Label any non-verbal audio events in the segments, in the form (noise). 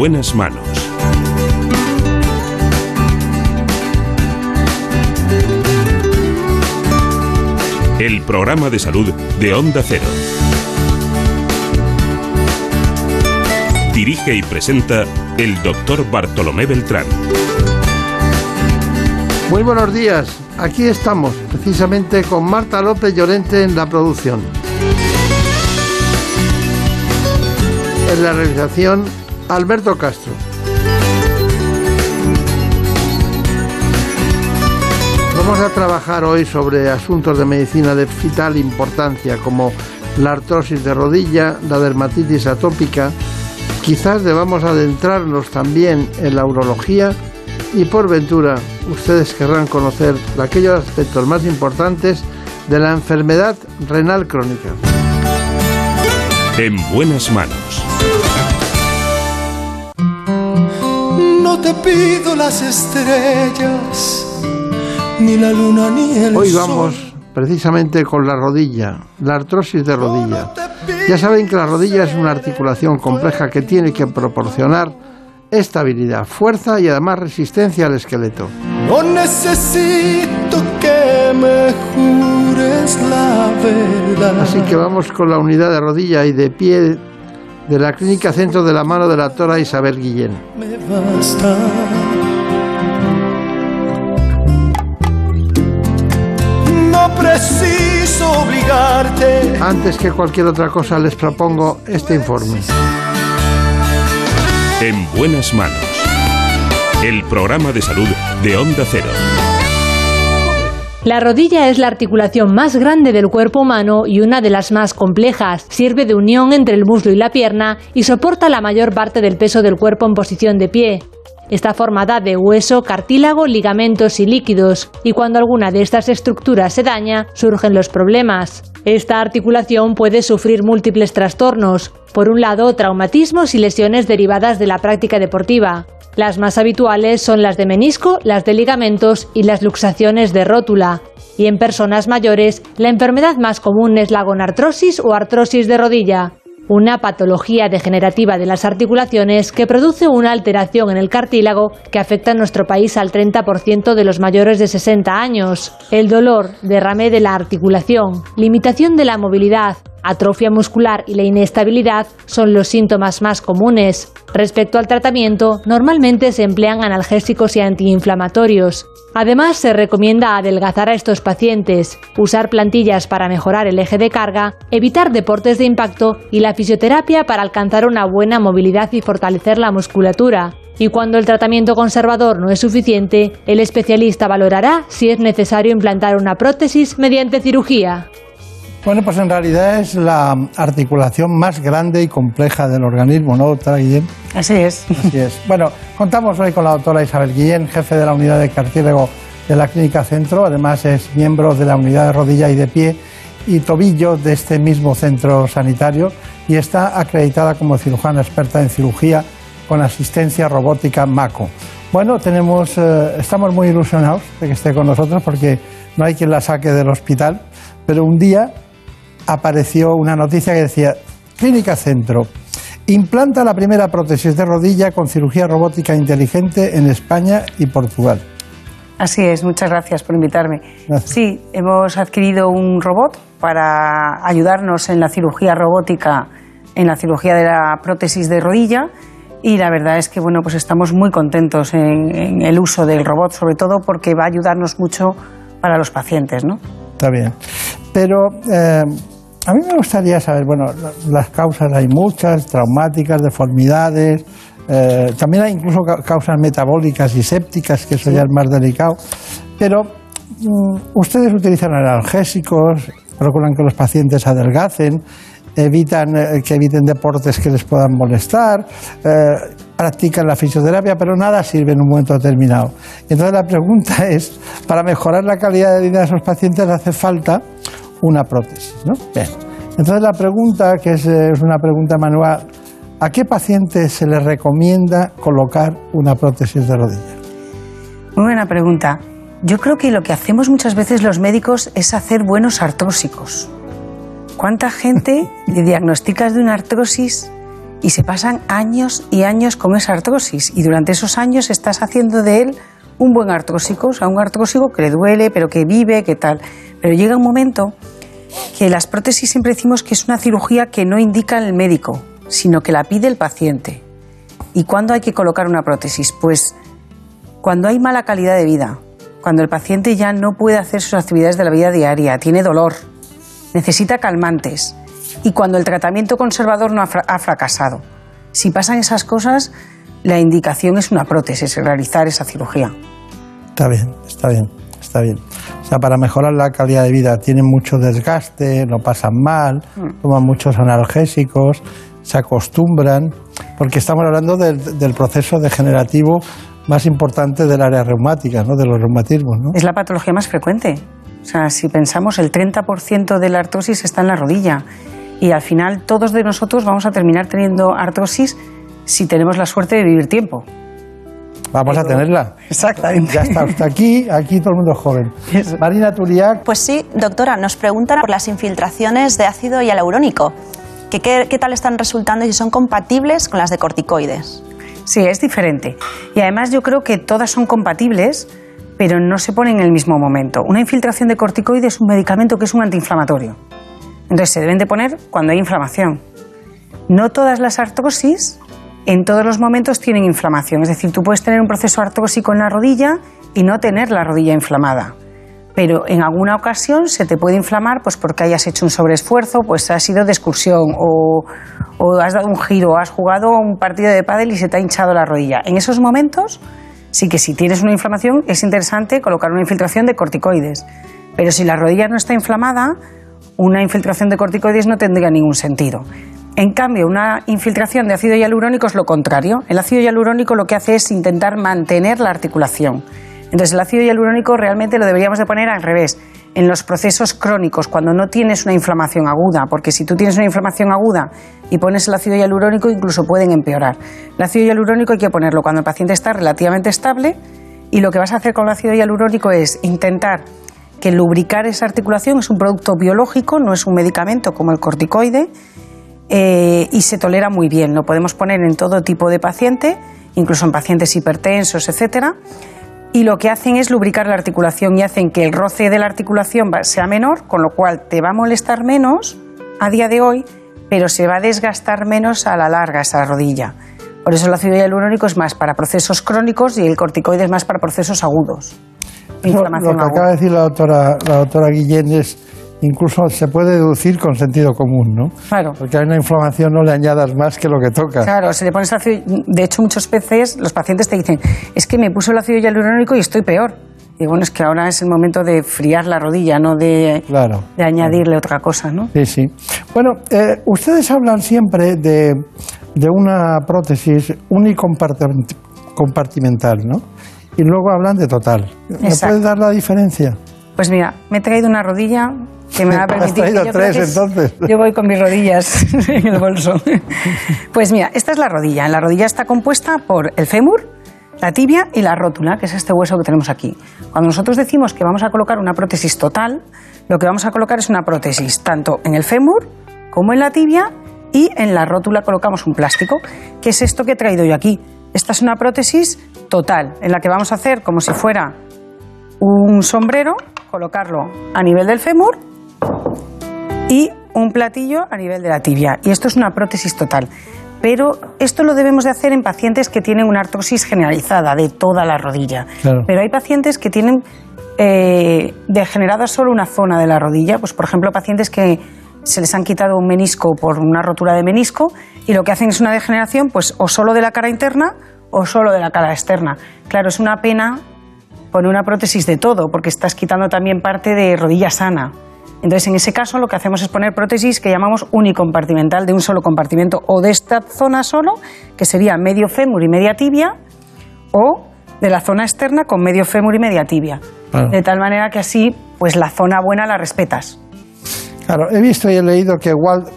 En buenas manos. El programa de salud de Onda Cero. Dirige y presenta el doctor Bartolomé Beltrán. Muy buenos días, aquí estamos, precisamente con Marta López Llorente en la producción. En la realización, Alberto Castro. Vamos a trabajar hoy sobre asuntos de medicina de vital importancia como la artrosis de rodilla, la dermatitis atópica. Quizás debamos adentrarnos también en la urología y por ventura ustedes querrán conocer aquellos aspectos más importantes de la enfermedad renal crónica. En buenas manos. Te pido las estrellas, ni la luna ni el Hoy vamos precisamente con la rodilla, la artrosis de rodilla. Ya saben que la rodilla es una articulación compleja que tiene que proporcionar estabilidad, fuerza y además resistencia al esqueleto. No necesito que me jures la verdad. Así que vamos con la unidad de rodilla y de pie de la Clínica Centro de la Mano de la doctora Isabel Guillén. me basta. No preciso obligarte. Antes que cualquier otra cosa les propongo este informe. En buenas manos. El programa de salud de Onda Cero. La rodilla es la articulación más grande del cuerpo humano y una de las más complejas. Sirve de unión entre el muslo y la pierna y soporta la mayor parte del peso del cuerpo en posición de pie. Está formada de hueso, cartílago, ligamentos y líquidos, y cuando alguna de estas estructuras se daña, surgen los problemas. Esta articulación puede sufrir múltiples trastornos. Por un lado, traumatismos y lesiones derivadas de la práctica deportiva. Las más habituales son las de menisco, las de ligamentos y las luxaciones de rótula. Y en personas mayores, la enfermedad más común es la gonartrosis o artrosis de rodilla, una patología degenerativa de las articulaciones que produce una alteración en el cartílago que afecta en nuestro país al 30% de los mayores de 60 años. El dolor, derrame de la articulación, limitación de la movilidad, atrofia muscular y la inestabilidad son los síntomas más comunes. Respecto al tratamiento, normalmente se emplean analgésicos y antiinflamatorios. Además, se recomienda adelgazar a estos pacientes, usar plantillas para mejorar el eje de carga, evitar deportes de impacto y la fisioterapia para alcanzar una buena movilidad y fortalecer la musculatura. Y cuando el tratamiento conservador no es suficiente, el especialista valorará si es necesario implantar una prótesis mediante cirugía. Bueno, pues en realidad es la articulación más grande y compleja del organismo, ¿no, doctora Guillén? Así es. Así es. Bueno, contamos hoy con la doctora Isabel Guillén, jefe de la unidad de cartílago de la Clínica Centro. Además es miembro de la unidad de rodilla y de pie y tobillo de este mismo centro sanitario y está acreditada como cirujana experta en cirugía con asistencia robótica MACO. Bueno, tenemos, eh, estamos muy ilusionados de que esté con nosotros porque no hay quien la saque del hospital, pero un día apareció una noticia que decía, Clínica Centro, implanta la primera prótesis de rodilla con cirugía robótica inteligente en España y Portugal. Así es, muchas gracias por invitarme. Gracias. Sí, hemos adquirido un robot para ayudarnos en la cirugía robótica, en la cirugía de la prótesis de rodilla. Y la verdad es que bueno, pues estamos muy contentos en, en el uso del robot, sobre todo porque va a ayudarnos mucho para los pacientes, ¿no? Está bien. Pero eh, a mí me gustaría saber, bueno, la- las causas hay muchas, traumáticas, deformidades, eh, también hay incluso ca- causas metabólicas y sépticas, que eso ya es más delicado. Pero mm, ustedes utilizan analgésicos, procuran que los pacientes adelgacen, evitan eh, que eviten deportes que les puedan molestar, eh, practican la fisioterapia, pero nada sirve en un momento determinado. Entonces la pregunta (laughs) es, para mejorar la calidad de vida de esos pacientes hace falta una prótesis, ¿no? Bien. Entonces la pregunta, que es, eh, es una pregunta manual, ¿a qué paciente se le recomienda colocar una prótesis de rodilla? Muy buena pregunta. Yo creo que lo que hacemos muchas veces los médicos es hacer buenos artrósicos. ¿Cuánta gente le (laughs) diagnosticas de una artrosis y se pasan años y años con esa artrosis y durante esos años estás haciendo de él un buen artrósico, o sea, un artrósico que le duele, pero que vive, que tal. Pero llega un momento que las prótesis siempre decimos que es una cirugía que no indica el médico, sino que la pide el paciente. ¿Y cuándo hay que colocar una prótesis? Pues cuando hay mala calidad de vida, cuando el paciente ya no puede hacer sus actividades de la vida diaria, tiene dolor, necesita calmantes y cuando el tratamiento conservador no ha, fracasado. Si pasan esas cosas, la indicación es una prótesis, realizar esa cirugía. Está bien, está bien, está bien. O sea, para mejorar la calidad de vida tienen mucho desgaste, no pasan mal, mm. toman muchos analgésicos, se acostumbran, porque estamos hablando del, proceso degenerativo más importante del área reumática, ¿no? de los reumatismos. ¿no? Es la patología más frecuente. O sea, si pensamos, el 30% de la artrosis está en la rodilla y al final todos de nosotros vamos a terminar teniendo artrosis si tenemos la suerte de vivir tiempo. Vamos a tenerla. Exactamente. Ya está usted aquí, aquí todo el mundo es joven. Marina Tuliac. Pues sí, doctora, nos preguntan por las infiltraciones de ácido hialurónico. ¿Qué, qué, tal están resultando y si son compatibles con las de corticoides? Sí, es diferente. Y además yo creo que todas son compatibles, pero no se ponen en el mismo momento. Una infiltración de corticoides es un medicamento que es un antiinflamatorio. Entonces se deben de poner cuando hay inflamación. No todas las artrosis en todos los momentos tienen inflamación. Es decir, tú puedes tener un proceso artrósico en la rodilla y no tener la rodilla inflamada. Pero en alguna ocasión se te puede inflamar pues porque hayas hecho un sobreesfuerzo, pues has ido de excursión o, o has dado un giro, has jugado un partido de pádel y se te ha hinchado la rodilla. En esos momentos sí que si tienes una inflamación es interesante colocar una infiltración de corticoides. Pero si la rodilla no está inflamada, una infiltración de corticoides no tendría ningún sentido. En cambio, una infiltración de ácido hialurónico es lo contrario. El ácido hialurónico lo que hace es intentar mantener la articulación. Entonces, el ácido hialurónico realmente lo deberíamos de poner al revés, en los procesos crónicos, cuando no tienes una inflamación aguda, porque si tú tienes una inflamación aguda y pones el ácido hialurónico, incluso pueden empeorar. El ácido hialurónico hay que ponerlo cuando el paciente está relativamente estable y lo que vas a hacer con el ácido hialurónico es intentar que lubricar esa articulación es un producto biológico, no es un medicamento como el corticoide, eh, y se tolera muy bien. Lo podemos poner en todo tipo de paciente, incluso en pacientes hipertensos, etcétera. Y lo que hacen es lubricar la articulación y hacen que el roce de la articulación sea menor, con lo cual te va a molestar menos a día de hoy, pero se va a desgastar menos a la larga esa rodilla. Por eso el ácido hialurónico es más para procesos crónicos y el corticoide es más para procesos agudos. Lo, que acaba de decir la doctora, la doctora Guillén es incluso se puede deducir con sentido común, ¿no? Claro. Porque a una inflamación no le añadas más que lo que toca. Claro, si le pones ácido, de hecho muchas veces los pacientes te dicen, es que me puso el ácido hialurónico y estoy peor. Y bueno, es que ahora es el momento de friar la rodilla, no de, de añadirle otra cosa, ¿no? Sí, sí. Bueno, eh, ustedes hablan siempre de, de una prótesis unicompartimental, ¿no? Y luego hablan de total. ¿Me puedes dar la diferencia? Pues mira, me he traído una rodilla que me va a (laughs) permitir. ¿Has traído tres entonces? Yo voy con mis rodillas (laughs) en el bolso. (laughs) Pues mira, esta es la rodilla. La rodilla está compuesta por el fémur, la tibia y la rótula, que es este hueso que tenemos aquí. Cuando nosotros decimos que vamos a colocar una prótesis total, lo que vamos a colocar es una prótesis tanto en el fémur como en la tibia y en la rótula colocamos un plástico, que es esto que he traído yo aquí. Esta es una prótesis total, en la que vamos a hacer como si fuera un sombrero, colocarlo a nivel del fémur y un platillo a nivel de la tibia. Y esto es una prótesis total. Pero esto lo debemos de hacer en pacientes que tienen una artrosis generalizada de toda la rodilla. Pero hay pacientes que tienen eh, degenerada solo una zona de la rodilla, pues por ejemplo pacientes que se les han quitado un menisco por una rotura de menisco y lo que hacen es una degeneración pues o solo de la cara interna o solo de la cara externa. Claro, es una pena poner una prótesis de todo porque estás quitando también parte de rodilla sana. Entonces, en ese caso, lo que hacemos es poner prótesis que llamamos unicompartimental, de un solo compartimento, o de esta zona solo, que sería medio fémur y media tibia, o de la zona externa con medio fémur y media tibia. De tal manera que así, pues la zona buena la respetas. Claro, he visto y he leído que Walt,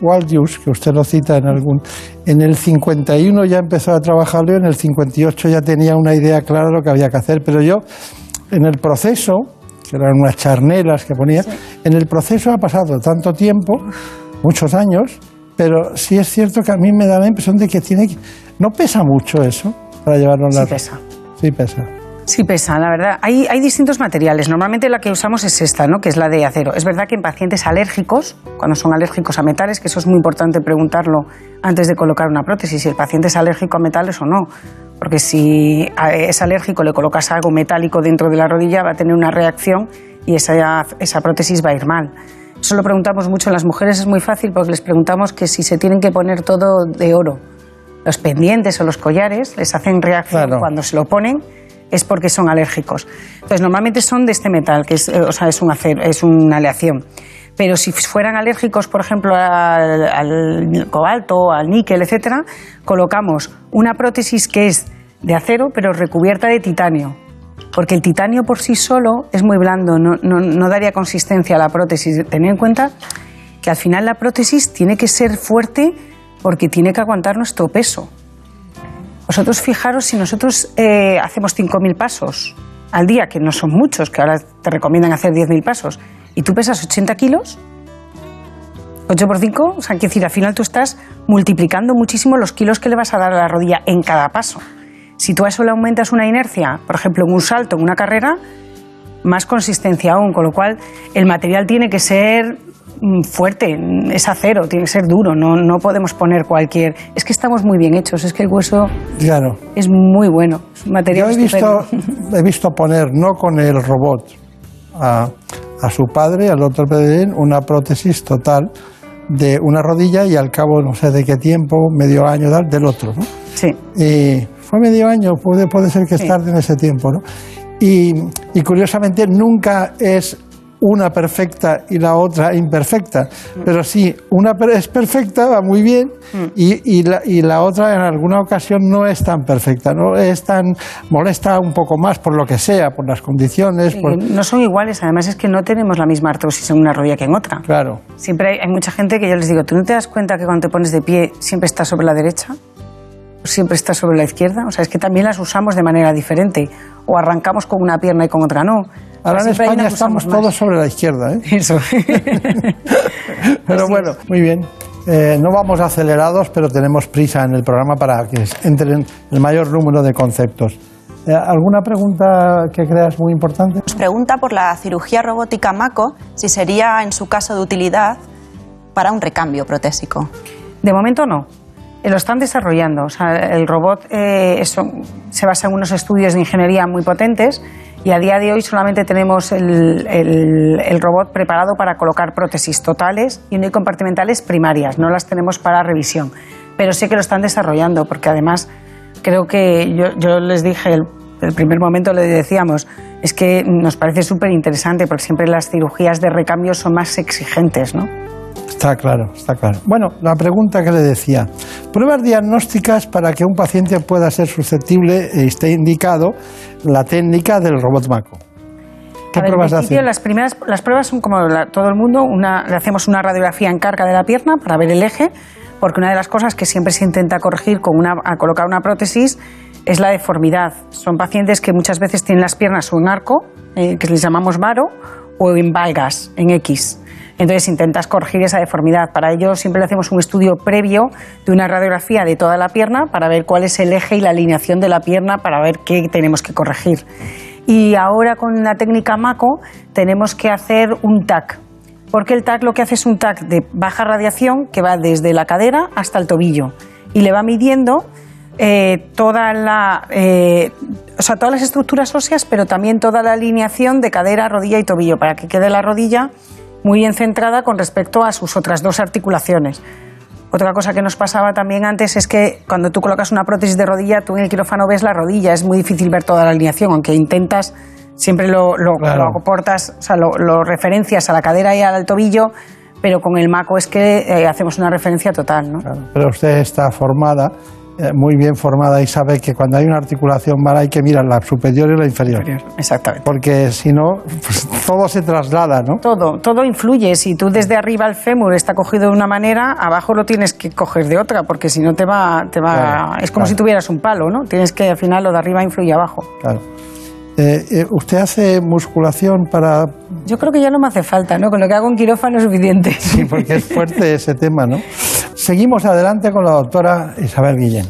que usted lo cita en algún, en el 51 ya empezó a trabajarlo en el 58 ya tenía una idea clara de lo que había que hacer, pero yo en el proceso, que eran unas charnelas que ponía, en el proceso ha pasado tanto tiempo, muchos años, pero sí es cierto que a mí me da la impresión de que tiene que... No pesa mucho eso para llevarlo a la... Sí pesa. Sí pesa. Sí pesa, la verdad. Hay, hay distintos materiales. Normalmente la que usamos es esta, ¿no? que es la de acero. Es verdad que en pacientes alérgicos, cuando son alérgicos a metales, que eso es muy importante preguntarlo antes de colocar una prótesis, si el paciente es alérgico a metales o no. Porque si es alérgico, le colocas algo metálico dentro de la rodilla, va a tener una reacción y esa, esa prótesis va a ir mal. Eso lo preguntamos mucho en las mujeres, es muy fácil porque les preguntamos que si se tienen que poner todo de oro. Los pendientes o los collares les hacen reacción Claro. cuando se lo ponen es porque son alérgicos. Entonces, normalmente son de este metal, que es, eh, o sea, es, un acero, es una aleación. Pero si fueran alérgicos, por ejemplo, al, al cobalto, al níquel, etcétera, colocamos una prótesis que es de acero, pero recubierta de titanio. Porque el titanio por sí solo es muy blando, no, no- no daría consistencia a la prótesis. Tened en cuenta que al final la prótesis tiene que ser fuerte porque tiene que aguantar nuestro peso. Vosotros fijaros si nosotros eh, hacemos 5.000 pasos al día, que no son muchos, que ahora te recomiendan hacer 10.000 pasos, y tú pesas 80 kilos, 8 por 5, o sea, quiero decir, al final tú estás multiplicando muchísimo los kilos que le vas a dar a la rodilla en cada paso. Si tú a eso le aumentas una inercia, por ejemplo, en un salto, en una carrera, más consistencia aún, con lo cual el material tiene que ser fuerte, es acero, tiene que ser duro, no, no podemos poner cualquier... Es que estamos muy bien hechos, es que el hueso Claro. es muy bueno, es un material Yo he visto, he visto poner, no con el robot, a, a su padre, al doctor Pedellín, una prótesis total de una rodilla y al cabo no sé de qué tiempo, medio año tal, del otro. ¿no? Sí, Y fue medio año, puede, puede ser que Sí. tarde en ese tiempo. ¿no? Y, y curiosamente nunca es una perfecta y la otra imperfecta, pero sí, una es perfecta, va muy bien, y, y la, y la otra en alguna ocasión no es tan perfecta, no es tan molesta un poco más por lo que sea, por las condiciones, por- no son iguales, además es que no tenemos la misma artrosis en una rodilla que en otra. claro. Siempre hay, hay mucha gente que yo les digo, ¿tú no te das cuenta que cuando te pones de pie siempre estás sobre la derecha? ¿O siempre estás sobre la izquierda? O sea, es que también las usamos de manera diferente. O arrancamos con una pierna y con otra no. Ahora en España estamos más. todos sobre la izquierda, ¿eh? Eso. (laughs) Pero Así bueno, muy bien. Eh, no vamos acelerados, pero tenemos prisa en el programa para que entren el mayor número de conceptos. Eh, ¿Alguna pregunta que creas muy importante? Nos pregunta por la cirugía robótica MACO si sería en su caso de utilidad para un recambio protésico. De momento no. Eh, Lo están desarrollando. O sea, el robot eh, eso, se basa en unos estudios de ingeniería muy potentes y a día de hoy solamente tenemos el, el- el robot preparado para colocar prótesis totales y unicompartimentales primarias. No las tenemos para revisión. Pero sé que lo están desarrollando porque además creo que yo, yo les dije, el, el primer momento le decíamos, es que nos parece súper interesante porque siempre las cirugías de recambio son más exigentes, ¿no? Está claro, está claro. Bueno, la pregunta que le decía. Pruebas diagnósticas para que un paciente pueda ser susceptible e esté indicado la técnica del robot Maco. ¿Qué ver, pruebas hacen? las primeras las pruebas son como la- todo el mundo, una, le hacemos una radiografía en carga de la pierna para ver el eje, porque una de las cosas que siempre se intenta corregir con una, a colocar una prótesis es la deformidad. Son pacientes que muchas veces tienen las piernas o en arco, eh, que les llamamos varo, o en valgas, en X. Entonces intentas corregir esa deformidad. Para ello siempre le hacemos un estudio previo de una radiografía de toda la pierna para ver cuál es el eje y la alineación de la pierna para ver qué tenemos que corregir. Y ahora con la técnica MACO tenemos que hacer un TAC. Porque el TAC lo que hace es un TAC de baja radiación que va desde la cadera hasta el tobillo y le va midiendo eh, toda la, eh, todas las estructuras óseas, pero también toda la alineación de cadera, rodilla y tobillo para que quede la rodilla muy bien centrada con respecto a sus otras dos articulaciones. Otra cosa que nos pasaba también antes es que cuando tú colocas una prótesis de rodilla, tú en el quirófano ves la rodilla, es muy difícil ver toda la alineación, aunque intentas, siempre lo, lo, Claro. lo aportas, o sea, lo, lo referencias a la cadera y al tobillo, pero con el maco es que eh, hacemos una referencia total, ¿no? Claro, Pero usted está formada, muy bien formada y sabe que cuando hay una articulación mala hay que mirar la superior y la inferior. Exactamente. Porque si no, pues, todo se traslada, ¿no? Todo, todo influye. Si tú desde arriba el fémur está cogido de una manera, abajo lo tienes que coger de otra, porque si no te va, te va. Claro, es como claro. si tuvieras un palo, ¿no? Tienes que al final lo de arriba influye abajo. Claro. Eh, eh, ¿Usted hace musculación para...? Yo creo que ya no me hace falta, ¿no? Con lo que hago en quirófano es suficiente. (laughs) Sí, porque es fuerte ese tema, ¿no? Seguimos adelante con la doctora Isabel Guillén.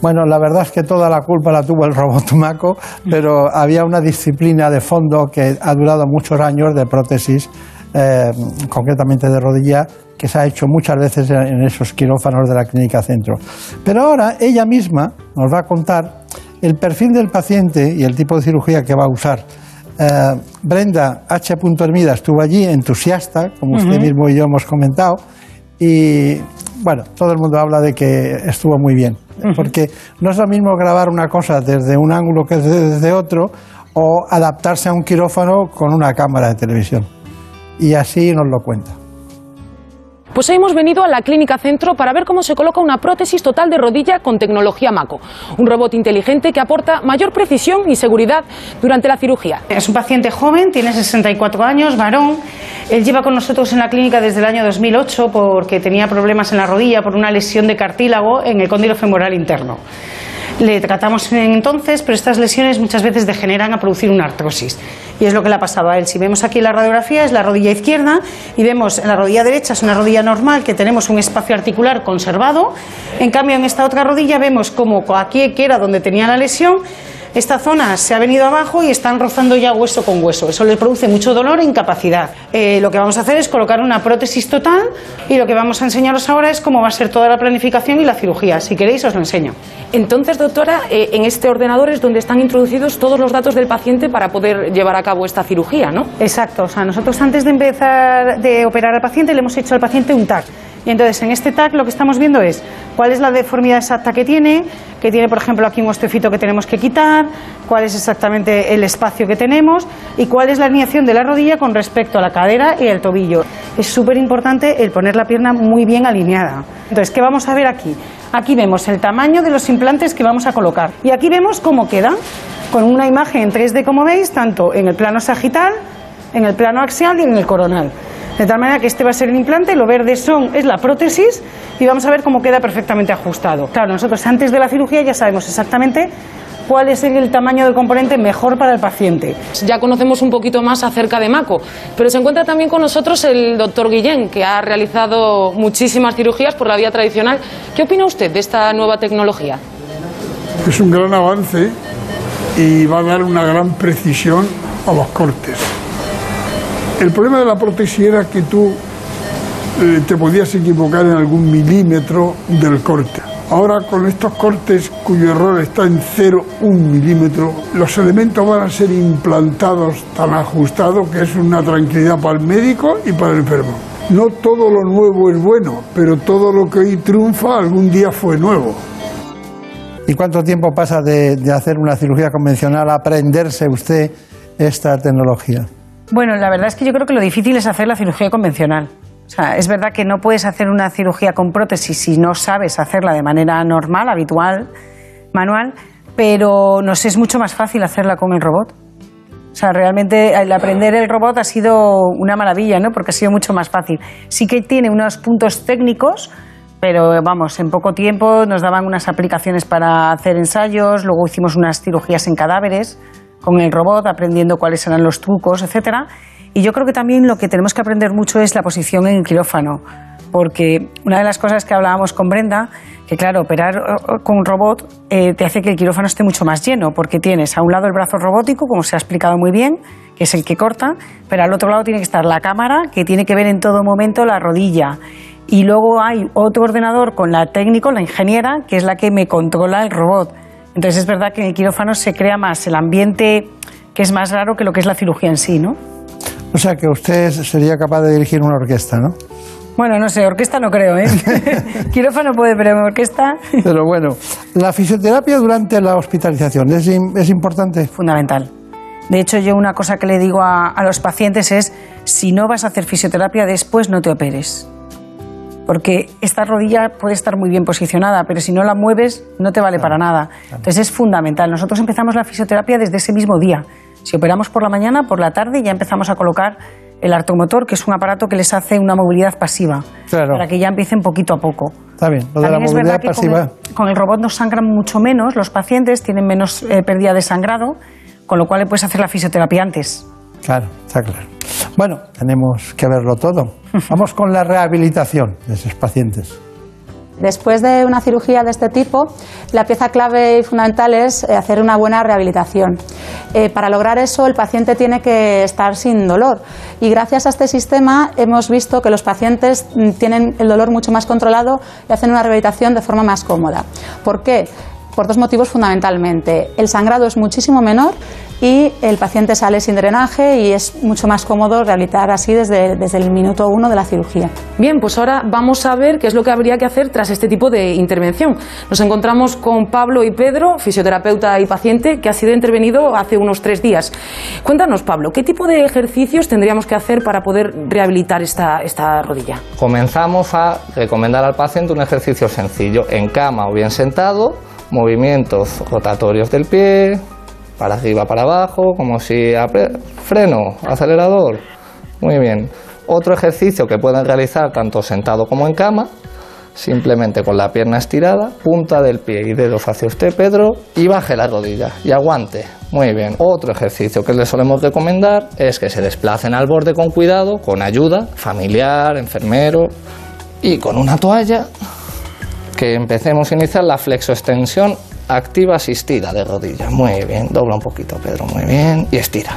Bueno, la verdad es que toda la culpa la tuvo el robot Maco, pero había una disciplina de fondo que ha durado muchos años de prótesis, eh, concretamente de rodilla, que se ha hecho muchas veces en esos quirófanos de la clínica centro. Pero ahora ella misma nos va a contar el perfil del paciente y el tipo de cirugía que va a usar. Eh, Brenda H. Hermida estuvo allí, entusiasta, como usted mismo y yo hemos comentado, y bueno, todo el mundo habla de que estuvo muy bien, porque no es lo mismo grabar una cosa desde un ángulo que desde otro o adaptarse a un quirófano con una cámara de televisión. Y así nos lo cuenta. Pues hemos venido a la Clínica Centro para ver cómo se coloca una prótesis total de rodilla con tecnología MACO, un robot inteligente que aporta mayor precisión y seguridad durante la cirugía. Es un paciente joven, tiene 64 años, varón. Él lleva con nosotros en la clínica desde el año 2008 porque tenía problemas en la rodilla por una lesión de cartílago en el cóndilo femoral interno. Le tratamos entonces, pero estas lesiones muchas veces degeneran a producir una artrosis. Y es lo que le ha pasado a él. Si vemos aquí la radiografía, es la rodilla izquierda y vemos en la rodilla derecha es una rodilla normal que tenemos un espacio articular conservado. En cambio, en esta otra rodilla vemos como aquí, que era donde tenía la lesión, esta zona se ha venido abajo y están rozando ya hueso con hueso. Eso le produce mucho dolor e incapacidad. Eh, lo que vamos a hacer es colocar una prótesis total y lo que vamos a enseñaros ahora es cómo va a ser toda la planificación y la cirugía. Si queréis, os lo enseño. Entonces, doctora, eh, en este ordenador es donde están introducidos todos los datos del paciente para poder llevar a cabo esta cirugía, ¿no? Exacto. O sea, nosotros antes de empezar de operar al paciente le hemos hecho al paciente un TAC. Y entonces en este TAC lo que estamos viendo es cuál es la deformidad exacta que tiene, que tiene por ejemplo aquí un osteofito que tenemos que quitar, cuál es exactamente el espacio que tenemos y cuál es la alineación de la rodilla con respecto a la cadera y el tobillo. Es súper importante el poner la pierna muy bien alineada. Entonces, ¿qué vamos a ver aquí? Aquí vemos el tamaño de los implantes que vamos a colocar y aquí vemos cómo queda con una imagen en 3D como veis, tanto en el plano sagital, en el plano axial y en el coronal. De tal manera que este va a ser el implante, lo verde son, es la prótesis y vamos a ver cómo queda perfectamente ajustado. Claro, nosotros antes de la cirugía ya sabemos exactamente cuál es el tamaño del componente mejor para el paciente. Ya conocemos un poquito más acerca de MACO, pero se encuentra también con nosotros el doctor Guillén, que ha realizado muchísimas cirugías por la vía tradicional. ¿Qué opina usted de esta nueva tecnología? Es un gran avance y va a dar una gran precisión a los cortes. El problema de la prótesis era que tú eh, te podías equivocar en algún milímetro del corte. Ahora con estos cortes cuyo error está en 0,1 milímetro, los elementos van a ser implantados tan ajustados que es una tranquilidad para el médico y para el enfermo. No todo lo nuevo es bueno, pero todo lo que hoy triunfa algún día fue nuevo. ¿Y cuánto tiempo pasa de, de hacer una cirugía convencional a aprenderse usted esta tecnología? Bueno, la verdad es que yo creo que lo difícil es hacer la cirugía convencional. O sea, es verdad que no puedes hacer una cirugía con prótesis si no sabes hacerla de manera normal, habitual, manual, pero nos es mucho más fácil hacerla con el robot. O sea, realmente el aprender el robot ha sido una maravilla, ¿no? Porque ha sido mucho más fácil. Sí que tiene unos puntos técnicos, pero vamos, en poco tiempo nos daban unas aplicaciones para hacer ensayos, luego hicimos unas cirugías en cadáveres con el robot, aprendiendo cuáles eran los trucos, etcétera. Y yo creo que también lo que tenemos que aprender mucho es la posición en el quirófano, porque una de las cosas que hablábamos con Brenda, que claro, operar con un robot eh, te hace que el quirófano esté mucho más lleno, porque tienes a un lado el brazo robótico, como se ha explicado muy bien, que es el que corta, pero al otro lado tiene que estar la cámara, que tiene que ver en todo momento la rodilla. Y luego hay otro ordenador con la técnico, la ingeniera, que es la que me controla el robot. Entonces es verdad que en el quirófano se crea más el ambiente que es más raro que lo que es la cirugía en sí, ¿no? O sea que usted sería capaz de dirigir una orquesta, ¿no? Bueno, no sé, orquesta no creo, ¿eh? (laughs) quirófano puede, pero orquesta... Pero bueno, la fisioterapia durante la hospitalización es, es importante. Fundamental. De hecho, yo una cosa que le digo a, a los pacientes es, si no vas a hacer fisioterapia, después no te operes porque esta rodilla puede estar muy bien posicionada, pero si no la mueves no te vale para nada. Entonces es fundamental. Nosotros empezamos la fisioterapia desde ese mismo día. Si operamos por la mañana, por la tarde ya empezamos a colocar el artomotor, que es un aparato que les hace una movilidad pasiva, para que ya empiecen poquito a poco. Está bien, lo de la movilidad pasiva. Con el, robot nos sangran mucho menos, los pacientes tienen menos eh, pérdida de sangrado, con lo cual le puedes hacer la fisioterapia antes. Claro, está claro. Bueno, tenemos que verlo todo. (laughs) Vamos con la rehabilitación de esos pacientes. Después de una cirugía de este tipo, la pieza clave y fundamental es eh, hacer una buena rehabilitación. Eh, para lograr eso, el paciente tiene que estar sin dolor. Y gracias a este sistema hemos visto que los pacientes mm, tienen el dolor mucho más controlado y hacen una rehabilitación de forma más cómoda. ¿Por qué? por dos motivos fundamentalmente. El sangrado es muchísimo menor y el paciente sale sin drenaje y es mucho más cómodo rehabilitar así desde, desde el minuto uno de la cirugía. Bien, pues ahora vamos a ver qué es lo que habría que hacer tras este tipo de intervención. Nos encontramos con Pablo y Pedro, fisioterapeuta y paciente, que ha sido intervenido hace unos tres días. Cuéntanos, Pablo, ¿qué tipo de ejercicios tendríamos que hacer para poder rehabilitar esta, esta rodilla? Comenzamos a recomendar al paciente un ejercicio sencillo, en cama o bien sentado, movimientos rotatorios del pie, para arriba, para abajo, como si freno, acelerador. Muy bien. Otro ejercicio que pueden realizar tanto sentado como en cama, simplemente con la pierna estirada, punta del pie y dedos hacia usted, Pedro, y baje la rodilla y aguante. Muy bien. Otro ejercicio que les solemos recomendar es que se desplacen al borde con cuidado, con ayuda familiar, enfermero y con una toalla que empecemos a iniciar la flexoextensión activa asistida de rodilla. Muy bien, dobla un poquito, Pedro, muy bien, y estira.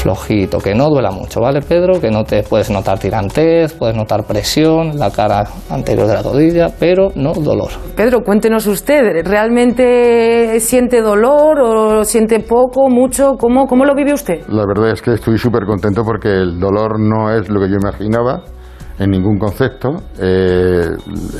Flojito, que no duela mucho, ¿vale, Pedro? Que no te puedes notar tirantez, puedes notar presión en la cara anterior de la rodilla, pero no dolor. Pedro, cuéntenos usted, ¿realmente siente dolor o siente poco, mucho? ¿Cómo, cómo lo vive usted? La verdad es que estoy súper contento porque el dolor no es lo que yo imaginaba en ningún concepto. Eh,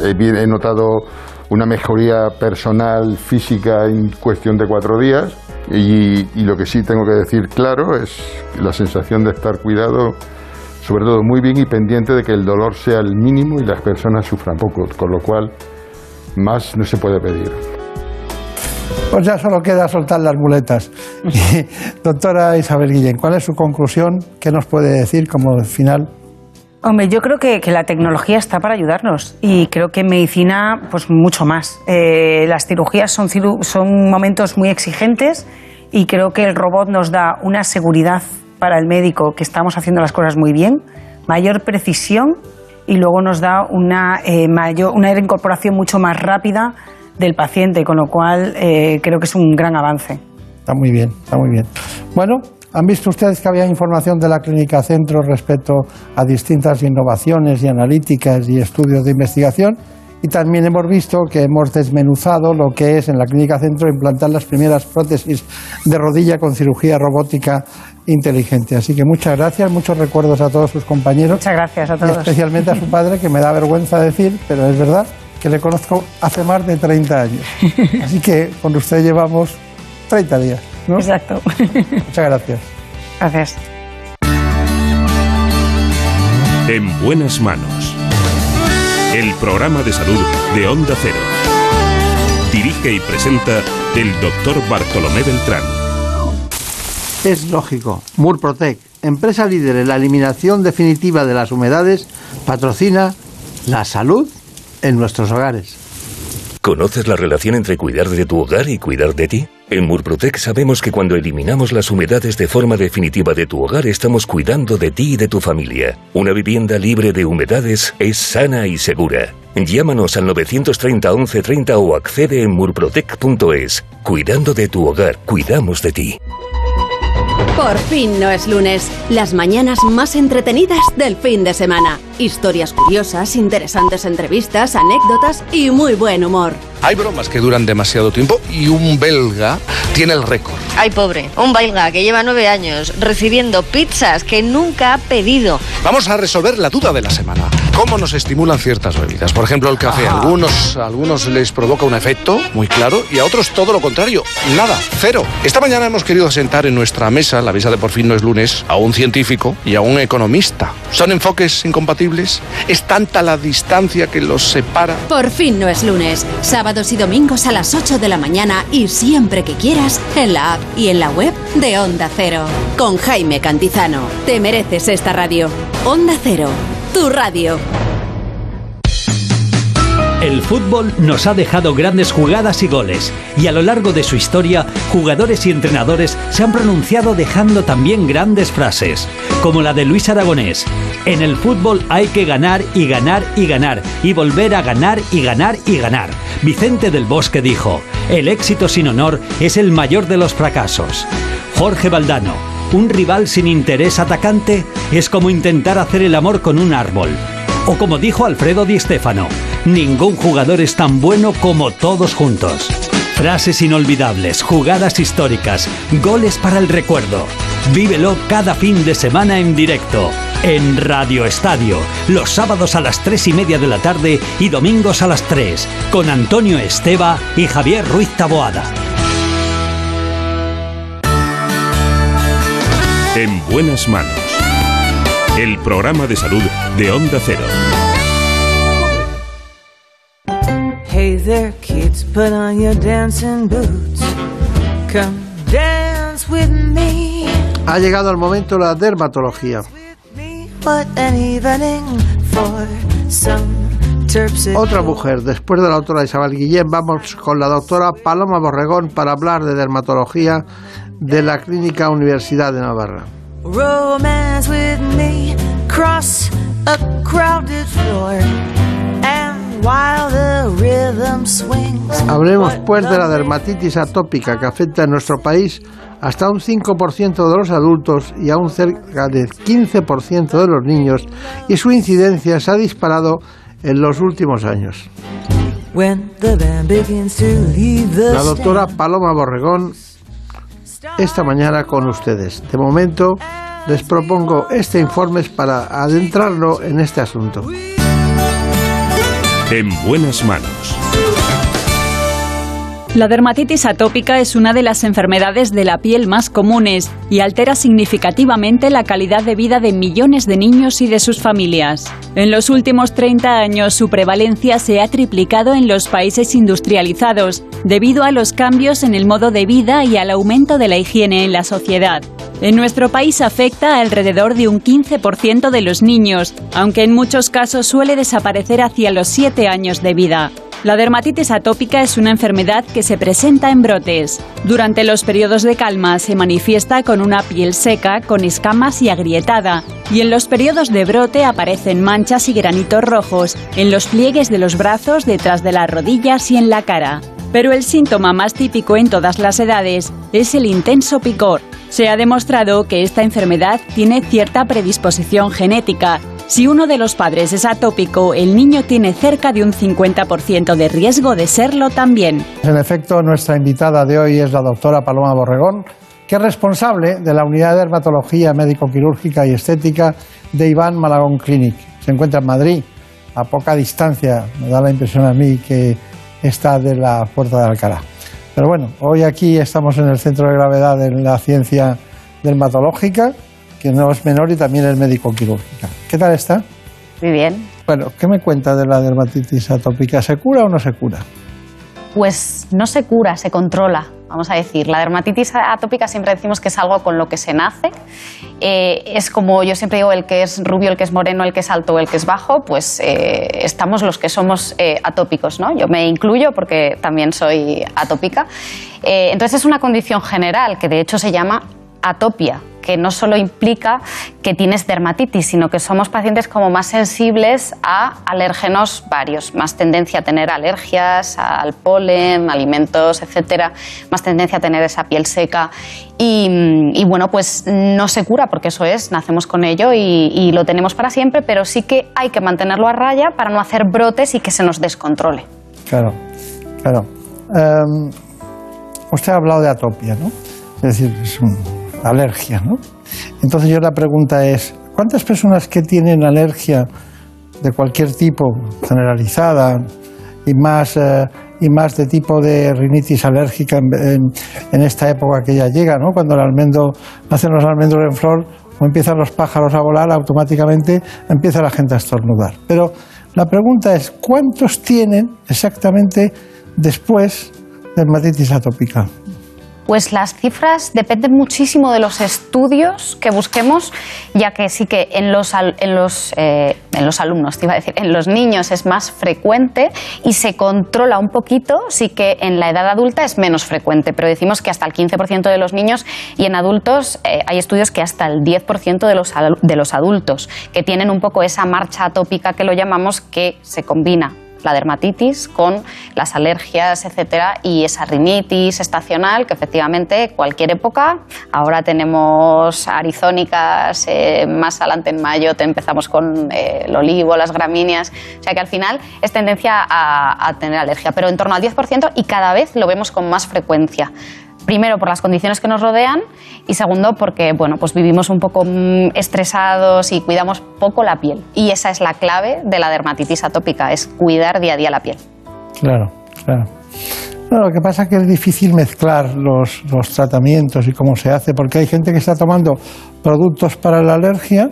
he, notado una mejoría personal, física en cuestión de cuatro días y, lo que sí tengo que decir claro es la sensación de estar cuidado, sobre todo muy bien y pendiente de que el dolor sea el mínimo y las personas sufran poco, con lo cual más no se puede pedir. Pues ya solo queda soltar las muletas. (laughs) (laughs) doctora Isabel Guillén, ¿cuál es su conclusión? ¿Qué nos puede decir como final? Hombre, yo creo que, la tecnología está para ayudarnos y creo que en medicina, pues mucho más. Eh, las cirugías son, son momentos muy exigentes y creo que el robot nos da una seguridad para el médico que estamos haciendo las cosas muy bien, mayor precisión y luego nos da una, eh, mayor, una incorporación mucho más rápida del paciente, con lo cual eh, creo que es un gran avance. Está muy bien, está muy bien. Bueno, ¿Han visto ustedes que había información de la Clínica Centro respecto a distintas innovaciones y analíticas y estudios de investigación? Y también hemos visto que hemos desmenuzado lo que es en la Clínica Centro implantar las primeras prótesis de rodilla con cirugía robótica inteligente. Así que muchas gracias, muchos recuerdos a todos sus compañeros. Muchas gracias a todos. Y especialmente a su padre, que me da vergüenza decir, pero es verdad, que le conozco hace más de 30 años. (laughs) Así que con usted llevamos 30 días. Exacto. Muchas gracias. Gracias. En buenas manos. El programa de salud de Onda Cero. Dirige y presenta el doctor Bartolomé Beltrán. Es lógico. Murprotec, empresa líder en la eliminación definitiva de las humedades, patrocina la salud en nuestros hogares. ¿Conoces la relación entre cuidar de tu hogar y cuidar de ti? En Murprotec sabemos que cuando eliminamos las humedades de forma definitiva de tu hogar estamos cuidando de ti y de tu familia. Una vivienda libre de humedades es sana y segura. Llámanos al 930 1130 o accede en murprotec.es. Cuidando de tu hogar, cuidamos de ti. Por fin no es lunes. Las mañanas más entretenidas del fin de semana. Historias curiosas, interesantes entrevistas, anécdotas y muy buen humor. Hay bromas que duran demasiado tiempo y un belga tiene el récord. Ay, pobre, un belga que lleva nueve años recibiendo pizzas que nunca ha pedido. Vamos a resolver la duda de la semana. ¿Cómo nos estimulan ciertas bebidas? Por ejemplo, el café. A algunos, a algunos les provoca un efecto muy claro y a otros todo lo contrario. Nada, cero. Esta mañana hemos querido sentar en nuestra mesa, la mesa de por fin no es lunes, a un científico y a un economista. ¿Son enfoques incompatibles? ¿Es tanta la distancia que los separa? Por fin no es lunes. Sábados y domingos a las 8 de la mañana y siempre que quieras en la app y en la web de Onda Cero. Con Jaime Cantizano. Te mereces esta radio. Onda Cero tu radio. El fútbol nos ha dejado grandes jugadas y goles, y a lo largo de su historia, jugadores y entrenadores se han pronunciado dejando también grandes frases, como la de Luis Aragonés. En el fútbol hay que ganar y ganar y ganar, y volver a ganar y ganar y ganar. Vicente del Bosque dijo, el éxito sin honor es el mayor de los fracasos. Jorge Valdano, un rival sin interés atacante es como intentar hacer el amor con un árbol. O como dijo Alfredo Di Stéfano, ningún jugador es tan bueno como todos juntos. Frases inolvidables, jugadas históricas, goles para el recuerdo. Vívelo cada fin de semana en directo, en Radio Estadio, los sábados a las 3 y media de la tarde y domingos a las 3, con Antonio Esteba y Javier Ruiz Taboada. En buenas manos. El programa de salud de Onda Cero. Hey there, kids, put on your dancing boots. Come dance with me. Ha llegado el momento de la dermatología. What an evening for some terpsichore. Otra mujer, después de la doctora Isabel Guillén, vamos con la doctora Paloma Borregón para hablar de dermatología de la Clínica Universidad de Navarra. Romance with me. Cross a crowded floor. Hablemos pues de la dermatitis atópica que afecta en nuestro país hasta un 5% de los adultos y a un cerca del 15% de los niños y su incidencia se ha disparado en los últimos años. La doctora Paloma Borregón esta mañana con ustedes. De momento les propongo este informe para adentrarlo en este asunto. En buenas manos. La dermatitis atópica es una de las enfermedades de la piel más comunes y altera significativamente la calidad de vida de millones de niños y de sus familias. En los últimos 30 años su prevalencia se ha triplicado en los países industrializados debido a los cambios en el modo de vida y al aumento de la higiene en la sociedad. En nuestro país afecta alrededor de un 15% de los niños, aunque en muchos casos suele desaparecer hacia los 7 años de vida. La dermatitis atópica es una enfermedad que se presenta en brotes. Durante los periodos de calma se manifiesta con una piel seca, con escamas y agrietada, y en los periodos de brote aparecen manchas y granitos rojos en los pliegues de los brazos, detrás de las rodillas y en la cara. Pero el síntoma más típico en todas las edades es el intenso picor. Se ha demostrado que esta enfermedad tiene cierta predisposición genética. Si uno de los padres es atópico, el niño tiene cerca de un 50% de riesgo de serlo también. En efecto, nuestra invitada de hoy es la doctora Paloma Borregón, que es responsable de la unidad de dermatología médico-quirúrgica y estética de Iván Malagón Clinic. Se encuentra en Madrid, a poca distancia, me da la impresión a mí que está de la Puerta de Alcalá. Pero bueno, hoy aquí estamos en el centro de gravedad de la ciencia dermatológica, que no es menor y también es médico-quirúrgica. ¿Qué tal está? Muy bien. Bueno, ¿qué me cuenta de la dermatitis atópica? ¿Se cura o no se cura? Pues no se cura, se controla, vamos a decir. La dermatitis atópica siempre decimos que es algo con lo que se nace. Eh, es como yo siempre digo, el que es rubio, el que es moreno, el que es alto, el que es bajo, pues eh, estamos los que somos eh, atópicos, ¿no? Yo me incluyo porque también soy atópica. Eh, entonces es una condición general que de hecho se llama atopia, que no solo implica que tienes dermatitis, sino que somos pacientes como más sensibles a alérgenos varios, más tendencia a tener alergias al polen, alimentos, etcétera, más tendencia a tener esa piel seca y, bueno, pues no se cura porque eso es, nacemos con ello y, lo tenemos para siempre, pero sí que hay que mantenerlo a raya para no hacer brotes y que se nos descontrole. Claro, claro. Em, usted ha hablado de atopia, ¿no? Es decir, es una alergia, ¿no? Entonces yo la pregunta es, ¿cuántas personas que tienen alergia de cualquier tipo, generalizada, y más, eh, y más de tipo de rinitis alérgica en, esta época que ya llega, ¿no? Cuando el almendro, nacen los almendros en flor o empiezan los pájaros a volar, automáticamente empieza la gente a estornudar. Pero la pregunta es, ¿cuántos tienen exactamente después de dermatitis atópica? Pues las cifras dependen muchísimo de los estudios que busquemos, ya que sí que en los, en los, eh, en los alumnos, te iba a decir, en los niños es más frecuente y se controla un poquito, sí que en la edad adulta es menos frecuente, pero decimos que hasta el 15% de los niños y en adultos eh, hay estudios que hasta el 10% de los, de los adultos, que tienen un poco esa marcha atópica que lo llamamos, que se combina la dermatitis con las alergias, etcétera, y esa rinitis estacional que efectivamente cualquier época. Ahora tenemos arizónicas, eh, más adelante en mayo te empezamos con eh, el olivo, las gramíneas, o sea que al final es tendencia a, tener alergia, pero en torno al 10% y cada vez lo vemos con más frecuencia. Primero por las condiciones que nos rodean y segundo porque bueno, pues vivimos un poco mm, estresados y cuidamos poco la piel. Y esa es la clave de la dermatitis atópica, es cuidar día a día la piel. Claro, claro. No, lo que pasa es que es difícil mezclar los, los tratamientos y cómo se hace, porque hay gente que está tomando productos para la alergia,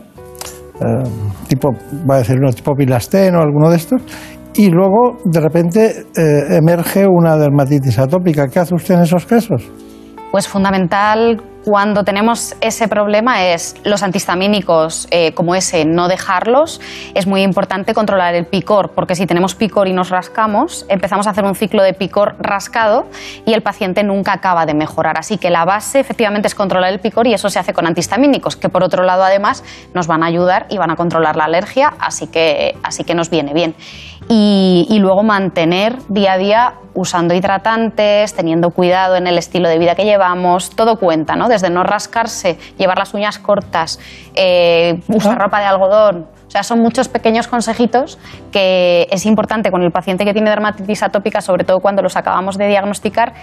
eh, tipo, va a decir uno, tipo Pilastén o alguno de estos, y luego de repente eh, emerge una dermatitis atópica. ¿Qué hace usted en esos casos? Pues fundamental cuando tenemos ese problema es los antihistamínicos eh, como ese, no dejarlos. Es muy importante controlar el picor, porque si tenemos picor y nos rascamos, empezamos a hacer un ciclo de picor rascado y el paciente nunca acaba de mejorar. Así que la base efectivamente es controlar el picor y eso se hace con antihistamínicos, que por otro lado además nos van a ayudar y van a controlar la alergia, así que, así que nos viene bien. Y, y luego mantener día a día usando hidratantes, teniendo cuidado en el estilo de vida que llevamos, todo cuenta, ¿no? Desde no rascarse, llevar las uñas cortas, eh, usar ropa de algodón. O sea, son muchos pequeños consejitos que es importante con el paciente que tiene dermatitis atópica, sobre todo cuando los acabamos de diagnosticar,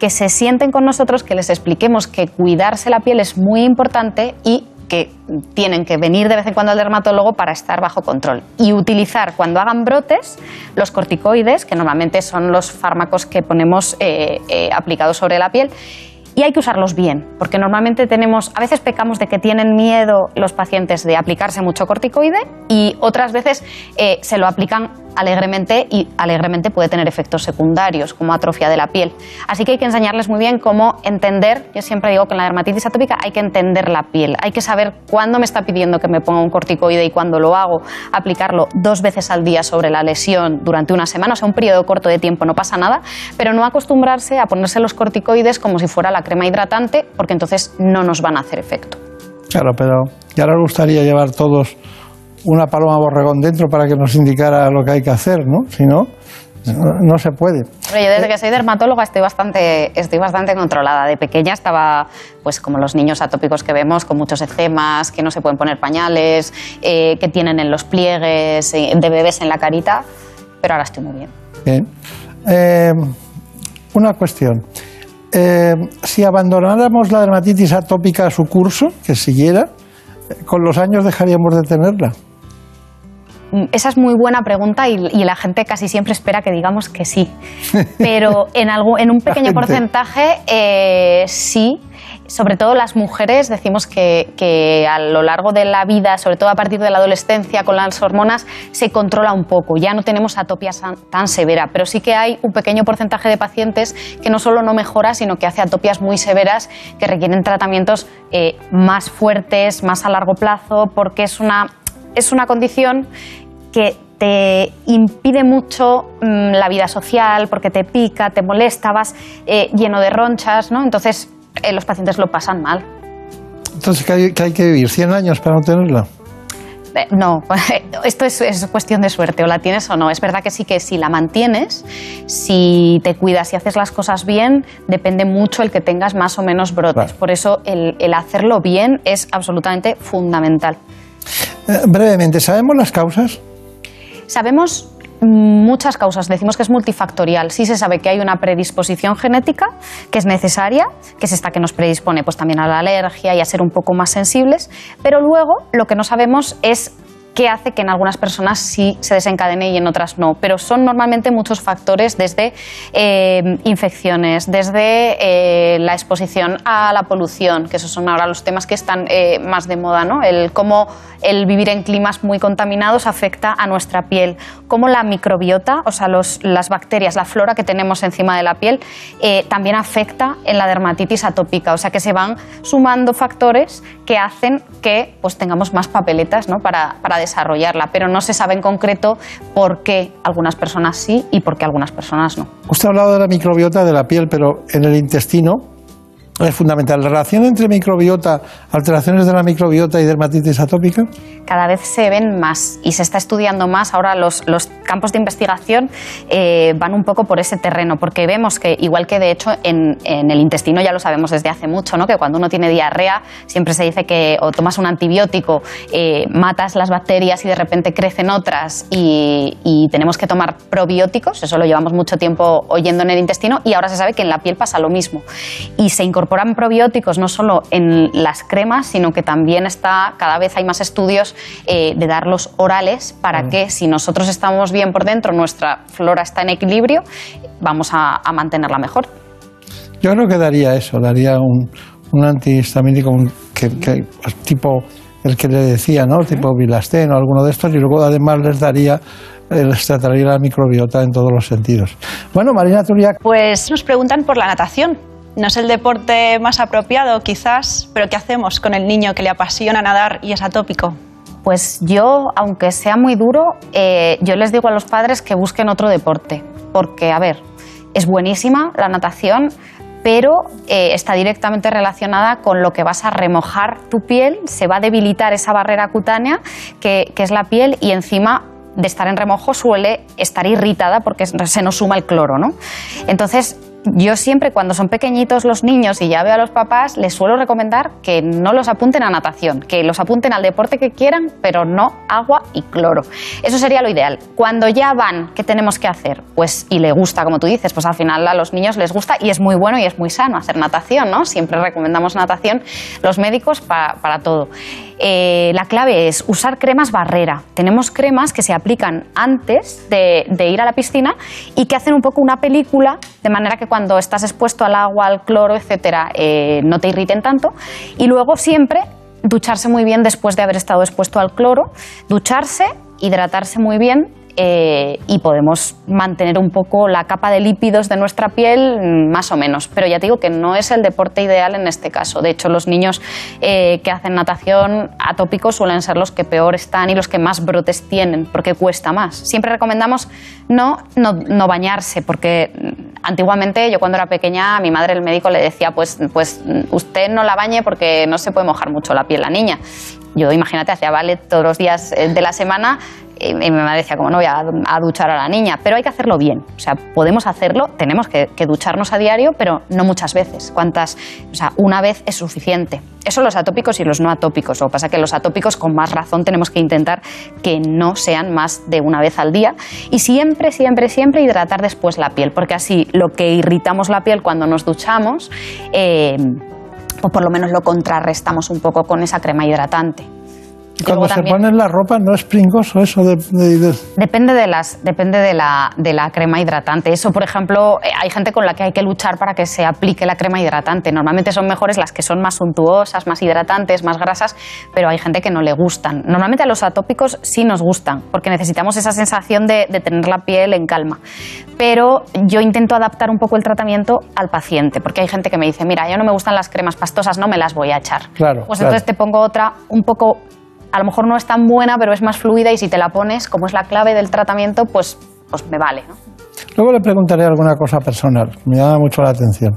que se sienten con nosotros, que les expliquemos que cuidarse la piel es muy importante y que tienen que venir de vez en cuando al dermatólogo para estar bajo control y utilizar cuando hagan brotes los corticoides, que normalmente son los fármacos que ponemos eh, eh, aplicados sobre la piel. Y hay que usarlos bien, porque normalmente tenemos, a veces pecamos de que tienen miedo los pacientes de aplicarse mucho corticoide y otras veces eh, se lo aplican alegremente y alegremente puede tener efectos secundarios como atrofia de la piel. Así que hay que enseñarles muy bien cómo entender, yo siempre digo que en la dermatitis atópica hay que entender la piel, hay que saber cuándo me está pidiendo que me ponga un corticoide y cuándo lo hago, aplicarlo dos veces al día sobre la lesión durante una semana, o sea, un periodo corto de tiempo, no pasa nada, pero no acostumbrarse a ponerse los corticoides como si fuera la crema hidratante, porque entonces no nos van a hacer efecto. Claro, pero ya nos gustaría llevar todos una paloma borregón dentro para que nos indicara lo que hay que hacer, ¿no? Si no, no, no se puede. Pero yo desde que soy dermatóloga estoy bastante, estoy bastante controlada. De pequeña estaba, pues como los niños atópicos que vemos, con muchos eczemas, que no se pueden poner pañales, eh, que tienen en los pliegues, eh, de bebés en la carita, pero ahora estoy muy bien. Bien. Eh, una cuestión. Si abandonáramos la dermatitis atópica a su curso, que siguiera, ¿con los años dejaríamos de tenerla? Esa es muy buena pregunta y, y la gente casi siempre espera que digamos que sí. (laughs) Pero en, algo, en un pequeño porcentaje eh, sí. Sobre todo las mujeres decimos que, que a lo largo de la vida, sobre todo a partir de la adolescencia con las hormonas, se controla un poco. Ya no tenemos atopia tan severa, pero sí que hay un pequeño porcentaje de pacientes que no solo no mejora, sino que hace atopias muy severas que requieren tratamientos eh, más fuertes, más a largo plazo, porque es una, es una condición que te impide mucho mm, la vida social porque te pica, te molesta, vas eh, lleno de ronchas, ¿no? Entonces eh, los pacientes lo pasan mal. Entonces, ¿qué hay, qué hay que vivir? ¿100 años para no tenerla? Eh, no, (laughs) esto es, es cuestión de suerte, o la tienes o no. Es verdad que sí que si la mantienes, si te cuidas y haces las cosas bien, depende mucho el que tengas más o menos brotes. Por eso el, el hacerlo bien es absolutamente fundamental. Eh, brevemente, ¿sabemos las causas? Sabemos muchas causas, decimos que es multifactorial. Sí se sabe que hay una predisposición genética que es necesaria, que es esta que nos predispone pues, también a la alergia y a ser un poco más sensibles, pero luego lo que no sabemos es que hace que en algunas personas sí se desencadene y en otras no. Pero son normalmente muchos factores desde eh, infecciones, desde eh, la exposición a la polución, que esos son ahora los temas que están eh, más de moda, ¿no? El cómo el vivir en climas muy contaminados afecta a nuestra piel, cómo la microbiota, o sea, los, las bacterias, la flora que tenemos encima de la piel, también afecta en la dermatitis atópica, o sea que se van sumando factores que hacen que pues, tengamos más papeletas ¿no? para, para desarrollarla, pero no se sabe en concreto por qué algunas personas sí y por qué algunas personas no. Usted ha hablado de la microbiota de la piel, pero en el intestino es fundamental. ¿La relación entre microbiota, alteraciones de la microbiota y dermatitis atópica? Cada vez se ven más y se está estudiando más. Ahora los, los campos de investigación eh, van un poco por ese terreno, porque vemos que, igual que de hecho en, en, el intestino ya lo sabemos desde hace mucho, ¿no? que cuando uno tiene diarrea siempre se dice que o tomas un antibiótico, eh, matas las bacterias y de repente crecen otras y, y tenemos que tomar probióticos. Eso lo llevamos mucho tiempo oyendo en el intestino y ahora se sabe que en la piel pasa lo mismo. Y se incorpora incorporan probióticos no solo en las cremas, sino que también está, cada vez hay más estudios eh, de darlos orales para que si nosotros estamos bien por dentro, nuestra flora está en equilibrio, vamos a, mantenerla mejor. Yo creo que daría eso, daría un, un antihistamínico que, pues, tipo el que le decía, ¿no? Tipo Bilastén o alguno de estos, y luego además les daría les trataría la microbiota en todos los sentidos. Bueno, Marina Turiac. Pues nos preguntan por la natación. No es el deporte más apropiado, quizás, pero ¿qué hacemos con el niño que le apasiona nadar y es atópico? Pues yo, aunque sea muy duro, eh, yo les digo a los padres que busquen otro deporte, porque, a ver, es buenísima la natación, pero eh, está directamente relacionada con lo que vas a remojar tu piel, se va a debilitar esa barrera cutánea que, que es la piel y encima de estar en remojo suele estar irritada porque se nos suma el cloro, ¿no? Entonces, yo siempre cuando son pequeñitos los niños y ya veo a los papás, les suelo recomendar que no los apunten a natación, que los apunten al deporte que quieran, pero no agua y cloro. Eso sería lo ideal. Cuando ya van, ¿qué tenemos que hacer? Pues, y le gusta, como tú dices, pues al final a los niños les gusta y es muy bueno y es muy sano hacer natación, ¿no? Siempre recomendamos natación los médicos para todo. Eh, la clave es usar cremas barrera. Tenemos cremas que se aplican antes de, ir a la piscina y que hacen un poco una película de manera que cuando estás expuesto al agua, al cloro, etcétera, eh, no te irriten tanto. Y luego siempre ducharse muy bien después de haber estado expuesto al cloro, ducharse, hidratarse muy bien eh, y podemos mantener un poco la capa de lípidos de nuestra piel mm, más o menos. Pero ya te digo que no es el deporte ideal en este caso. De hecho, los niños eh, que hacen natación atópicos suelen ser los que peor están y los que más brotes tienen, porque cuesta más. Siempre recomendamos no, no, no bañarse, porque mm, antiguamente yo cuando era pequeña a mi madre el médico le decía pues, pues mm, usted no la bañe porque no se puede mojar mucho la piel la niña. Yo, imagínate, hacía ballet todos los días eh, de la semana y mi mamá decía, como no voy a, duchar a la niña, pero hay que hacerlo bien. O sea, podemos hacerlo, tenemos que, ducharnos a diario, pero no muchas veces. ¿Cuántas? O sea, una vez es suficiente. Eso los atópicos y los no atópicos. Lo que pasa es que los atópicos, con más razón, tenemos que intentar que no sean más de una vez al día. Y siempre, siempre, siempre hidratar después la piel, porque así lo que irritamos la piel cuando nos duchamos, eh, pues por lo menos lo contrarrestamos un poco con esa crema hidratante. Cuando se ponen la ropa, ¿no es pringoso eso? De, Depende, de, las, depende de, la, de la crema hidratante. Eso, por ejemplo, eh, hay gente con la que hay que luchar para que se aplique la crema hidratante. Normalmente son mejores las que son más suntuosas, más hidratantes, más grasas, pero hay gente que no le gustan. Normalmente a los atópicos sí nos gustan, porque necesitamos esa sensación de, de tener la piel en calma. Pero yo intento adaptar un poco el tratamiento al paciente, porque hay gente que me dice, mira, yo no me gustan las cremas pastosas, no me las voy a echar. Claro, pues entonces te pongo otra un poco a lo mejor no es tan buena, pero es más fluida y si te la pones, como es la clave del tratamiento, pues, pues me vale. ¿no? Luego le preguntaré alguna cosa personal, me llama mucho la atención.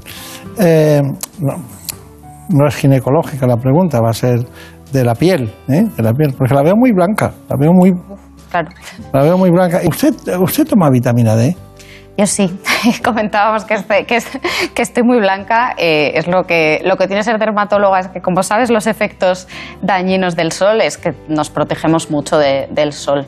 Eh, no, es ginecológica la pregunta, va a ser de la piel, ¿eh? de la piel, porque la veo muy blanca, la veo muy, claro. la veo muy blanca. ¿Usted, usted toma vitamina D? Yo sí, (laughs) comentábamos que, estoy, que, estoy muy blanca. Eh, es lo que, lo que tiene ser dermatóloga, es que como sabes los efectos dañinos del sol es que nos protegemos mucho del sol.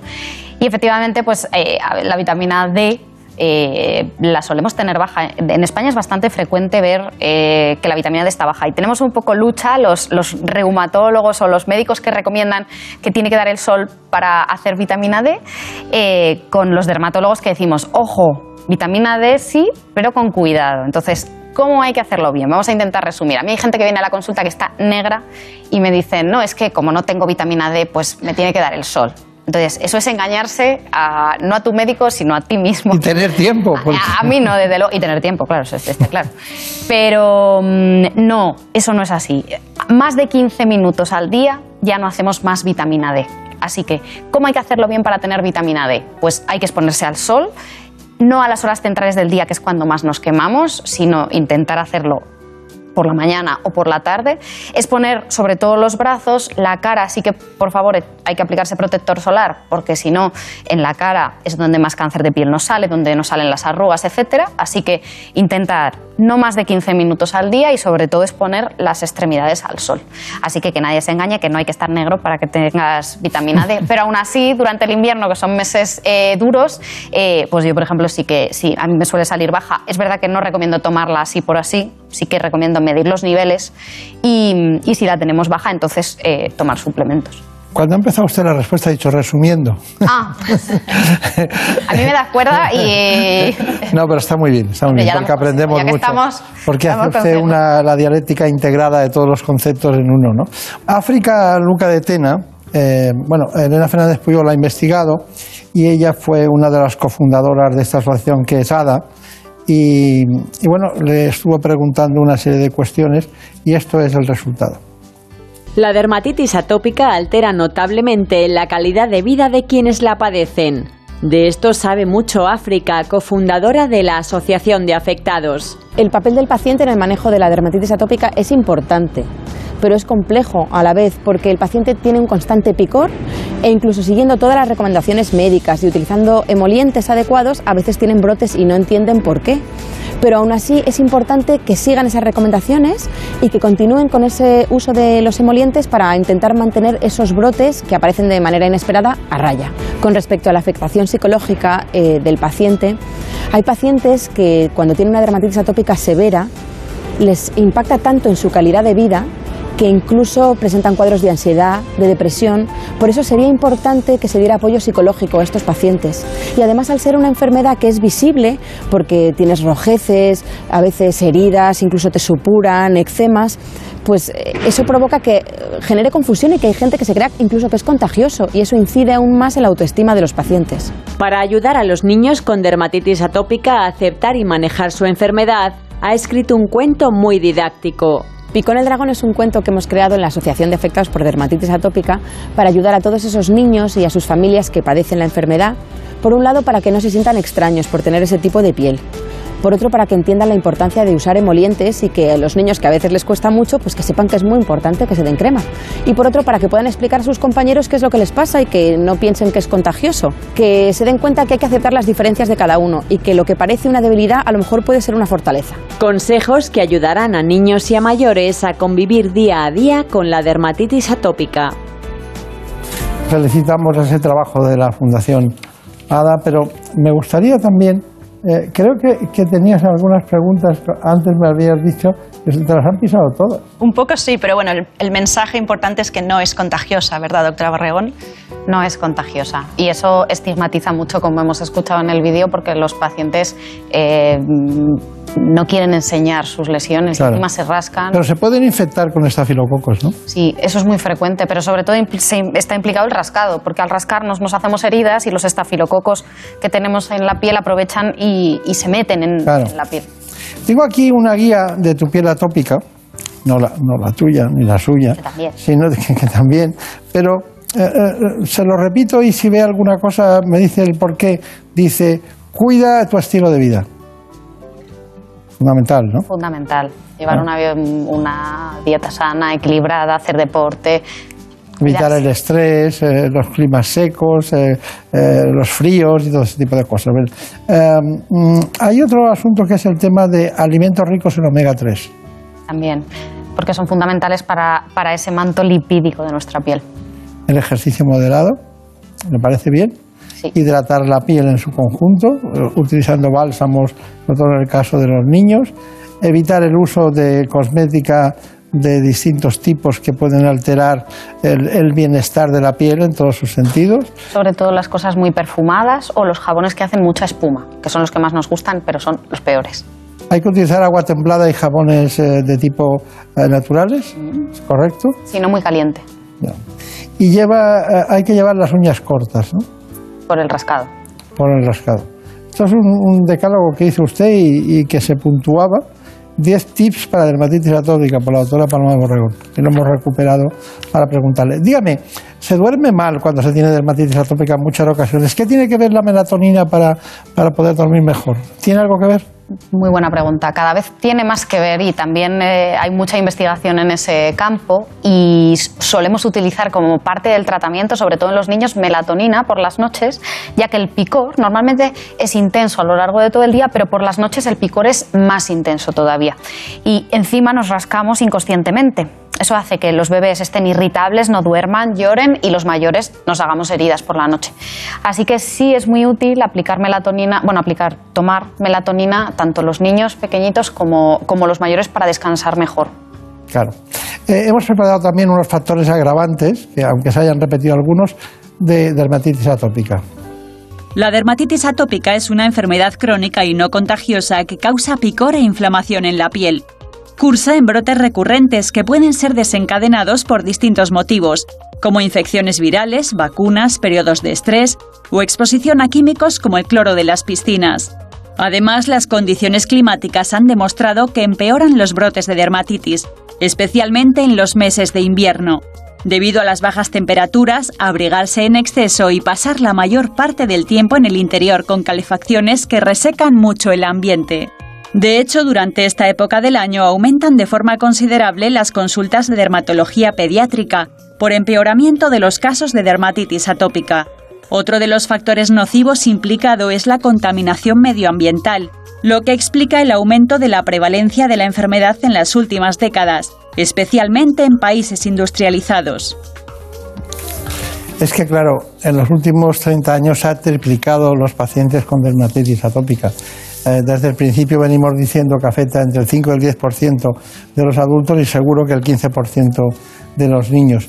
Y efectivamente, pues eh, la vitamina D eh, la solemos tener baja. En España es bastante frecuente ver que la vitamina D está baja y tenemos un poco lucha los, los reumatólogos o los médicos que recomiendan que tiene que dar el sol para hacer vitamina D con los dermatólogos que decimos, ojo, vitamina D sí, pero con cuidado. Entonces, ¿Cómo hay que hacerlo bien? Vamos a intentar resumir. A mí hay gente que viene a la consulta que está negra y me dicen, no, es que como no tengo vitamina D, pues me tiene que dar el sol. Entonces, eso es engañarse a, no a tu médico, sino a ti mismo. Y tener tiempo. porque- A, a mí no, desde luego. Y tener tiempo, claro, eso está claro. Pero mm, no, eso no es así. Más de 15 minutos al día ya no hacemos más vitamina D. Así que, ¿cómo hay que hacerlo bien para tener vitamina D? Pues hay que exponerse al sol, no a las horas centrales del día, que es cuando más nos quemamos, sino intentar hacerlo por la mañana o por la tarde, es poner sobre todo los brazos, la cara, así que por favor hay que aplicarse protector solar, porque si no, en la cara es donde más cáncer de piel nos sale, donde nos salen las arrugas, etcétera. Así que intentar no más de 15 minutos al día y sobre todo exponer las extremidades al sol. Así que que nadie se engañe, que no hay que estar negro para que tengas vitamina D. (laughs) Pero aún así, durante el invierno, que son meses eh, duros, eh, pues yo, por ejemplo, sí que sí, a mí me suele salir baja. Es verdad que no recomiendo tomarla así por así, sí que recomiendo medir los niveles y, y si la tenemos baja, entonces eh, tomar suplementos. Cuando ha empezado usted la respuesta, ha dicho resumiendo. Ah, a mí me da cuerda y... No, pero está muy bien, está muy bien, ya porque aprendemos ya que mucho. estamos- porque estamos hace usted una, la dialéctica integrada de todos los conceptos en uno. ¿no? África Luca de Tena, eh, bueno, Elena Fernández Puyol la ha investigado y ella fue una de las cofundadoras de esta asociación que es ADA. Y, y bueno, le estuvo preguntando una serie de cuestiones y esto es el resultado. La dermatitis atópica altera notablemente la calidad de vida de quienes la padecen. De esto sabe mucho África, cofundadora de la Asociación de Afectados. El papel del paciente en el manejo de la dermatitis atópica es importante, pero es complejo a la vez porque el paciente tiene un constante picor e incluso siguiendo todas las recomendaciones médicas y utilizando emolientes adecuados, a veces tienen brotes y no entienden por qué. Pero aún así es importante que sigan esas recomendaciones y que continúen con ese uso de los emolientes para intentar mantener esos brotes que aparecen de manera inesperada a raya. Con respecto a la afectación psicológica eh, del paciente, hay pacientes que cuando tienen una dermatitis atópica severa les impacta tanto en su calidad de vida que incluso presentan cuadros de ansiedad, de depresión. Por eso sería importante que se diera apoyo psicológico a estos pacientes. Y además al ser una enfermedad que es visible, porque tienes rojeces, a veces heridas, incluso te supuran, eczemas, pues eh, eso provoca que eh, genere confusión y que hay gente que se crea incluso que es contagioso y eso incide aún más en la autoestima de los pacientes. Para ayudar a los niños con dermatitis atópica a aceptar y manejar su enfermedad, ha escrito un cuento muy didáctico. Picón el dragón es un cuento que hemos creado en la Asociación de Afectados por Dermatitis Atópica para ayudar a todos esos niños y a sus familias que padecen la enfermedad. Por un lado, para que no se sientan extraños por tener ese tipo de piel. Por otro, para que entiendan la importancia de usar emolientes y que a los niños que a veces les cuesta mucho, pues que sepan que es muy importante que se den crema. Y por otro, para que puedan explicar a sus compañeros qué es lo que les pasa y que no piensen que es contagioso. Que se den cuenta que hay que aceptar las diferencias de cada uno y que lo que parece una debilidad a lo mejor puede ser una fortaleza. Consejos que ayudarán a niños y a mayores a convivir día a día con la dermatitis atópica. Felicitamos ese trabajo de la Fundación ADA, pero me gustaría también, eh, creo que, que tenías algunas preguntas, antes me habías dicho te las han pisado todas. Un poco sí, pero bueno, el, el mensaje importante es que no es contagiosa, ¿verdad, doctora Barregón? no es contagiosa. Y eso estigmatiza mucho, como hemos escuchado en el vídeo, porque los pacientes eh, no quieren enseñar sus lesiones Claro. encima se rascan. Pero se pueden infectar con estafilococos, ¿no? Sí, eso es muy frecuente, pero sobre todo está implicado el rascado, porque al rascarnos nos hacemos heridas y los estafilococos que tenemos en la piel aprovechan y, y se meten en, Claro. en la piel. Tengo aquí una guía de tu piel atópica, no la, no la tuya ni la suya, también. sino que, que también, pero eh, eh, se lo repito y si ve alguna cosa me dice el por qué. Dice, cuida tu estilo de vida. Fundamental, ¿no? Fundamental. Llevar Ah. una, una dieta sana, equilibrada, hacer deporte. Evitar el estrés, eh, los climas secos, eh, eh, los fríos y todo ese tipo de cosas. Eh, mm, hay otro asunto que es el tema de alimentos ricos en omega 3. también, porque son fundamentales para, para ese manto lipídico de nuestra piel. El ejercicio moderado, ¿me parece bien? hidratar la piel en su conjunto, utilizando bálsamos, sobre todo en el caso de los niños, evitar el uso de cosmética de distintos tipos que pueden alterar el, el, bienestar de la piel en todos sus sentidos. Sobre todo las cosas muy perfumadas o los jabones que hacen mucha espuma, que son los que más nos gustan, pero son los peores. Hay que utilizar agua templada y jabones eh, de tipo eh, naturales, ¿es correcto? Sí, no muy caliente. Y lleva, eh, hay que llevar las uñas cortas, ¿no? Por el rascado. Por el rascado. Esto es un, un decálogo que hizo usted y, y que se puntuaba 10 tips para dermatitis atópica por la doctora Paloma Borregón, que lo hemos recuperado para preguntarle. Dígame, ¿se duerme mal cuando se tiene dermatitis atópica en muchas ocasiones? ¿Qué tiene que ver la melatonina para, para poder dormir mejor? ¿Tiene algo que ver? Muy buena pregunta. Cada vez tiene más que ver y también eh, hay mucha investigación en ese campo y solemos utilizar como parte del tratamiento, sobre todo en los niños, melatonina por las noches, ya que el picor normalmente es intenso a lo largo de todo el día, pero por las noches el picor es más intenso todavía. Y encima nos rascamos inconscientemente. Eso hace que los bebés estén irritables, no duerman, lloren y los mayores nos hagamos heridas por la noche. Así que sí es muy útil aplicar melatonina, bueno, aplicar, tomar melatonina tanto los niños pequeñitos como, como los mayores para descansar mejor. Claro. Eh, hemos preparado también unos factores agravantes, que aunque se hayan repetido algunos, de dermatitis atópica. La dermatitis atópica es una enfermedad crónica y no contagiosa que causa picor e inflamación en la piel cursa en brotes recurrentes que pueden ser desencadenados por distintos motivos, como infecciones virales, vacunas, periodos de estrés o exposición a químicos como el cloro de las piscinas. Además, las condiciones climáticas han demostrado que empeoran los brotes de dermatitis, especialmente en los meses de invierno. Debido a las bajas temperaturas, abrigarse en exceso y pasar la mayor parte del tiempo en el interior con calefacciones que resecan mucho el ambiente. De hecho, durante esta época del año aumentan de forma considerable las consultas de dermatología pediátrica por empeoramiento de los casos de dermatitis atópica. Otro de los factores nocivos implicado es la contaminación medioambiental, lo que explica el aumento de la prevalencia de la enfermedad en las últimas décadas, especialmente en países industrializados. Es que, claro, en los últimos 30 años se ha triplicado los pacientes con dermatitis atópica. Eh, desde el principio venimos diciendo que afecta entre el 5 y el 10% de los adultos y seguro que el 15% de los niños.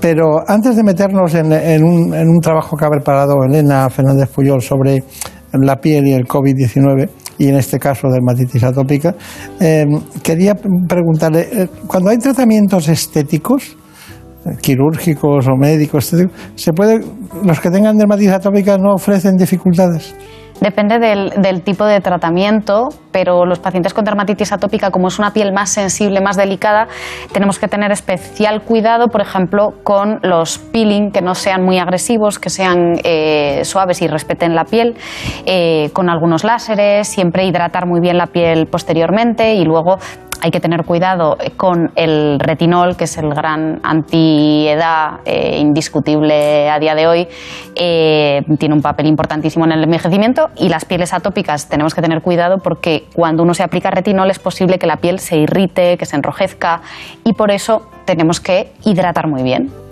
Pero antes de meternos en, un, trabajo que ha preparado Elena Fernández Puyol sobre la piel y el COVID-19, y en este caso dermatitis atópica, eh, quería preguntarle, eh, cuando hay tratamientos estéticos, quirúrgicos o médicos, ¿se puede, los que tengan dermatitis atópica no ofrecen dificultades? Depende del, tipo de tratamiento, pero los pacientes con dermatitis atópica, como es una piel más sensible, más delicada, tenemos que tener especial cuidado, por ejemplo, con los peeling, que no sean muy agresivos, que sean eh, suaves y respeten la piel, eh, con algunos láseres, siempre hidratar muy bien la piel posteriormente y luego hay que tener cuidado con el retinol, que es el gran antiedad eh, indiscutible a día de hoy. Eh, tiene un papel importantísimo en el envejecimiento y las pieles atópicas tenemos que tener cuidado porque cuando uno se aplica retinol es posible que la piel se irrite, que se enrojezca y por eso tenemos que hidratar muy bien.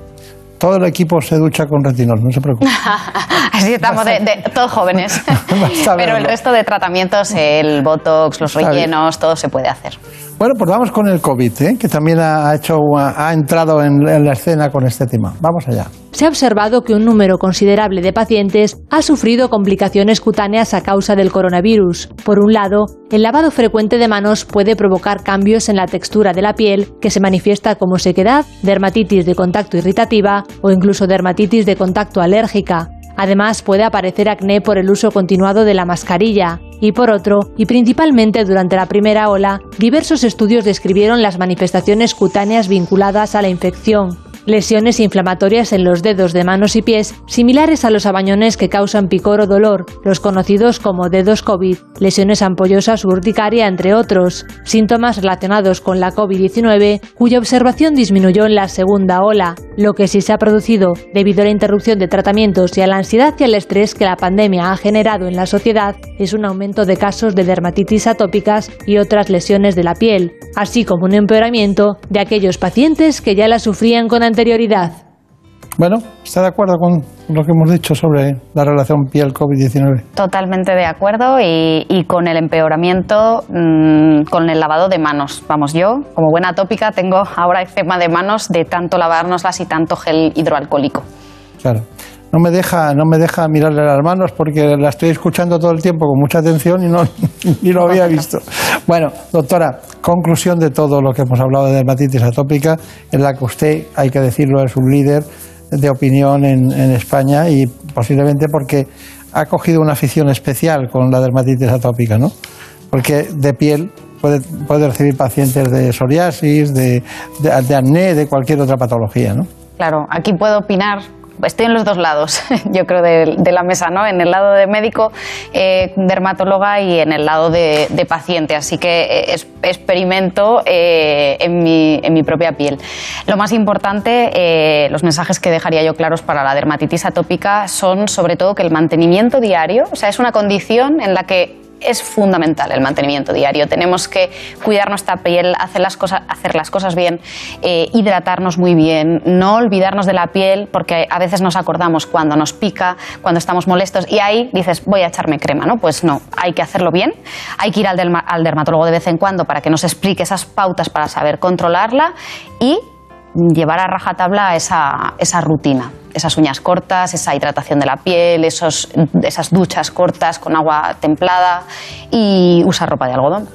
Todo el equipo se ducha con retinol, no se preocupe. (laughs) Así estamos de, de, todos jóvenes. (laughs) Pero el resto de tratamientos, el botox, los rellenos, todo se puede hacer. Bueno, pues vamos con el COVID, ¿eh? que también ha, hecho, ha entrado en, en la escena con este tema. Vamos allá. Se ha observado que un número considerable de pacientes ha sufrido complicaciones cutáneas a causa del coronavirus. Por un lado, el lavado frecuente de manos puede provocar cambios en la textura de la piel que se manifiesta como sequedad, dermatitis de contacto irritativa o incluso dermatitis de contacto alérgica. Además, puede aparecer acné por el uso continuado de la mascarilla. Y por otro, y principalmente durante la primera ola, diversos estudios describieron las manifestaciones cutáneas vinculadas a la infección, lesiones inflamatorias en los dedos de manos y pies, similares a los abañones que causan picor o dolor, los conocidos como dedos COVID, lesiones ampollosas urticaria, entre otros, síntomas relacionados con la COVID-19, cuya observación disminuyó en la segunda ola. Lo que sí se ha producido, debido a la interrupción de tratamientos y a la ansiedad y al estrés que la pandemia ha generado en la sociedad, es un aumento de casos de dermatitis atópicas y otras lesiones de la piel, así como un empeoramiento de aquellos pacientes que ya la sufrían con anterioridad. Bueno, ¿está de acuerdo con lo que hemos dicho sobre la relación piel-COVID-19? Totalmente de acuerdo y, y con el empeoramiento mm, con el lavado de manos. Vamos, yo, como buena tópica, tengo ahora eczema de manos de tanto lavárnoslas y tanto gel hidroalcohólico. Claro. No me deja, no me deja mirarle las manos porque la estoy escuchando todo el tiempo con mucha atención y no (laughs) ni lo había visto. Bueno, doctora, conclusión de todo lo que hemos hablado de dermatitis atópica, en la que usted, hay que decirlo, es un líder de opinión en, en España y posiblemente porque ha cogido una afición especial con la dermatitis atópica, ¿no? Porque de piel puede, puede recibir pacientes de psoriasis, de, de, de acné, de cualquier otra patología, ¿no? Claro, aquí puedo opinar. Estoy en los dos lados, (laughs) yo creo, de, la mesa, ¿no? En el lado de médico, eh, dermatóloga y en el lado de, paciente. Así que eh, experimento eh, en, mi, en mi propia piel. Lo más importante, los mensajes que dejaría yo claros para la dermatitis atópica son sobre todo que el mantenimiento diario, o sea, es una condición en la que es fundamental el mantenimiento diario. Tenemos que cuidar nuestra piel, hacer las cosas, hacer las cosas bien, eh, hidratarnos muy bien, no olvidarnos de la piel, porque a veces nos acordamos cuando nos pica, cuando estamos molestos, y ahí dices, voy a echarme crema, ¿no? Pues no, hay que hacerlo bien, hay que ir al dermatólogo de vez en cuando para que nos explique esas pautas para saber controlarla y llevar a rajatabla esa, esa rutina, esas uñas cortas, esa hidratación de la piel, esos, esas duchas cortas con agua templada y usar ropa de algodón.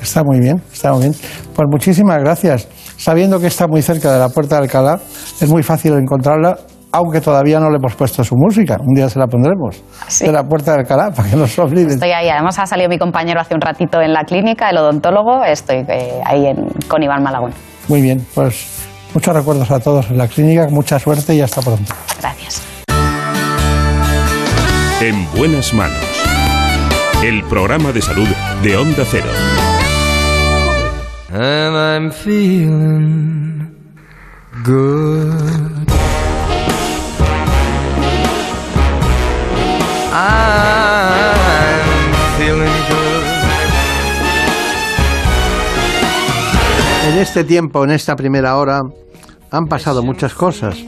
Está muy bien, está muy bien. Pues muchísimas gracias. Sabiendo que está muy cerca de la Puerta de Alcalá, es muy fácil encontrarla, aunque todavía no le hemos puesto su música. Un día se la pondremos. De la Puerta de Alcalá, para que no se olviden. Estoy ahí, además ha salido mi compañero hace un ratito en la clínica, el odontólogo, estoy eh, ahí en, con Iván Malagón. Muy bien, pues muchos recuerdos a todos en la clínica, mucha suerte y hasta pronto. Gracias. En buenas manos. El programa de salud de Onda Cero. And I'm feeling good. I'm En este tiempo, en esta primera hora, han pasado muchas cosas.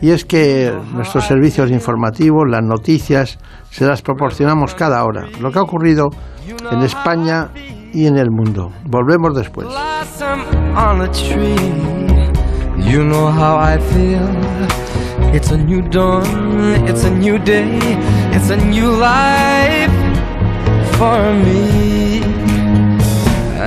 Y es que nuestros servicios informativos, las noticias, se las proporcionamos cada hora. Lo que ha ocurrido en España y en el mundo. Volvemos después.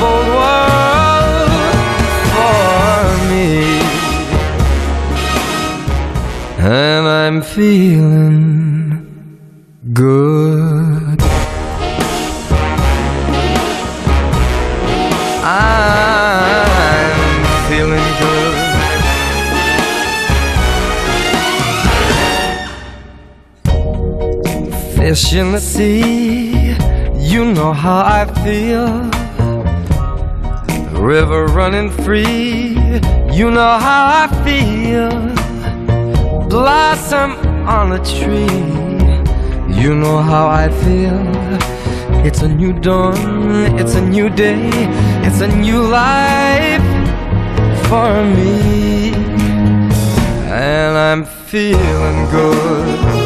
bold world for me. And I'm feeling good. I'm feeling good. Fish in the sea, you know how I feel. River running free, you know how I feel. Blossom on a tree, you know how I feel. It's a new dawn, it's a new day, it's a new life for me. And I'm feeling good.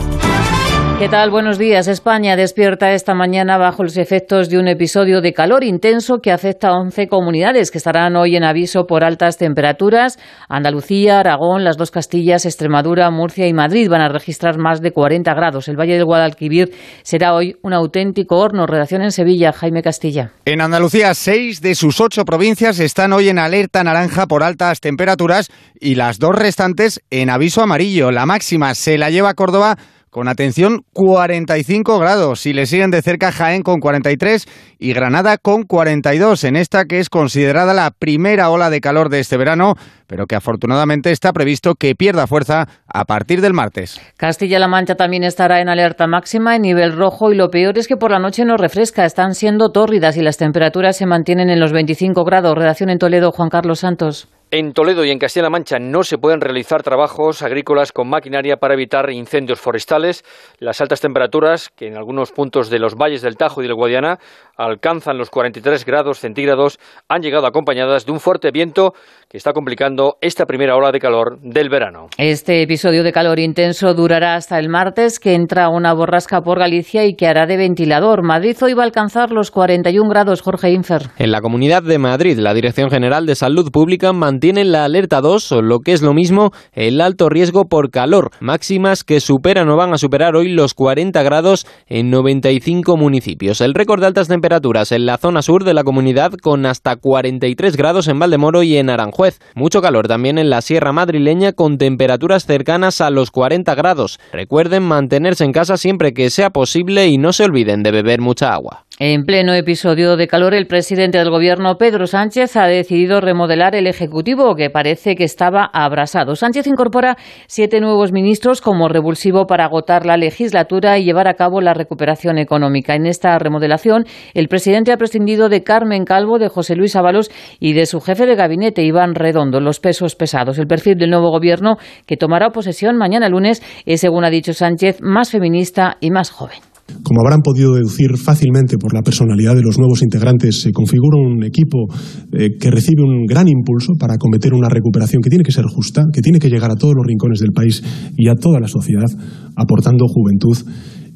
¿Qué tal? Buenos días. España despierta esta mañana bajo los efectos de un episodio de calor intenso que afecta a 11 comunidades que estarán hoy en aviso por altas temperaturas. Andalucía, Aragón, las dos Castillas, Extremadura, Murcia y Madrid van a registrar más de 40 grados. El Valle del Guadalquivir será hoy un auténtico horno. Redacción en Sevilla, Jaime Castilla. En Andalucía, seis de sus ocho provincias están hoy en alerta naranja por altas temperaturas y las dos restantes en aviso amarillo. La máxima se la lleva Córdoba con atención 45 grados. Si le siguen de cerca Jaén con 43 y Granada con 42, en esta que es considerada la primera ola de calor de este verano, pero que afortunadamente está previsto que pierda fuerza a partir del martes. Castilla-La Mancha también estará en alerta máxima en nivel rojo y lo peor es que por la noche no refresca, están siendo tórridas y las temperaturas se mantienen en los 25 grados. Redacción en Toledo, Juan Carlos Santos. En Toledo y en Castilla-La Mancha no se pueden realizar trabajos agrícolas con maquinaria para evitar incendios forestales. Las altas temperaturas, que en algunos puntos de los valles del Tajo y del Guadiana alcanzan los 43 grados centígrados, han llegado acompañadas de un fuerte viento que está complicando esta primera ola de calor del verano. Este episodio de calor intenso durará hasta el martes, que entra una borrasca por Galicia y que hará de ventilador. Madrid hoy va a alcanzar los 41 grados, Jorge Infer. En la Comunidad de Madrid, la Dirección General de Salud Pública mantiene la alerta 2, o lo que es lo mismo, el alto riesgo por calor, máximas que superan o van a superar hoy los 40 grados en 95 municipios. El récord de altas temperaturas en la zona sur de la comunidad con hasta 43 grados en Valdemoro y en Aranjuez. Mucho calor también en la sierra madrileña con temperaturas cercanas a los 40 grados. Recuerden mantenerse en casa siempre que sea posible y no se olviden de beber mucha agua. En pleno episodio de calor, el presidente del gobierno, Pedro Sánchez, ha decidido remodelar el Ejecutivo, que parece que estaba abrasado. Sánchez incorpora siete nuevos ministros como revulsivo para agotar la legislatura y llevar a cabo la recuperación económica. En esta remodelación, el presidente ha prescindido de Carmen Calvo, de José Luis Ábalos y de su jefe de gabinete, Iván Redondo, los pesos pesados. El perfil del nuevo gobierno, que tomará posesión mañana lunes, es, según ha dicho Sánchez, más feminista y más joven. Como habrán podido deducir fácilmente por la personalidad de los nuevos integrantes, se configura un equipo eh, que recibe un gran impulso para cometer una recuperación que tiene que ser justa, que tiene que llegar a todos los rincones del país y a toda la sociedad, aportando juventud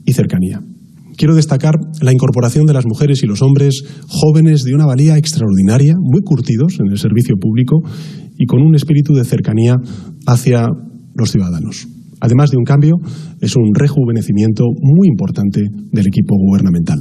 y cercanía. Quiero destacar la incorporación de las mujeres y los hombres jóvenes de una valía extraordinaria, muy curtidos en el servicio público y con un espíritu de cercanía hacia los ciudadanos. Además de un cambio, es un rejuvenecimiento muy importante del equipo gubernamental.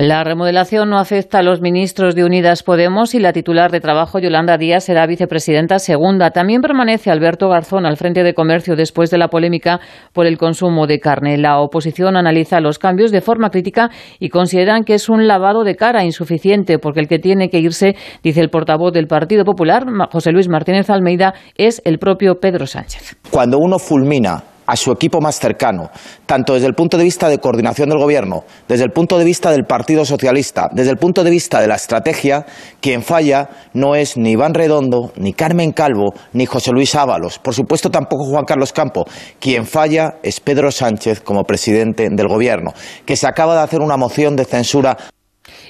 La remodelación no afecta a los ministros de Unidas Podemos y la titular de Trabajo, Yolanda Díaz, será vicepresidenta segunda. También permanece Alberto Garzón al frente de Comercio después de la polémica por el consumo de carne. La oposición analiza los cambios de forma crítica y consideran que es un lavado de cara insuficiente porque el que tiene que irse, dice el portavoz del Partido Popular, José Luis Martínez Almeida, es el propio Pedro Sánchez. Cuando uno fulmina a su equipo más cercano, tanto desde el punto de vista de coordinación del Gobierno, desde el punto de vista del Partido Socialista, desde el punto de vista de la estrategia, quien falla no es ni Iván Redondo, ni Carmen Calvo, ni José Luis Ábalos, por supuesto tampoco Juan Carlos Campo. Quien falla es Pedro Sánchez como presidente del Gobierno, que se acaba de hacer una moción de censura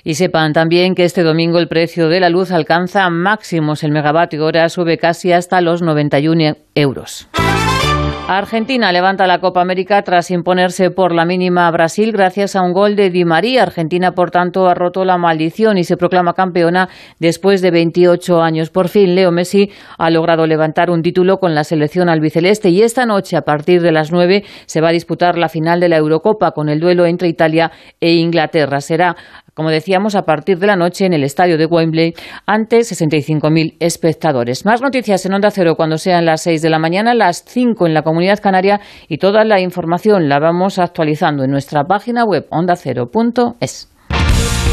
y sepan también que este domingo el precio de la luz alcanza máximos. El megavatio hora sube casi hasta los 91 euros. Argentina levanta la Copa América tras imponerse por la mínima a Brasil gracias a un gol de Di María. Argentina, por tanto, ha roto la maldición y se proclama campeona después de 28 años. Por fin, Leo Messi ha logrado levantar un título con la selección albiceleste y esta noche, a partir de las 9, se va a disputar la final de la Eurocopa con el duelo entre Italia e Inglaterra. Será como decíamos, a partir de la noche en el estadio de Wembley ante 65.000 espectadores. Más noticias en Onda Cero cuando sean las 6 de la mañana, las 5 en la Comunidad Canaria y toda la información la vamos actualizando en nuestra página web ondacero.es.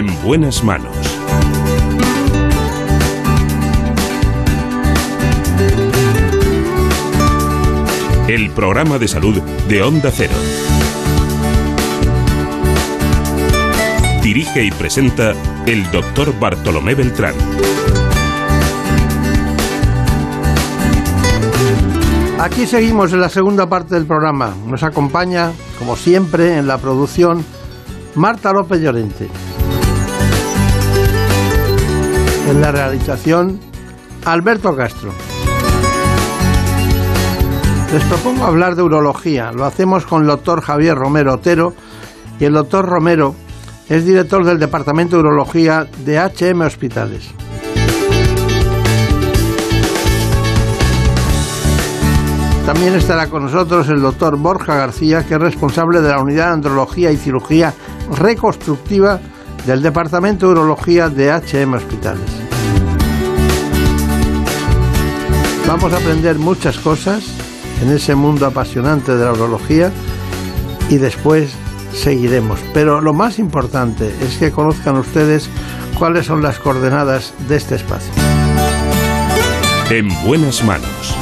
En buenas manos. El programa de salud de Onda Cero. Dirige y presenta el doctor Bartolomé Beltrán. Aquí seguimos en la segunda parte del programa. Nos acompaña, como siempre, en la producción Marta López Llorente. En la realización, Alberto Castro. Les propongo hablar de urología. Lo hacemos con el doctor Javier Romero Otero y el doctor Romero es director del Departamento de Urología de HM Hospitales. También estará con nosotros el doctor Borja García, que es responsable de la Unidad de Andrología y Cirugía Reconstructiva del Departamento de Urología de HM Hospitales. Vamos a aprender muchas cosas en ese mundo apasionante de la urología y después seguiremos. Pero lo más importante es que conozcan ustedes cuáles son las coordenadas de este espacio. En buenas manos.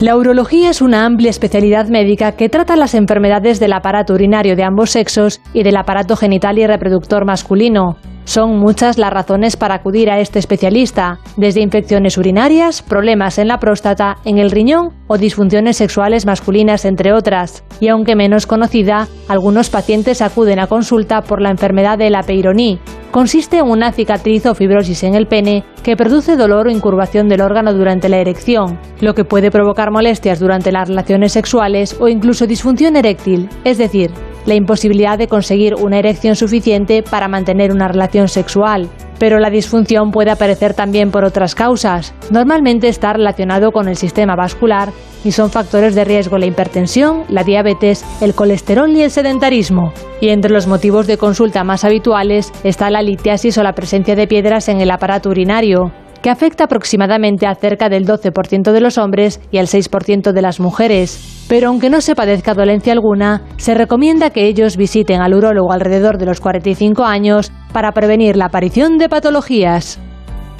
La urología es una amplia especialidad médica que trata las enfermedades del aparato urinario de ambos sexos y del aparato genital y reproductor masculino. Son muchas las razones para acudir a este especialista, desde infecciones urinarias, problemas en la próstata, en el riñón o disfunciones sexuales masculinas, entre otras. Y aunque menos conocida, algunos pacientes acuden a consulta por la enfermedad de la Peyronie. Consiste en una cicatriz o fibrosis en el pene que produce dolor o incurvación del órgano durante la erección, lo que puede provocar molestias durante las relaciones sexuales o incluso disfunción eréctil, es decir, la imposibilidad de conseguir una erección suficiente para mantener una relación sexual. Pero la disfunción puede aparecer también por otras causas. Normalmente está relacionado con el sistema vascular y son factores de riesgo la hipertensión, la diabetes, el colesterol y el sedentarismo. Y entre los motivos de consulta más habituales está la litiasis o la presencia de piedras en el aparato urinario que afecta aproximadamente a cerca del 12% de los hombres y al 6% de las mujeres. Pero aunque no se padezca dolencia alguna, se recomienda que ellos visiten al urólogo alrededor de los 45 años para prevenir la aparición de patologías.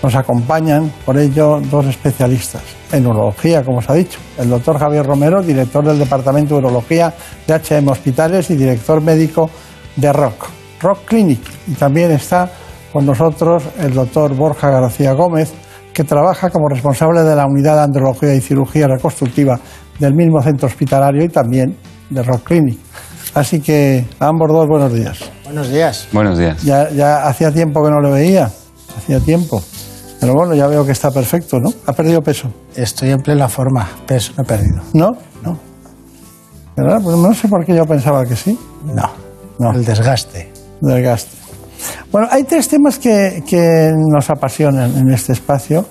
Nos acompañan, por ello, dos especialistas en urología, como os ha dicho. El doctor Javier Romero, director del Departamento de Urología de HM Hospitales y director médico de ROC, ROC Clinic. Y también está con nosotros el doctor Borja García Gómez, que trabaja como responsable de la unidad de andrología y cirugía reconstructiva del mismo centro hospitalario y también de Rock Clinic. Así que a ambos dos buenos días. Buenos días. Buenos días. Ya, ya hacía tiempo que no le veía, hacía tiempo. Pero bueno, ya veo que está perfecto, ¿no? ¿Ha perdido peso? Estoy en plena forma, peso no he perdido. ¿No? No. ¿Verdad? Pues no sé por qué yo pensaba que sí. No, no. el desgaste. Desgaste. Bueno, hay tres temas que, nos apasionan en este espacio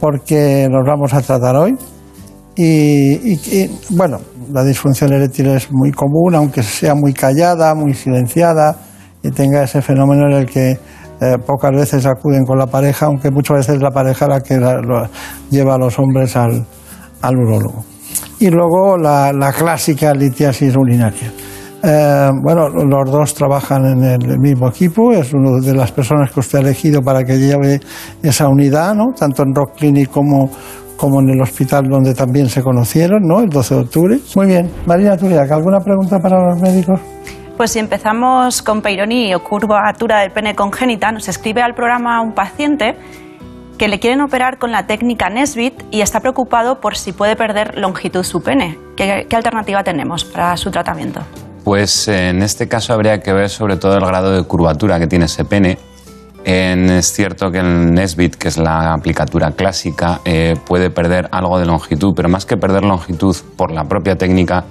porque los vamos a tratar hoy. Y, bueno, la disfunción eréctil es muy común, aunque sea muy callada, muy silenciada y tenga ese fenómeno en el que eh, pocas veces acuden con la pareja, aunque muchas veces la pareja la que lleva a los hombres al, al urólogo. Y luego la clásica litiasis urinaria. Eh, bueno, los dos trabajan en el mismo equipo, es una de las personas que usted ha elegido para que lleve esa unidad, ¿no? tanto en Rock Clinic como, en el hospital donde también se conocieron, ¿no? el 12 de octubre. Muy bien, Marina Turiac, ¿alguna pregunta para los médicos? Pues si empezamos con Peyronie o curvatura del pene congénita, nos escribe al programa un paciente que le quieren operar con la técnica Nesbit y está preocupado por si puede perder longitud su pene. ¿Qué, qué alternativa tenemos para su tratamiento? Pues en este caso habría que ver sobre todo el grado de curvatura que tiene ese pene. es cierto que el Nesbit, que es la aplicatura clásica, eh, puede perder algo de longitud, pero más que perder longitud por la propia técnica,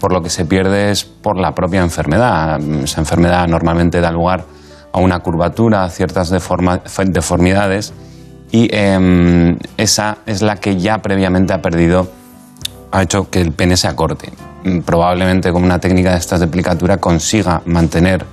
por lo que se pierde es por la propia enfermedad. Esa enfermedad normalmente da lugar a una curvatura, a ciertas deformidades, y em, esa es la que ya previamente ha perdido, ha hecho que el pene se acorte. Mm, probablemente con una técnica de estas de aplicatura consiga mantener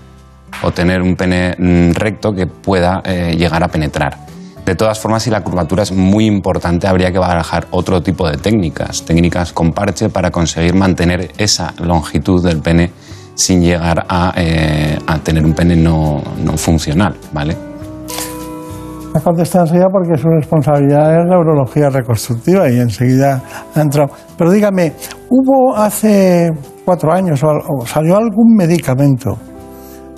o tener un pene mm, recto que pueda eh, llegar a penetrar. De todas formas, si la curvatura es muy importante, habría que barajar otro tipo de técnicas, técnicas con parche para conseguir mantener esa longitud del pene sin llegar a, eh, tener un pene no, no funcional, ¿vale? Ha contestado enseguida porque su responsabilidad es la urología reconstructiva y enseguida ha entrado. Pero dígame, ¿hubo hace cuatro años o salió algún medicamento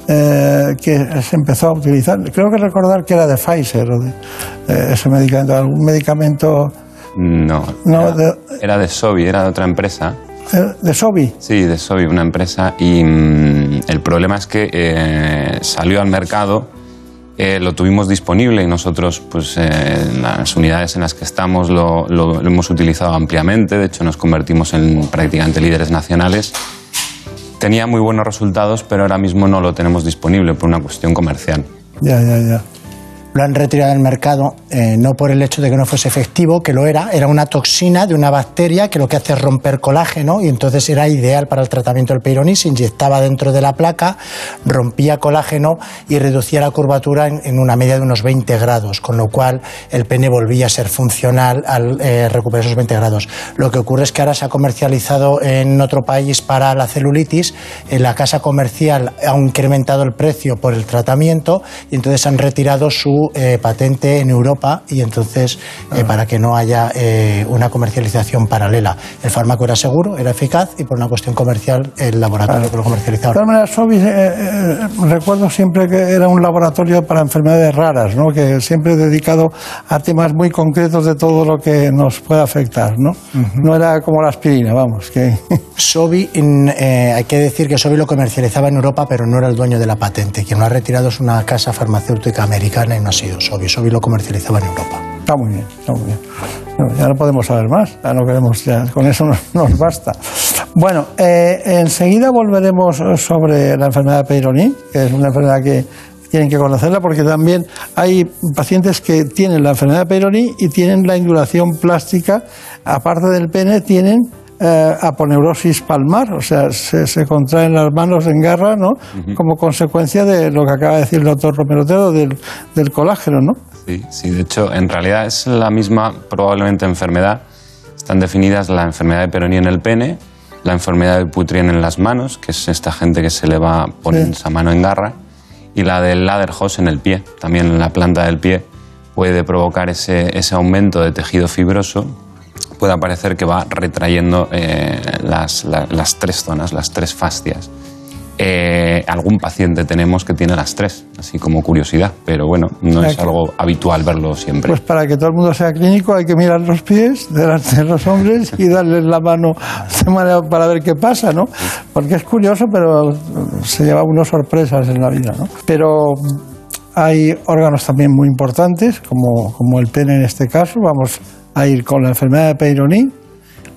eh, que se empezó a utilizar? Creo que recordar que era de Pfizer o de eh, ese medicamento, algún medicamento. No, era, de, era de Sobi, era de otra empresa. Eh, ¿De Sobi? Sí, de Sobi, una empresa. Y mm, el problema es que salió al mercado eh, lo tuvimos disponible y nosotros, pues, en eh, las unidades en las que estamos lo, lo, hemos utilizado ampliamente. De hecho, nos convertimos en prácticamente líderes nacionales. Tenía muy buenos resultados, pero ahora mismo no lo tenemos disponible por una cuestión comercial. Ya, ya, ya lo han retirado del mercado eh, no por el hecho de que no fuese efectivo, que lo era, era una toxina de una bacteria que lo que hace es romper colágeno y entonces era ideal para el tratamiento del peyronie, se inyectaba dentro de la placa, rompía colágeno y reducía la curvatura en, una media de unos 20 grados, con lo cual el pene volvía a ser funcional al eh, recuperar esos 20 grados. Lo que ocurre es que ahora se ha comercializado en otro país para la celulitis, en la casa comercial ha incrementado el precio por el tratamiento y entonces han retirado su eh, patente en Europa y entonces eh, para que no haya eh, una comercialización paralela. El fármaco era seguro, era eficaz y por una cuestión comercial el laboratorio que lo comercializaba. De todas maneras, Sobi, recuerdo siempre que era un laboratorio para enfermedades raras, ¿no? que siempre dedicado a temas muy concretos de todo lo que nos puede afectar. No, no era como la aspirina, vamos. Que... (laughs) Sobi, hay que decir que Sobi lo comercializaba en Europa, pero no era el dueño de la patente. Quien lo ha retirado es una casa farmacéutica americana y no ha sido Sobi. Sobi lo comercializaba en Europa. Está muy bien, está muy bien. ya no podemos saber más, ya no queremos, ya, con eso (laughs) nos, basta. Bueno, eh, enseguida volveremos sobre la enfermedad de Peyronie, que es una enfermedad que tienen que conocerla porque también hay pacientes que tienen la enfermedad de Peyronie y tienen la induración plástica, aparte del pene, tienen eh, aponeurosis palmar, o sea, se, contraen las manos en garra, ¿no? Como consecuencia de lo que acaba de decir el doctor Romero Tedo del, del colágeno, ¿no? Sí, sí, de hecho, en realidad es la misma probablemente enfermedad. Están definidas la enfermedad de Peyronie en el pene, la enfermedad de Putrien en las manos, que es esta gente que se le va a poner esa mano en garra, y la del Laderhoss en el pie, también en la planta del pie puede provocar ese, ese aumento de tejido fibroso pueda parecer que va retrayendo eh, las, tres zonas, las tres fascias. Eh, algún paciente tenemos que tiene las tres, así como curiosidad, pero bueno, no es algo habitual verlo siempre. Pues para que todo el mundo sea clínico hay que mirar los pies delante de los hombres y darles la mano para ver qué pasa, ¿no? Porque es curioso, pero se lleva unas sorpresas en la vida, ¿no? Pero hay órganos también muy importantes, como, como el pene en este caso, vamos a ir con la enfermedad de Peyronie,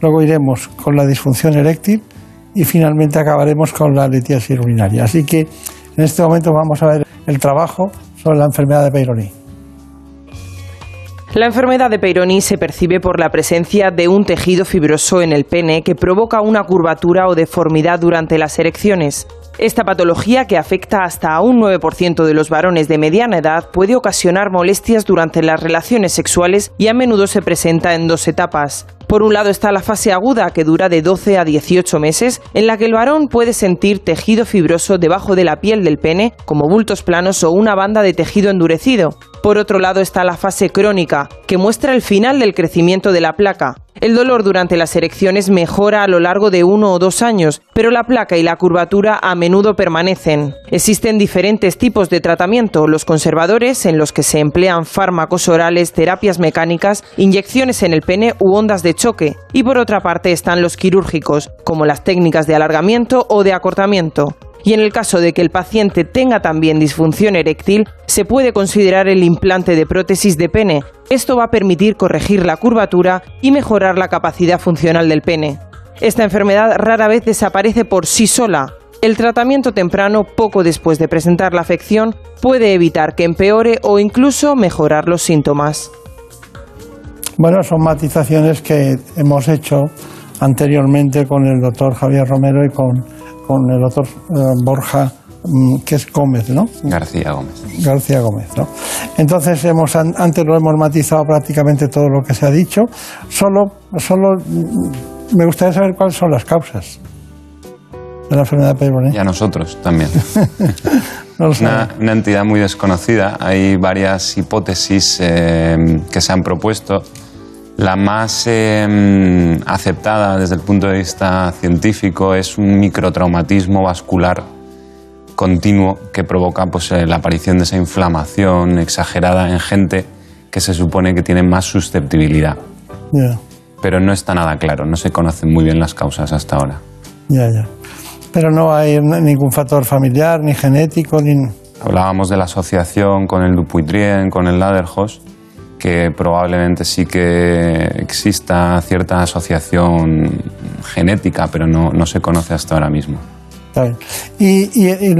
luego iremos con la disfunción eréctil y finalmente acabaremos con la litiasis urinaria. Así que en este momento vamos a ver el trabajo sobre la enfermedad de Peyronie. La enfermedad de Peyronie se percibe por la presencia de un tejido fibroso en el pene que provoca una curvatura o deformidad durante las erecciones. Esta patología, que afecta hasta a un 9% de los varones de mediana edad, puede ocasionar molestias durante las relaciones sexuales y a menudo se presenta en dos etapas. Por un lado está la fase aguda, que dura de 12 a 18 meses, en la que el varón puede sentir tejido fibroso debajo de la piel del pene, como bultos planos o una banda de tejido endurecido. Por otro lado está la fase crónica, que muestra el final del crecimiento de la placa. El dolor durante las erecciones mejora a lo largo de uno o dos años, pero la placa y la curvatura a menudo permanecen. Existen diferentes tipos de tratamiento, los conservadores, en los que se emplean fármacos orales, terapias mecánicas, inyecciones en el pene u ondas de choque, y por otra parte están los quirúrgicos, como las técnicas de alargamiento o de acortamiento y en el caso de que el paciente tenga también disfunción eréctil, se puede considerar el implante de prótesis de pene. Esto va a permitir corregir la curvatura y mejorar la capacidad funcional del pene. Esta enfermedad rara vez desaparece por sí sola. El tratamiento temprano, poco después de presentar la afección, puede evitar que empeore o incluso mejorar los síntomas. Bueno, son matizaciones que hemos hecho anteriormente con el doctor Javier Romero y con con el doctor eh, Borja, mm, que es Gómez, ¿no? García Gómez. García Gómez, ¿no? Entonces, hemos, antes lo hemos matizado prácticamente todo lo que se ha dicho. Solo, solo mm, me gustaría saber cuáles son las causas de la enfermedad de. Y a nosotros también. (laughs) una, una, entidad muy desconocida. Hay varias hipótesis eh, que se han propuesto la más em, aceptada desde el punto de vista científico es un microtraumatismo vascular continuo que provoca pues, eh, la aparición de esa inflamación exagerada en gente que se supone que tiene más susceptibilidad. Pero no está nada claro, no se conocen muy bien las causas hasta ahora. Ya, ya. Pero no hay ningún factor familiar, ni genético, ni... Hablábamos de la asociación con el Dupuytren, con el Ladderhost que probablemente sí que exista cierta asociación genética, pero no, no se conoce hasta ahora mismo. ¿Y, y,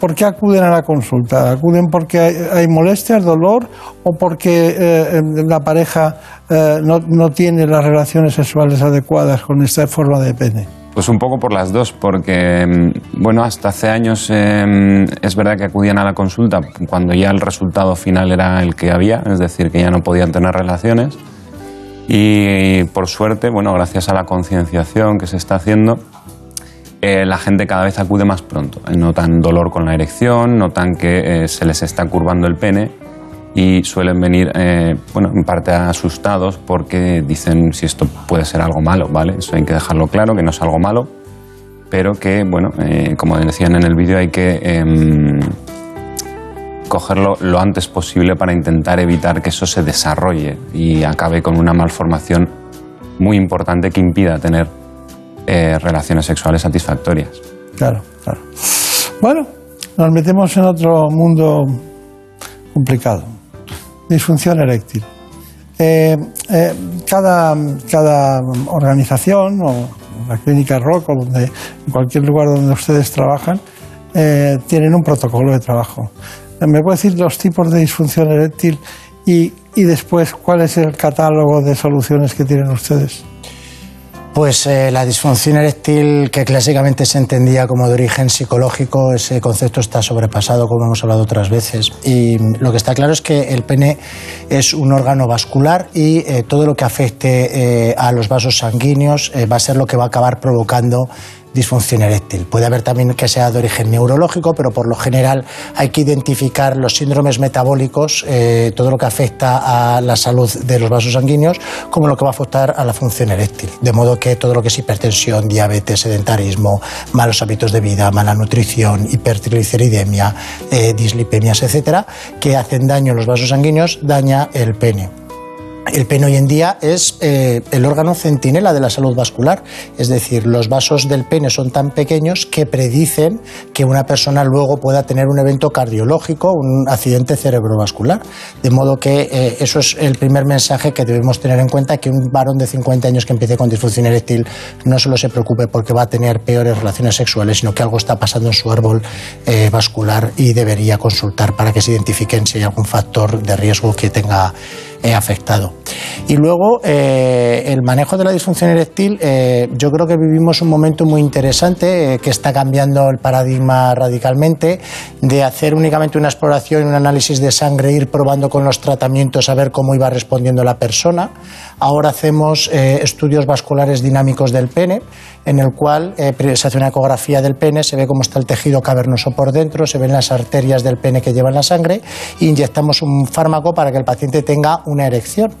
por, qué acuden a la consulta? ¿Acuden porque hay, molestias, dolor o porque eh, la pareja eh, no, no tiene las relaciones sexuales adecuadas con esta forma de pene? Pues un poco por las dos, porque, mm, bueno, hasta hace años em, es verdad que acudían a la consulta cuando ya el resultado final era el que había, es decir, que ya no podían tener relaciones. Y por suerte, bueno, gracias a la concienciación que se está haciendo, eh, la gente cada vez acude más pronto. Notan dolor con la erección, notan que eh, se les está curvando el pene y suelen venir, eh, bueno, en parte asustados porque dicen si esto puede ser algo malo, ¿vale? Eso hay que dejarlo claro, que no es algo malo, pero que, bueno, eh, como decían en el vídeo, hay que em, cogerlo lo antes posible para intentar evitar que eso se desarrolle y acabe con una malformación muy importante que impida tener eh, relaciones sexuales satisfactorias. Claro, claro. Bueno, nos metemos en otro mundo complicado disfunción eréctil. Eh, eh, cada, cada, organización o la clínica Rock o donde, en cualquier lugar donde ustedes trabajan eh, tienen un protocolo de trabajo. ¿Me puede decir los tipos de disfunción eréctil y, y después cuál es el catálogo de soluciones que tienen ustedes? Pues eh, la disfunción eréctil, que clásicamente se entendía como de origen psicológico, ese concepto está sobrepasado, como hemos hablado otras veces. Y lo que está claro es que el pene es un órgano vascular y eh, todo lo que afecte eh, a los vasos sanguíneos va a ser lo que va a acabar provocando disfunción eréctil. Puede haber también que sea de origen neurológico, pero por lo general hay que identificar los síndromes metabólicos, eh, todo lo que afecta a la salud de los vasos sanguíneos, como lo que va a afectar a la función eréctil. De modo que todo lo que es hipertensión, diabetes, sedentarismo, malos hábitos de vida, mala nutrición, hipertrigliceridemia, eh, dislipemias, etcétera, que hacen daño a los vasos sanguíneos, daña el pene. El pene hoy en día es eh, el órgano centinela de la salud vascular, es decir, los vasos del pene son tan pequeños que predicen que una persona luego pueda tener un evento cardiológico, un accidente cerebrovascular. De modo que eh, eso es el primer mensaje que debemos tener en cuenta, que un varón de 50 años que empiece con disfunción eréctil no solo se preocupe porque va a tener peores relaciones sexuales, sino que algo está pasando en su árbol eh, vascular y debería consultar para que se identifiquen si hay algún factor de riesgo que tenga afectado. Y luego, eh, el manejo de la disfunción eréctil, eh, yo creo que vivimos un momento muy interesante eh, que está cambiando el paradigma radicalmente de hacer únicamente una exploración, un análisis de sangre, ir probando con los tratamientos a ver cómo iba respondiendo la persona. Ahora hacemos estudios vasculares dinámicos del pene, en el cual se hace una ecografía del pene, se ve cómo está el tejido cavernoso por dentro, se ven las arterias del pene que llevan la sangre e inyectamos un fármaco para que el paciente tenga una erección.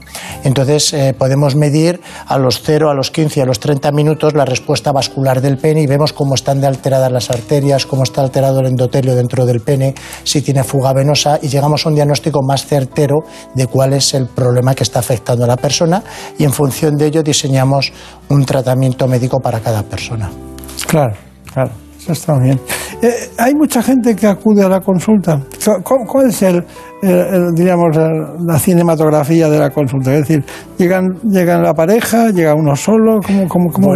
Entonces eh, podemos medir a los 0, a los 15, a los 30 minutos la respuesta vascular del pene y vemos cómo están de alteradas las arterias, cómo está alterado el endotelio dentro del pene, si tiene fuga venosa y llegamos a un diagnóstico más certero de cuál es el problema que está afectando a la persona y en función de ello diseñamos un tratamiento médico para cada persona. Claro, claro. Eso está bien. Eh, hay mucha gente que acude a la consulta. ¿Cuál es el, diríamos, la cinematografía de la consulta? Es decir, llegan, llegan la pareja, llega uno solo, ¿cómo, cómo, cómo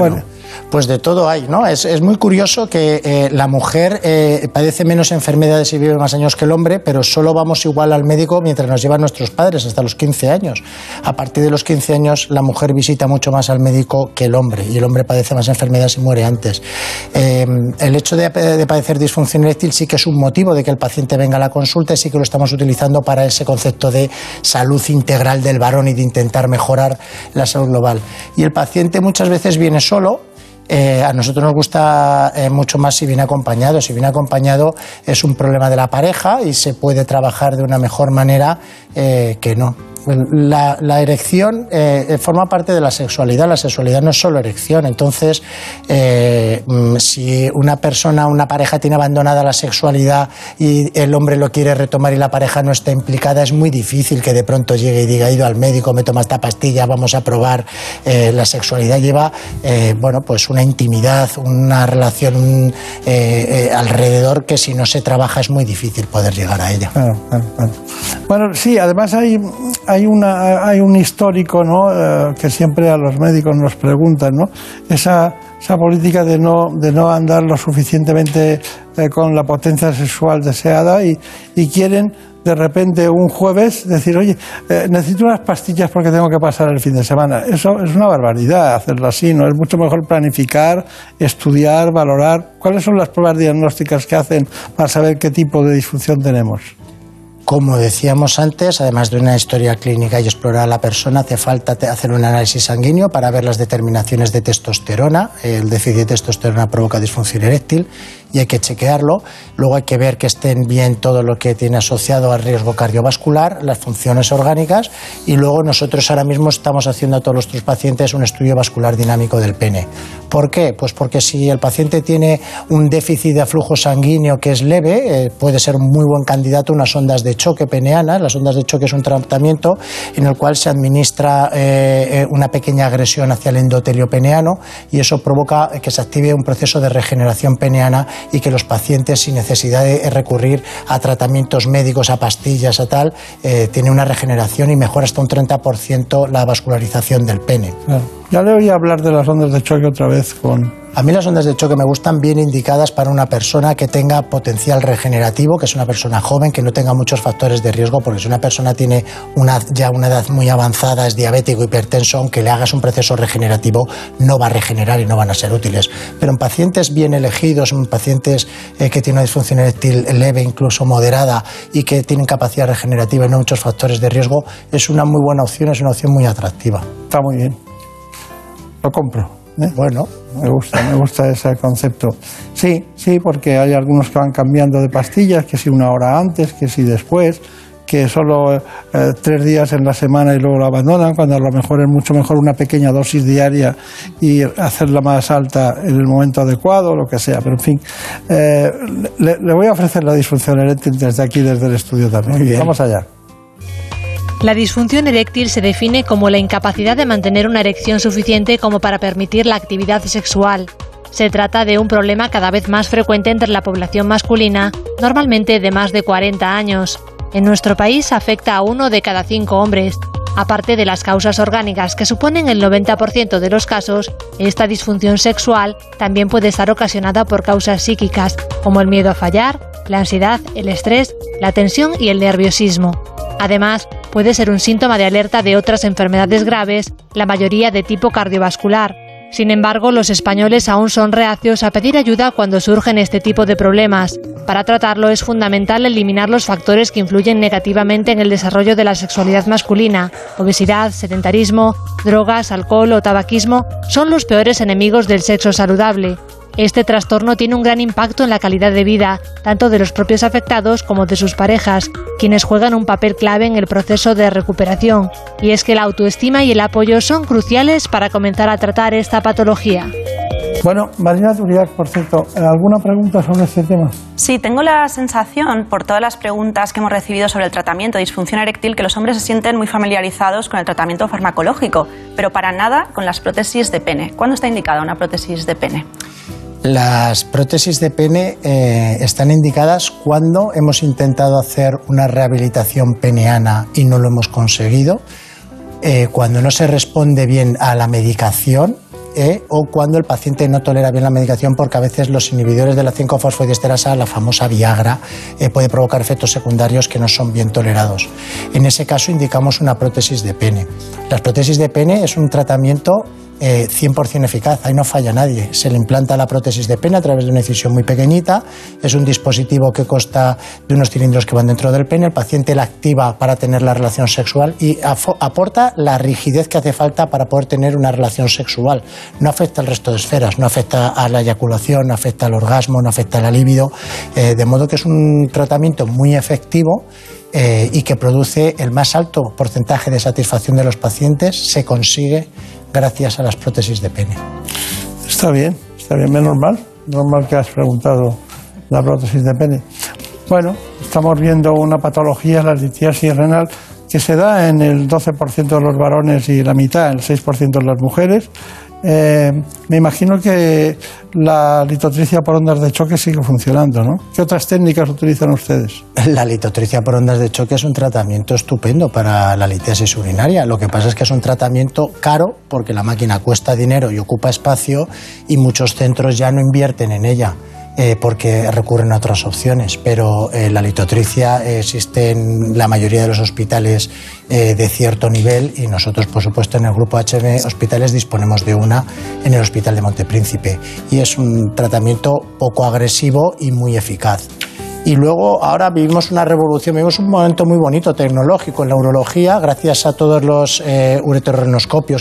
pues de todo hay, ¿no? Es, es muy curioso que eh, la mujer eh, padece menos enfermedades y vive más años que el hombre, pero solo vamos igual al médico mientras nos llevan nuestros padres, hasta los 15 años. A partir de los 15 años, la mujer visita mucho más al médico que el hombre, y el hombre padece más enfermedades y muere antes. Eh, el hecho de, de, padecer disfunción eréctil sí que es un motivo de que el paciente venga a la consulta y sí que lo estamos utilizando para ese concepto de salud integral del varón y de intentar mejorar la salud global. Y el paciente muchas veces viene solo, eh, a nosotros nos gusta eh, mucho más si viene acompañado. Si viene acompañado es un problema de la pareja y se puede trabajar de una mejor manera eh, que no. La, erección eh, forma parte de la sexualidad. La sexualidad no es solo erección. Entonces, eh, mm, si una persona, una pareja tiene abandonada la sexualidad y el hombre lo quiere retomar y la pareja no está implicada, es muy difícil que de pronto llegue y diga, he ido al médico, me toma esta pastilla, vamos a probar. Eh, la sexualidad lleva, bueno, pues una intimidad, una relación alrededor que si no se trabaja es muy difícil poder llegar a ella. Bueno, sí, además hay hay, una, hay un histórico ¿no? Eh, que siempre a los médicos nos preguntan, ¿no? esa, esa política de no, de no andar lo suficientemente eh, con la potencia sexual deseada y, quieren de repente un jueves decir, oye, eh, necesito unas pastillas porque tengo que pasar el fin de semana. Eso es una barbaridad hacerlo así, ¿no? Es mucho mejor planificar, estudiar, valorar. ¿Cuáles son las pruebas diagnósticas que hacen para saber qué tipo de disfunción tenemos? Como decíamos antes, además de una historia clínica y explorar a la persona, hace falta hacer un análisis sanguíneo para ver las determinaciones de testosterona. El déficit de testosterona provoca disfunción eréctil y hay que chequearlo. Luego hay que ver que estén bien todo lo que tiene asociado al riesgo cardiovascular, las funciones orgánicas y luego nosotros ahora mismo estamos haciendo a todos nuestros pacientes un estudio vascular dinámico del pene. ¿Por qué? Pues porque si el paciente tiene un déficit de flujo sanguíneo que es leve, eh, puede ser un muy buen candidato a unas ondas de choque peneanas. Las ondas de choque es un tratamiento en el cual se administra eh, eh, una pequeña agresión hacia el endotelio peneano y eso provoca que se active un proceso de regeneración peneana y que los pacientes, sin necesidad de recurrir a tratamientos médicos, a pastillas, a tal, eh, tienen una regeneración y mejora hasta un 30% la vascularización del pene. Ya le oí hablar de las ondas de choque otra vez con a mí las ondas de choque me gustan bien indicadas para una persona que tenga potencial regenerativo, que es una persona joven, que no tenga muchos factores de riesgo, porque si una persona tiene una, ya una edad muy avanzada, es diabético, hipertenso, aunque le hagas un proceso regenerativo, no va a regenerar y no van a ser útiles. Pero en pacientes bien elegidos, en pacientes eh, que tienen una disfunción eréctil leve, incluso moderada, y que tienen capacidad regenerativa y no muchos factores de riesgo, es una muy buena opción, es una opción muy atractiva. Está muy bien. Lo compro. ¿Eh? Bueno, me gusta, me gusta ese concepto. Sí, sí, porque hay algunos que van cambiando de pastillas, que si una hora antes, que si después, que solo eh, tres días en la semana y luego lo abandonan, cuando a lo mejor es mucho mejor una pequeña dosis diaria y hacerla más alta en el momento adecuado, lo que sea. Pero en fin, eh, le, voy a ofrecer la disfunción eréctil desde aquí, desde el estudio también. Vamos allá. La disfunción eréctil se define como la incapacidad de mantener una erección suficiente como para permitir la actividad sexual. Se trata de un problema cada vez más frecuente entre la población masculina, normalmente de más de 40 años. En nuestro país afecta a uno de cada cinco hombres. Aparte de las causas orgánicas que suponen el 90% de los casos, esta disfunción sexual también puede estar ocasionada por causas psíquicas, como el miedo a fallar, la ansiedad, el estrés, la tensión y el nerviosismo. Además, puede ser un síntoma de alerta de otras enfermedades graves, la mayoría de tipo cardiovascular. Sin embargo, los españoles aún son reacios a pedir ayuda cuando surgen este tipo de problemas. Para tratarlo es fundamental eliminar los factores que influyen negativamente en el desarrollo de la sexualidad masculina. Obesidad, sedentarismo, drogas, alcohol o tabaquismo son los peores enemigos del sexo saludable. Este trastorno tiene un gran impacto en la calidad de vida, tanto de los propios afectados como de sus parejas, quienes juegan un papel clave en el proceso de recuperación. Y es que la autoestima y el apoyo son cruciales para comenzar a tratar esta patología. Bueno, Marina Turiac, por cierto, ¿alguna pregunta sobre este tema? Sí, tengo la sensación, por todas las preguntas que hemos recibido sobre el tratamiento de disfunción eréctil, que los hombres se sienten muy familiarizados con el tratamiento farmacológico, pero para nada con las prótesis de pene. ¿Cuándo está indicada una prótesis de pene? Las prótesis de pene eh, están indicadas cuando hemos intentado hacer una rehabilitación peneana y no lo hemos conseguido, eh, cuando no se responde bien a la medicación eh, o cuando el paciente no tolera bien la medicación porque a veces los inhibidores de la 5-fosfodiesterasa, la famosa Viagra, puede provocar efectos secundarios que no son bien tolerados. En ese caso indicamos una prótesis de pene. Las prótesis de pene es un tratamiento 100% eficaz, ahí no falla nadie. Se le implanta la prótesis de pene a través de una incisión muy pequeñita, es un dispositivo que consta de unos cilindros que van dentro del pene, el paciente la activa para tener la relación sexual y aporta la rigidez que hace falta para poder tener una relación sexual. No afecta al resto de esferas, no afecta a la eyaculación, no afecta al orgasmo, no afecta a la libido, eh, de modo que es un tratamiento muy efectivo. Eh, y que produce el más alto porcentaje de satisfacción de los pacientes, se consigue gracias a las prótesis de pene. Está bien, está bien, menos mal, normal que has preguntado la prótesis de pene. Bueno, estamos viendo una patología, la litiasis renal, que se da en el 12% de los varones y la mitad, el 6% de las mujeres. Eh, me imagino que la litotricia por ondas de choque sigue funcionando, ¿no? ¿Qué otras técnicas utilizan ustedes? La litotricia por ondas de choque es un tratamiento estupendo para la litiasis urinaria. Lo que pasa es que es un tratamiento caro porque la máquina cuesta dinero y ocupa espacio y muchos centros ya no invierten en ella. Eh, porque recurren a otras opciones, pero eh, la litotricia existe en la mayoría de los hospitales eh, de cierto nivel y nosotros, por supuesto, en el grupo HM Hospitales disponemos de una en el Hospital de Montepríncipe y es un tratamiento poco agresivo y muy eficaz. Y luego ahora vivimos una revolución, vivimos un momento muy bonito tecnológico en la urología, gracias a todos los eh,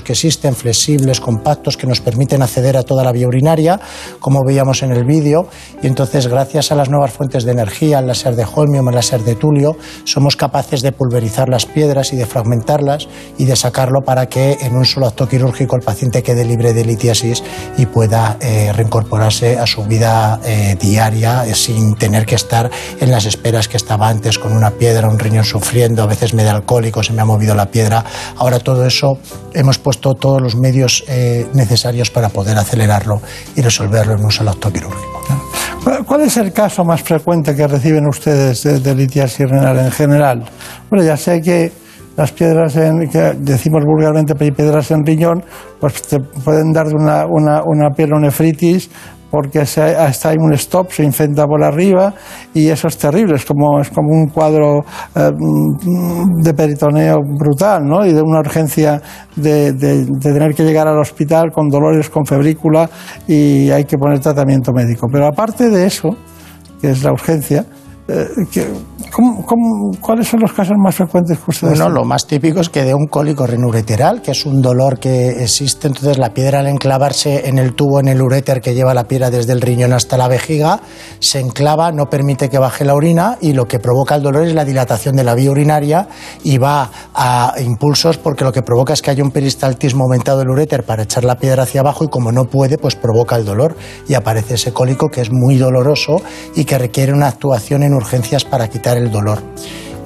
que existen, flexibles, compactos, que nos permiten acceder a toda la vía urinaria, como veíamos en el vídeo. Y entonces, gracias a las nuevas fuentes de energía, el láser de holmium, el láser de tulio, somos capaces de pulverizar las piedras de fragmentarlas y de sacarlo para que en un solo acto quirúrgico el paciente quede libre de litiasis y pueda eh, reincorporarse a su vida eh, diaria eh, sin tener que estar en las esperas que estaba antes con una piedra, un riñón sufriendo, a veces medio alcohólico, se me ha movido la piedra. Ahora todo eso hemos puesto todos los medios eh, necesarios para poder acelerarlo y resolverlo en un solo acto quirúrgico. ¿Cuál es el caso más frecuente que reciben ustedes de, de litiasis renal en general? Bueno, ya sé que las piedras en, que decimos vulgarmente piedras en riñón, pues te pueden dar una, una, una pielonefritis porque hasta hay un stop, se infecta por arriba y eso es terrible, es como, es como un cuadro eh, de peritoneo brutal ¿no? y de una urgencia de, de, tener que llegar al hospital con dolores, con febrícula y hay que poner tratamiento médico. Pero aparte de eso, que es la urgencia, eh, cuáles son los casos más frecuentes que ustedes Bueno, lo más típico es que de un cólico renureteral, que es un dolor que existe, entonces la piedra al enclavarse en el tubo, en el uréter que lleva la piedra desde el riñón hasta la vejiga, se enclava, no permite que baje la orina y lo que provoca el dolor es la dilatación de la vía urinaria y va a impulsos porque lo que provoca es que haya un peristaltismo aumentado del uréter para echar la piedra hacia abajo y como no puede, pues provoca el dolor y aparece ese cólico que es muy doloroso y que requiere una actuación en urgencias para quitar el dolor.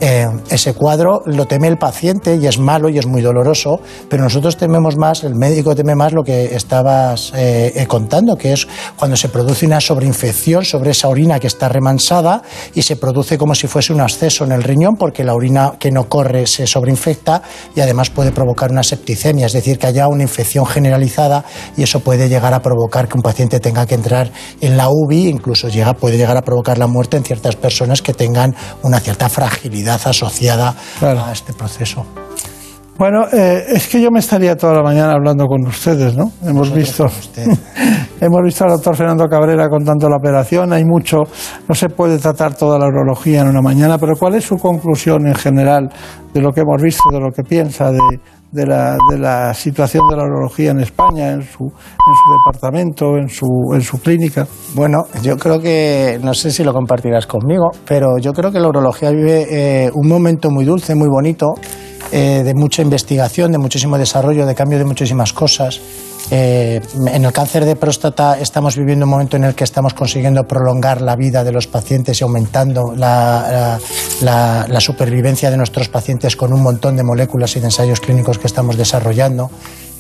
Eh, ese cuadro lo teme el paciente y es malo y es muy doloroso, pero nosotros tememos más, el médico teme más lo que estabas eh, eh, contando, que es cuando se produce una sobreinfección sobre esa orina que está remansada y se produce como si fuese un absceso en el riñón porque la orina que no corre se sobreinfecta y además puede provocar una septicemia, es decir, que haya una infección generalizada y eso puede llegar a provocar que un paciente tenga que entrar en la UBI, incluso llega, puede llegar a provocar la muerte en ciertas personas que tengan una cierta fragilidad asociada a este proceso. Bueno, eh, es que yo me estaría toda la mañana hablando con ustedes, ¿no? Hemos visto, (laughs) hemos visto al doctor Fernando Cabrera contando la operación. Hay mucho, no se puede tratar toda la urología en una mañana, pero ¿cuál es su conclusión en general de lo que hemos visto, de lo que piensa de, de la, de la situación de la urología en España, en su, en su departamento, en su, en su clínica? Bueno, yo creo que, no sé si lo compartirás conmigo, pero yo creo que la urología vive eh, un momento muy dulce, muy bonito, eh, de mucha investigación, de muchísimo desarrollo, de cambio de muchísimas cosas. Eh, en el cáncer de próstata estamos viviendo un momento en el que estamos consiguiendo prolongar la vida de los pacientes y aumentando la, la, la, supervivencia de nuestros pacientes con un montón de moléculas y de ensayos clínicos que estamos desarrollando.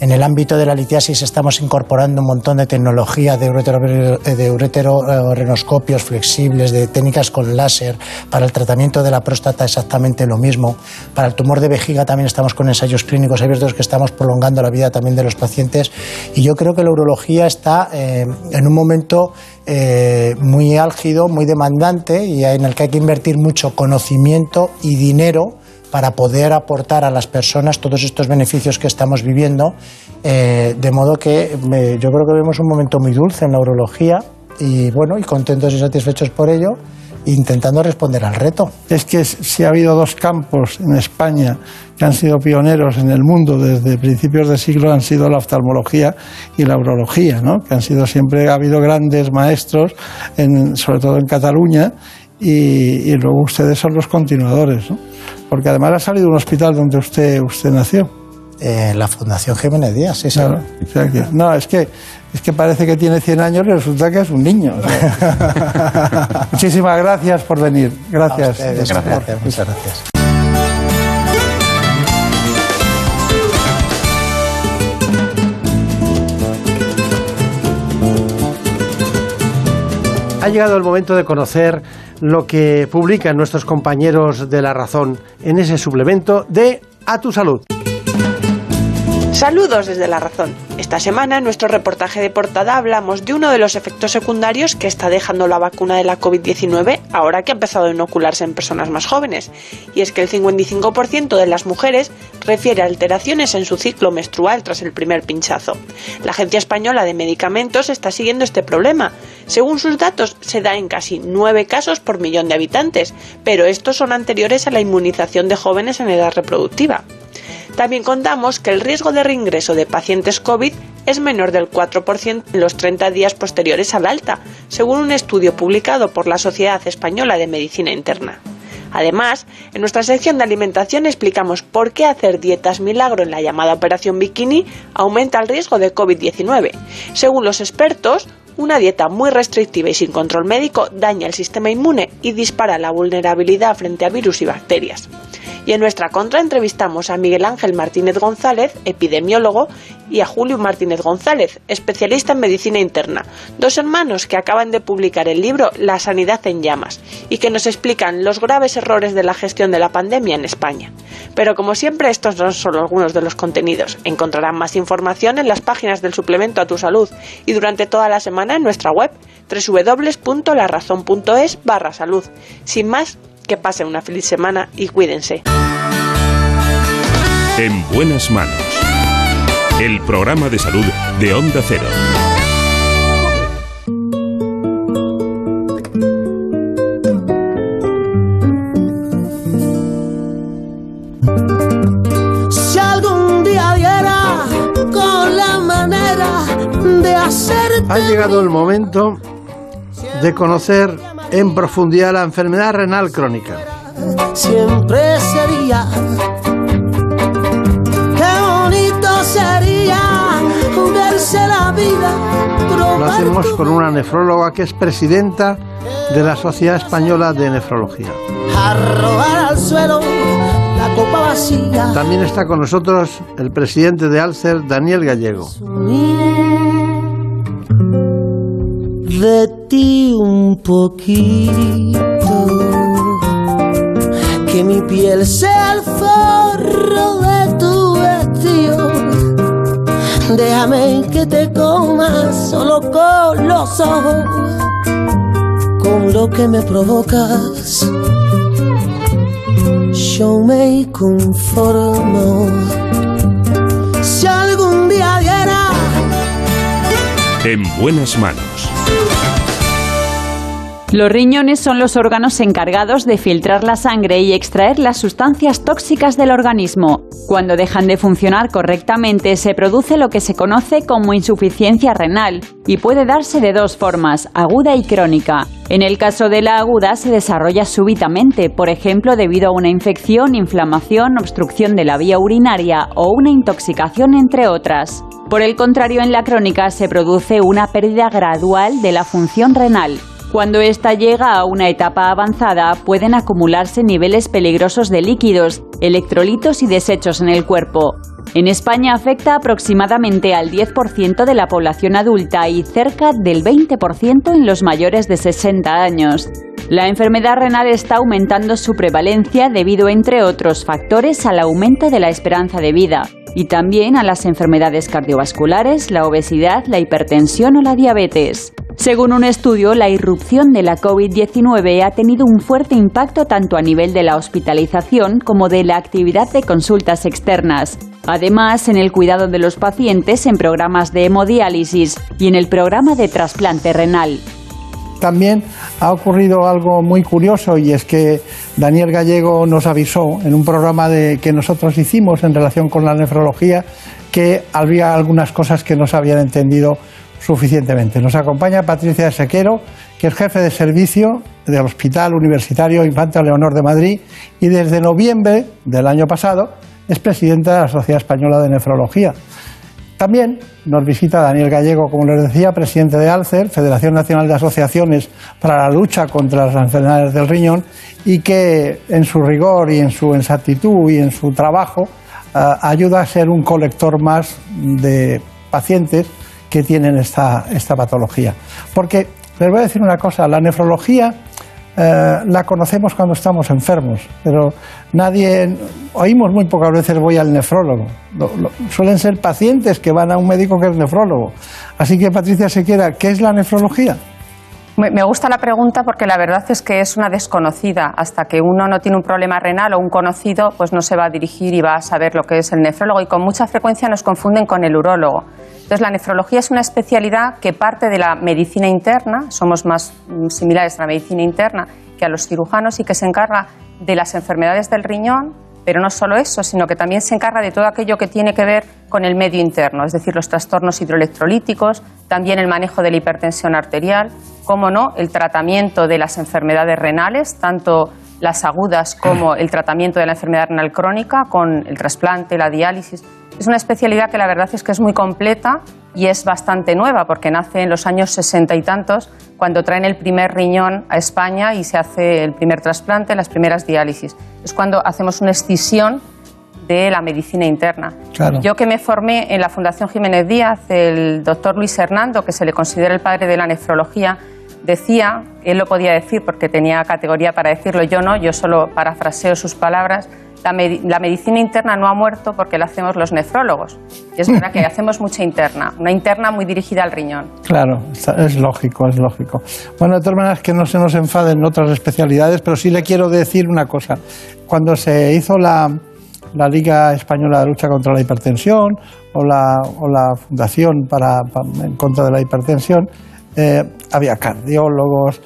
En el ámbito de la litiasis estamos incorporando un montón de tecnología de, uretero, de ureterorenoscopios flexibles, de técnicas con láser. Para el tratamiento de la próstata exactamente lo mismo. Para el tumor de vejiga también estamos con ensayos clínicos abiertos que estamos prolongando la vida también de los pacientes. Y yo creo que la urología está eh, en un momento eh, muy álgido, muy demandante y en el que hay que invertir mucho conocimiento y dinero para poder aportar a las personas todos estos beneficios que estamos viviendo, eh, de modo que yo creo que vemos un momento muy dulce en la urología y bueno, y contentos y satisfechos por ello, intentando responder al reto. Es que si ha habido dos campos en España que han sido pioneros en el mundo desde principios de siglo, han sido la oftalmología y la urología, ¿no? que han sido siempre, ha habido grandes maestros, sobre todo en Cataluña, y, y, luego ustedes son los continuadores, ¿no? Porque además ha salido un hospital donde usted, usted nació. Eh, la Fundación Jiménez Díaz, sí, claro. O sea que, no, es que, es que parece que tiene 100 años y resulta que es un niño. (laughs) O sea. Muchísimas gracias por venir. Gracias. Ustedes, gracias. Muchas gracias. Ha llegado el momento de conocer lo que publican nuestros compañeros de La Razón en ese suplemento de A tu Salud. Saludos desde La Razón. Esta semana en nuestro reportaje de portada hablamos de uno de los efectos secundarios que está dejando la vacuna de la COVID-19 ahora que ha empezado a inocularse en personas más jóvenes. Y es que el 55% de las mujeres refiere a alteraciones en su ciclo menstrual tras el primer pinchazo. La Agencia Española de Medicamentos está siguiendo este problema. Según sus datos, se da en casi 9 casos por millón de habitantes, pero estos son anteriores a la inmunización de jóvenes en edad reproductiva. También contamos que el riesgo de reingreso de pacientes COVID es menor del 4% en los 30 días posteriores al alta, según un estudio publicado por la Sociedad Española de Medicina Interna. Además, en nuestra sección de alimentación explicamos por qué hacer dietas milagro en la llamada operación bikini aumenta el riesgo de COVID-19. Según los expertos, una dieta muy restrictiva y sin control médico daña el sistema inmune y dispara la vulnerabilidad frente a virus y bacterias. Y en nuestra contra entrevistamos a Miguel Ángel Martínez González, epidemiólogo, y a Julio Martínez González, especialista en medicina interna, dos hermanos que acaban de publicar el libro La sanidad en llamas y que nos explican los graves errores de la gestión de la pandemia en España. Pero como siempre, estos son solo algunos de los contenidos. Encontrarán más información en las páginas del suplemento a tu salud y durante toda la semana en nuestra web www.larazón.es barra salud. Sin más, que pasen una feliz semana y cuídense. En buenas manos. El programa de salud de Onda Cero. Si algún día diera con la manera de hacer. Ha llegado el momento de conocer en profundidad la enfermedad renal crónica. Siempre sería. Sería verse la vida. Lo hacemos con una nefróloga que es presidenta de la Sociedad Española de Nefrología. Arrojar al suelo la copa vacía. También está con nosotros el presidente de Alcer, Daniel Gallego. de ti un poquito. Que mi piel sea el forro de tu. Déjame que te comas solo con los ojos, con lo que me provocas. yo me conformo. Si algún día diera En buenas manos. Los riñones son los órganos encargados de filtrar la sangre y extraer las sustancias tóxicas del organismo. Cuando dejan de funcionar correctamente se produce lo que se conoce como insuficiencia renal y puede darse de dos formas, aguda y crónica. En el caso de la aguda se desarrolla súbitamente, por ejemplo debido a una infección, inflamación, obstrucción de la vía urinaria o una intoxicación entre otras. Por el contrario, en la crónica se produce una pérdida gradual de la función renal. Cuando ésta llega a una etapa avanzada, pueden acumularse niveles peligrosos de líquidos, electrolitos y desechos en el cuerpo. En España afecta aproximadamente al 10% de la población adulta y cerca del 20% en los mayores de 60 años. La enfermedad renal está aumentando su prevalencia debido, entre otros factores, al aumento de la esperanza de vida y también a las enfermedades cardiovasculares, la obesidad, la hipertensión o la diabetes. Según un estudio, la irrupción de la COVID-19 ha tenido un fuerte impacto tanto a nivel de la hospitalización como de la actividad de consultas externas. Además, en el cuidado de los pacientes en programas de hemodiálisis y en el programa de trasplante renal. También ha ocurrido algo muy curioso y es que Daniel Gallego nos avisó en un programa que nosotros hicimos en relación con la nefrología que había algunas cosas que no se habían entendido suficientemente. Nos acompaña Patricia Sequero, que es jefe de servicio del Hospital Universitario Infanta Leonor de Madrid y desde noviembre del año pasado es presidenta de la Sociedad Española de Nefrología. También nos visita Daniel Gallego, como les decía, presidente de ALCER, Federación Nacional de Asociaciones para la Lucha contra las Enfermedades del Riñón, y que en su rigor y en su exactitud y en su trabajo eh, ayuda a ser un colector más de pacientes que tienen esta, esta patología. Porque les voy a decir una cosa, la nefrología eh, la conocemos cuando estamos enfermos, pero nadie, oímos muy pocas veces voy al nefrólogo. Lo- lo- suelen ser pacientes que van a un médico que es nefrólogo. Así que Patricia Sequera, ¿qué es la nefrología? Me gusta la pregunta porque la verdad es que es una desconocida. Hasta que uno no tiene un problema renal o un conocido, pues no se va a dirigir y va a saber lo que es el nefrólogo. Y con mucha frecuencia nos confunden con el urólogo. Entonces, la nefrología es una especialidad que parte de la medicina interna, somos más mm, similares a la medicina interna que a los cirujanos y que se encarga de las enfermedades del riñón, pero no solo eso, sino que también se encarga de todo aquello que tiene que ver con el medio interno, es decir, los trastornos hidroelectrolíticos, también el manejo de la hipertensión arterial, como no, el tratamiento de las enfermedades renales, tanto las agudas como el tratamiento de la enfermedad renal crónica con el trasplante, la diálisis. Es una especialidad que la verdad es que es muy completa y es bastante nueva porque nace en los años sesenta y tantos cuando traen el primer riñón a España y se hace el primer trasplante, las primeras diálisis. Es cuando hacemos una escisión de la medicina interna. Claro. Yo que me formé en la Fundación Jiménez Díaz, el doctor Luis Hernando, que se le considera el padre de la nefrología, decía, él lo podía decir porque tenía categoría para decirlo, yo no, yo solo parafraseo sus palabras, la, medi- la medicina interna no ha muerto porque la hacemos los nefrólogos. Y es verdad que (laughs) hacemos mucha interna, una interna muy dirigida al riñón. Claro, es lógico, es lógico. Bueno, de todas maneras, que no se nos enfaden otras especialidades, pero sí le quiero decir una cosa. Cuando se hizo la, la Liga Española de Lucha contra la Hipertensión o la, o la Fundación para, pa- en contra de la hipertensión, eh, había cardiólogos,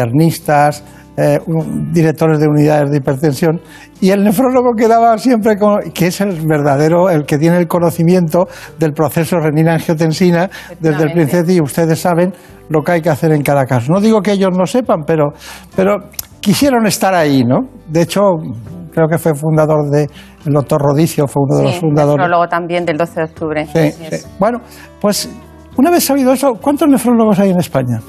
internistas, eh, un- directores de unidades de hipertensión y el nefrólogo quedaba siempre con, que es el verdadero, el que tiene el conocimiento del proceso renina-angiotensina desde el principio y ustedes saben lo que hay que hacer en cada caso. No digo que ellos no sepan, pero, pero quisieron estar ahí, ¿no? De hecho, creo que fue fundador de, el doctor Rodicio fue uno de los fundadores. nefrólogo también del 12 de octubre. Sí, sí. Bueno, pues una vez sabido eso, ¿cuántos nefrólogos hay en España?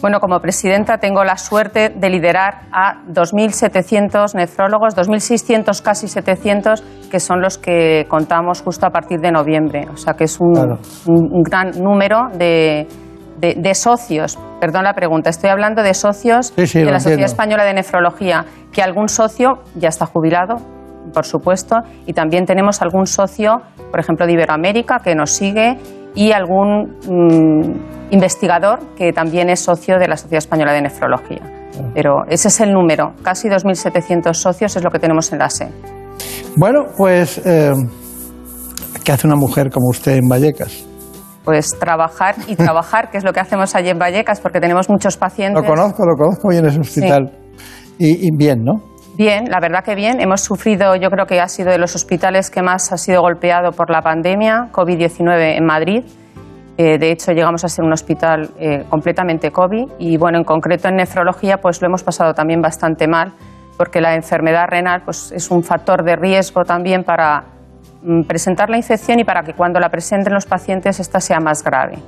Bueno, como presidenta tengo la suerte de liderar a 2.700 nefrólogos, 2.600 casi 700, que son los que contamos justo a partir de noviembre. O sea que es un, Claro. un- gran número de, de- de socios. Perdón la pregunta, estoy hablando de socios Sí, sí, de la Sociedad. Española de Nefrología, que algún socio ya está jubilado, por supuesto, y también tenemos algún socio, por ejemplo, de Iberoamérica, que nos sigue, y algún mm, investigador que también es socio de la Sociedad Española de Nefrología. Pero ese es el número, casi 2.700 socios es lo que tenemos en la SE. Bueno, pues, eh, ¿qué hace una mujer como usted en Vallecas? Pues trabajar y trabajar, que es lo que hacemos allí en Vallecas, porque tenemos muchos pacientes. Lo conozco, lo conozco bien ese hospital. Y, y bien, ¿no? Bien, la verdad que bien. Hemos sufrido, yo creo que ha sido de los hospitales que más ha sido golpeado por la pandemia, COVID-19 en Madrid. Eh, de hecho, llegamos a ser un hospital eh, completamente COVID y, bueno, en concreto en nefrología, pues lo hemos pasado también bastante mal, porque la enfermedad renal pues, es un factor de riesgo también para mm, presentar la infección y para que cuando la presenten los pacientes esta sea más grave.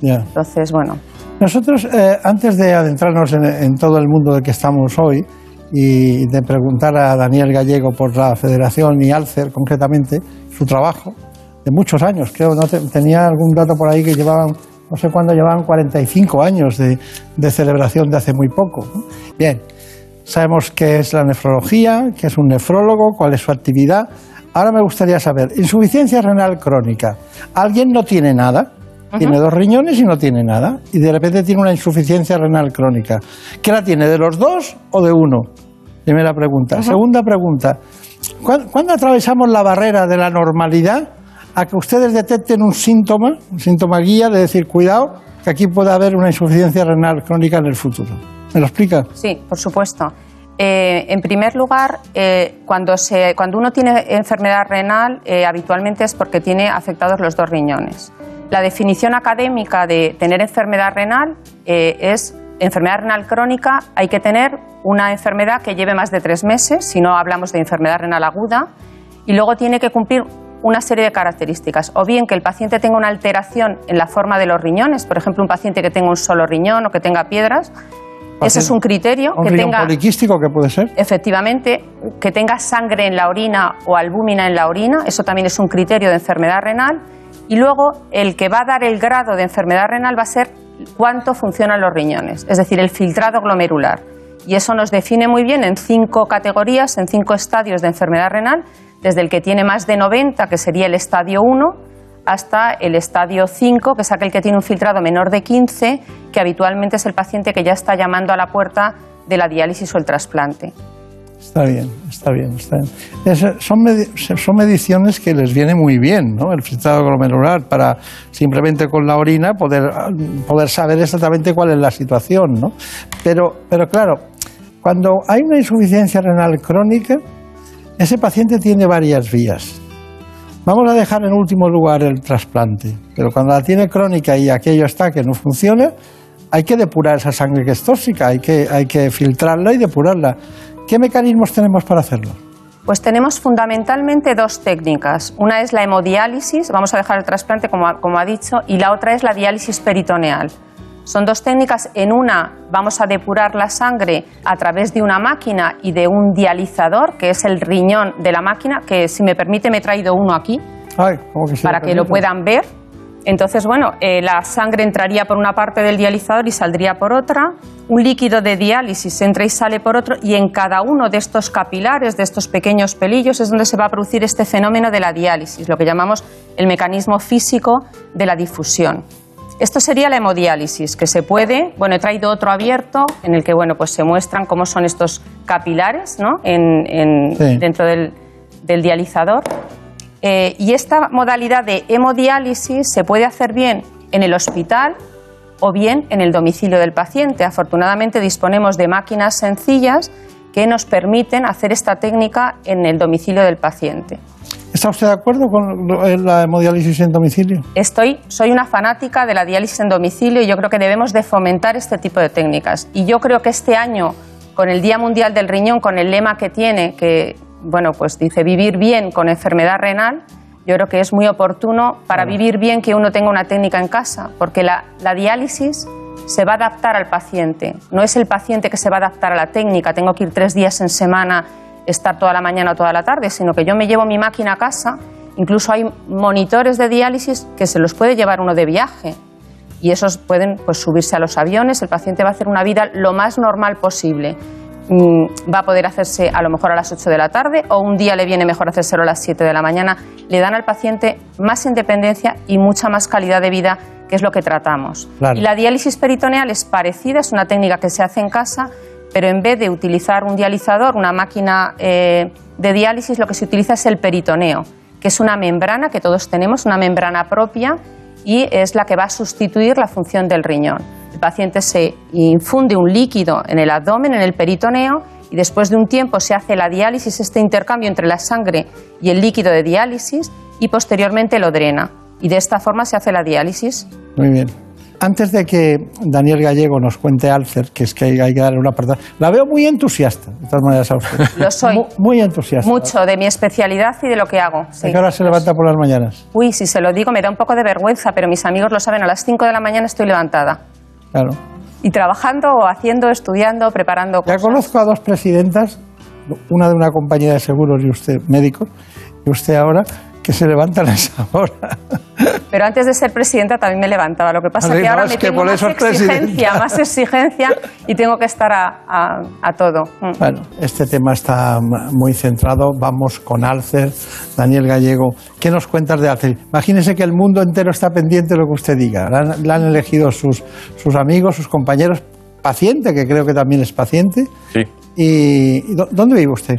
Ya. Entonces, bueno. Nosotros, eh, antes de adentrarnos en, en todo el mundo del que estamos hoy y de preguntar a Daniel Gallego por la Federación y Alcer, concretamente, su trabajo, de muchos años, creo, no Te- tenía algún dato por ahí que llevaban, no sé cuándo, llevaban 45 años de, de celebración de hace muy poco. Bien, sabemos qué es la nefrología, qué es un nefrólogo, cuál es su actividad. Ahora me gustaría saber, insuficiencia renal crónica. ¿Alguien no tiene nada? Tiene dos riñones y no tiene nada. Y de repente tiene una insuficiencia renal crónica. ¿Qué la tiene? ¿De los dos o de uno? Primera pregunta. Segunda pregunta. ¿Cuándo, cuándo atravesamos la barrera de la normalidad a que ustedes detecten un síntoma, un síntoma guía de decir, cuidado, que aquí puede haber una insuficiencia renal crónica en el futuro? ¿Me lo explica? Sí, por supuesto. Eh, en primer lugar, eh, cuando, se, cuando uno tiene enfermedad renal, eh, habitualmente es porque tiene afectados los dos riñones. La definición académica de tener enfermedad renal eh, es enfermedad renal crónica, hay que tener una enfermedad que lleve más de tres meses, si no hablamos de enfermedad renal aguda, y luego tiene que cumplir una serie de características, o bien que el paciente tenga una alteración en la forma de los riñones, por ejemplo, un paciente que tenga un solo riñón o que tenga piedras, ese es un criterio ¿Un que riñón tenga poliquístico que puede ser? efectivamente que tenga sangre en la orina o albúmina en la orina, eso también es un criterio de enfermedad renal. Y luego el que va a dar el grado de enfermedad renal va a ser cuánto funcionan los riñones, es decir, el filtrado glomerular. Y eso nos define muy bien en cinco categorías, en cinco estadios de enfermedad renal, desde el que tiene más de 90, que sería el estadio 1, hasta el estadio 5, que es aquel que tiene un filtrado menor de 15, que habitualmente es el paciente que ya está llamando a la puerta de la diálisis o el trasplante. Está bien, está bien, está bien. Son, medi- son mediciones que les viene muy bien, ¿no? El filtrado glomerular para simplemente con la orina poder, poder saber exactamente cuál es la situación, ¿no? Pero, pero claro, cuando hay una insuficiencia renal crónica, ese paciente tiene varias vías. Vamos a dejar en último lugar el trasplante, pero cuando la tiene crónica y aquello está que no funciona, hay que depurar esa sangre que es tóxica, hay que, hay que filtrarla y depurarla. ¿Qué mecanismos tenemos para hacerlo? Pues tenemos fundamentalmente dos técnicas. Una es la hemodiálisis, vamos a dejar el trasplante como ha, como ha dicho, y la otra es la diálisis peritoneal. Son dos técnicas. En una vamos a depurar la sangre a través de una máquina y de un dializador, que es el riñón de la máquina, que si me permite me he traído uno aquí Ay, ¿cómo que para que lo puedan ver. Entonces, bueno, eh, la sangre entraría por una parte del dializador y saldría por otra. Un líquido de diálisis entra y sale por otro. Y en cada uno de estos capilares, de estos pequeños pelillos, es donde se va a producir este fenómeno de la diálisis, lo que llamamos el mecanismo físico de la difusión. Esto sería la hemodiálisis, que se puede, bueno, he traído otro abierto en el que, bueno, pues se muestran cómo son estos capilares, ¿no? En- en- Sí. Dentro del, del dializador. Eh, y esta modalidad de hemodiálisis se puede hacer bien en el hospital o bien en el domicilio del paciente. Afortunadamente disponemos de máquinas sencillas que nos permiten hacer esta técnica en el domicilio del paciente. ¿Está usted de acuerdo con en la hemodiálisis en domicilio? Estoy, soy una fanática de la diálisis en domicilio y yo creo que debemos de fomentar este tipo de técnicas. Y yo creo que este año, con el Día Mundial del Riñón, con el lema que tiene, que bueno, pues dice vivir bien con enfermedad renal, yo creo que es muy oportuno para vivir bien que uno tenga una técnica en casa, porque la, la diálisis se va a adaptar al paciente. No es el paciente que se va a adaptar a la técnica, tengo que ir tres días en semana, estar toda la mañana o toda la tarde, sino que yo me llevo mi máquina a casa. Incluso hay monitores de diálisis que se los puede llevar uno de viaje y esos pueden pues, subirse a los aviones. El paciente va a hacer una vida lo más normal posible. Mm, va a poder hacerse a lo mejor a las 8 de la tarde o un día le viene mejor hacérselo a las 7 de la mañana. Le dan al paciente más independencia y mucha más calidad de vida, que es lo que tratamos. Claro. Y la diálisis peritoneal es parecida, es una técnica que se hace en casa, pero en vez de utilizar un dializador, una máquina eh, de diálisis, lo que se utiliza es el peritoneo, que es una membrana que todos tenemos, una membrana propia y es la que va a sustituir la función del riñón. El paciente se infunde un líquido en el abdomen, en el peritoneo, y después de un tiempo se hace la diálisis, este intercambio entre la sangre y el líquido de diálisis, y posteriormente lo drena. Y de esta forma se hace la diálisis. Muy bien. Antes de que Daniel Gallego nos cuente Alcer, que es que hay que darle una apartado, la veo muy entusiasta, de todas maneras, a usted. (laughs) Lo soy. Mu- Muy, entusiasta. Mucho de mi especialidad y de lo que hago. ¿A sí. qué hora se levanta por las mañanas? Uy, si se lo digo me da un poco de vergüenza, pero mis amigos lo saben, a las 5 de la mañana estoy levantada. Claro. Y trabajando o haciendo, estudiando, preparando Ya cosas. conozco a dos presidentas, una de una compañía de seguros y usted médico, y usted ahora, que se levantan a esa hora. Pero antes de ser presidenta también me levantaba. Lo que pasa es sí, que no, ahora es me que tengo por más exigencia, presidenta. más exigencia y tengo que estar a, a- a todo. Mm. Bueno, este tema está muy centrado. Vamos con Alcer. Daniel Gallego, ¿qué nos cuentas de Alcer? Imagínese que el mundo entero está pendiente de lo que usted diga. La han, la han elegido sus, sus amigos, sus compañeros, paciente, que creo que también es paciente. Sí. ¿Y, y dó- dónde vive usted?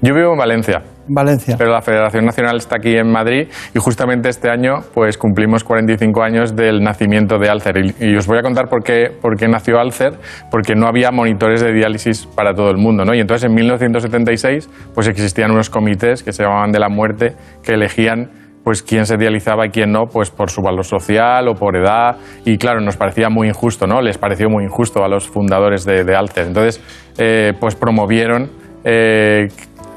Yo vivo en Valencia. Valencia. Pero la Federación Nacional está aquí en Madrid y justamente este año pues cumplimos 45 años del nacimiento de Alcer. Y, os voy a contar por qué, por qué nació Alcer, porque no había monitores de diálisis para todo el mundo. ¿no? Y entonces en 1976 pues existían unos comités que se llamaban de la muerte que elegían pues quién se dializaba y quién no, pues por su valor social o por edad. Y claro, nos parecía muy injusto, ¿no? Les pareció muy injusto a los fundadores de, de Alcer. Entonces, eh, pues promovieron eh,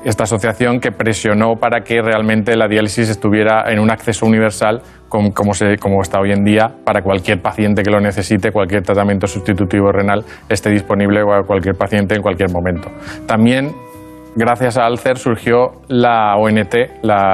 esta asociación que presionó para que realmente la diálisis estuviera en un acceso universal com- como, está hoy en día para cualquier paciente que lo necesite, cualquier tratamiento sustitutivo renal esté disponible a cualquier paciente en cualquier momento. También gracias a Alcer surgió la ONT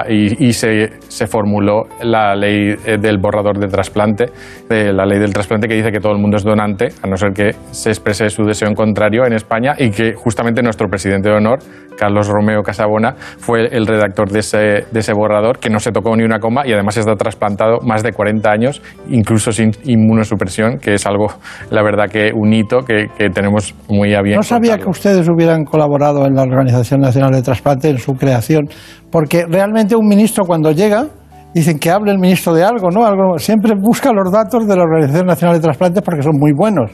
y, se, formuló la ley eh, del borrador de trasplante, la ley del trasplante que dice que todo el mundo es donante, a no ser que se exprese su deseo en contrario en España y que justamente nuestro presidente de honor, Carlos Romeo Casabona, fue el redactor de ese, de ese borrador, que no se tocó ni una coma y además está trasplantado más de 40 años, incluso sin inmunosupresión, que es algo, la verdad, que un hito que, que tenemos muy a bien. No sabía que ustedes hubieran colaborado en la Organización Nacional de Trasplante en su creación, porque realmente un ministro cuando llega dicen que hable el ministro de algo, ¿no? Algo siempre busca los datos de la Organización Nacional de Trasplantes porque son muy buenos.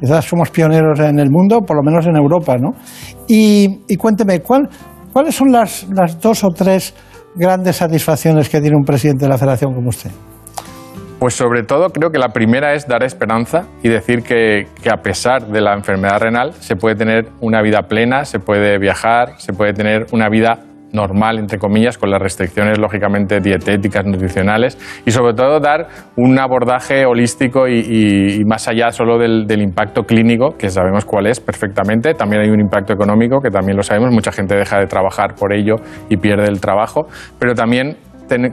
Quizás somos pioneros en el mundo, por lo menos en Europa, ¿no? Y, y cuénteme, ¿cuál- ¿cuáles son las, las dos o tres grandes satisfacciones que tiene un presidente de la Federación como usted? Pues sobre todo creo que la primera es dar esperanza y decir que, que a pesar de la enfermedad renal se puede tener una vida plena, se puede viajar, se puede tener una vida normal, entre comillas, con las restricciones lógicamente dietéticas, nutricionales y sobre todo dar un abordaje holístico y, más allá solo del impacto clínico, que sabemos cuál es perfectamente, también hay un impacto económico, que también lo sabemos, mucha gente deja de trabajar por ello y pierde el trabajo, pero también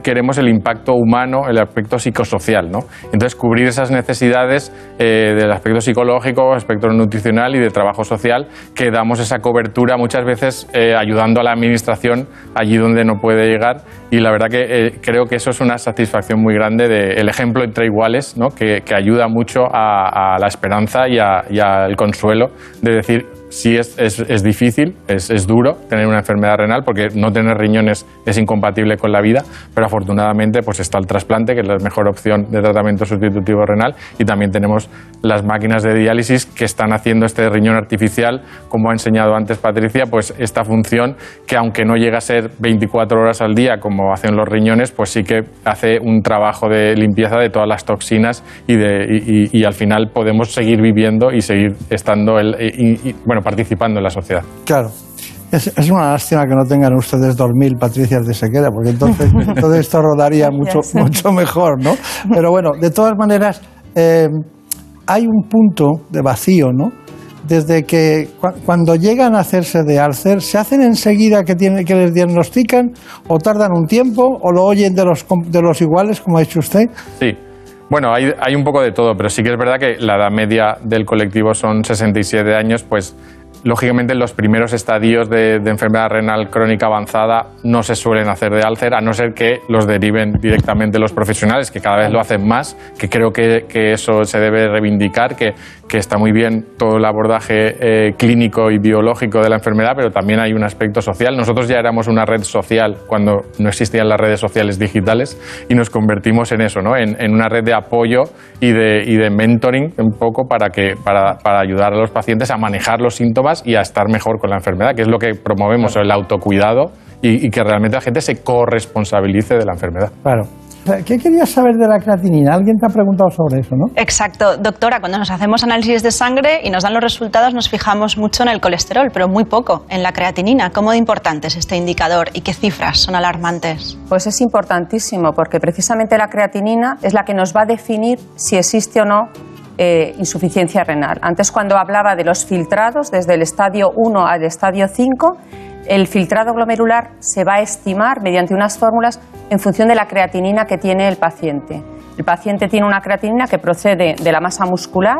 queremos el impacto humano, el aspecto psicosocial, ¿no? Entonces, cubrir esas necesidades eh, del aspecto psicológico, aspecto nutricional y de trabajo social, que damos esa cobertura muchas veces eh, ayudando a la administración allí donde no puede llegar. Y la verdad que eh, creo que eso es una satisfacción muy grande del ejemplo entre iguales, ¿no? que, ayuda mucho a, a la esperanza y al consuelo de decir, sí es, es, difícil, es, es duro tener una enfermedad renal porque no tener riñones es incompatible con la vida, pero afortunadamente pues está el trasplante, que es la mejor opción de tratamiento sustitutivo renal, y también tenemos las máquinas de diálisis que están haciendo este riñón artificial, como ha enseñado antes Patricia, pues esta función que aunque no llega a ser 24 horas al día como hacen los riñones, pues sí que hace un trabajo de limpieza de todas las toxinas y, de, y, al final podemos seguir viviendo y seguir estando y- bueno, participando en la sociedad. Claro. Es, es una lástima que no tengan ustedes 2.000 Patricias de Sequera, porque entonces (laughs) todo esto rodaría mucho, mucho mejor, ¿no? Pero bueno, de todas maneras, eh, hay un punto de vacío, ¿no? Desde que cua- cuando llegan a hacerse de Alcer, ¿se hacen enseguida que, tienen, que les diagnostican o tardan un tiempo o lo oyen de los, com- de los iguales, como ha dicho usted? Sí. Bueno, hay, hay un poco de todo, pero sí que es verdad que la edad media del colectivo son 67 años, pues lógicamente en los primeros estadios de, enfermedad renal crónica avanzada no se suelen hacer de álcer, a no ser que los deriven directamente los profesionales, que cada vez lo hacen más, que creo que, eso se debe reivindicar, que, está muy bien todo el abordaje eh, clínico y biológico de la enfermedad, pero también hay un aspecto social. Nosotros ya éramos una red social cuando no existían las redes sociales digitales y nos convertimos en eso, ¿no? en, una red de apoyo y de, mentoring un poco para ayudar a los pacientes a manejar los síntomas y a estar mejor con la enfermedad, que es lo que promovemos, el autocuidado y, y que realmente la gente se corresponsabilice de la enfermedad. Claro. ¿Qué querías saber de la creatinina? Alguien te ha preguntado sobre eso, ¿no? Exacto. Doctora, cuando nos hacemos análisis de sangre y nos dan los resultados, nos fijamos mucho en el colesterol, pero muy poco en la creatinina. ¿Cómo de importante es este indicador y qué cifras son alarmantes? Pues es importantísimo porque precisamente la creatinina es la que nos va a definir si existe o no eh, insuficiencia renal. Antes cuando hablaba de los filtrados desde el estadio 1 al estadio 5, el filtrado glomerular se va a estimar mediante unas fórmulas en función de la creatinina que tiene el paciente. El paciente tiene una creatinina que procede de la masa muscular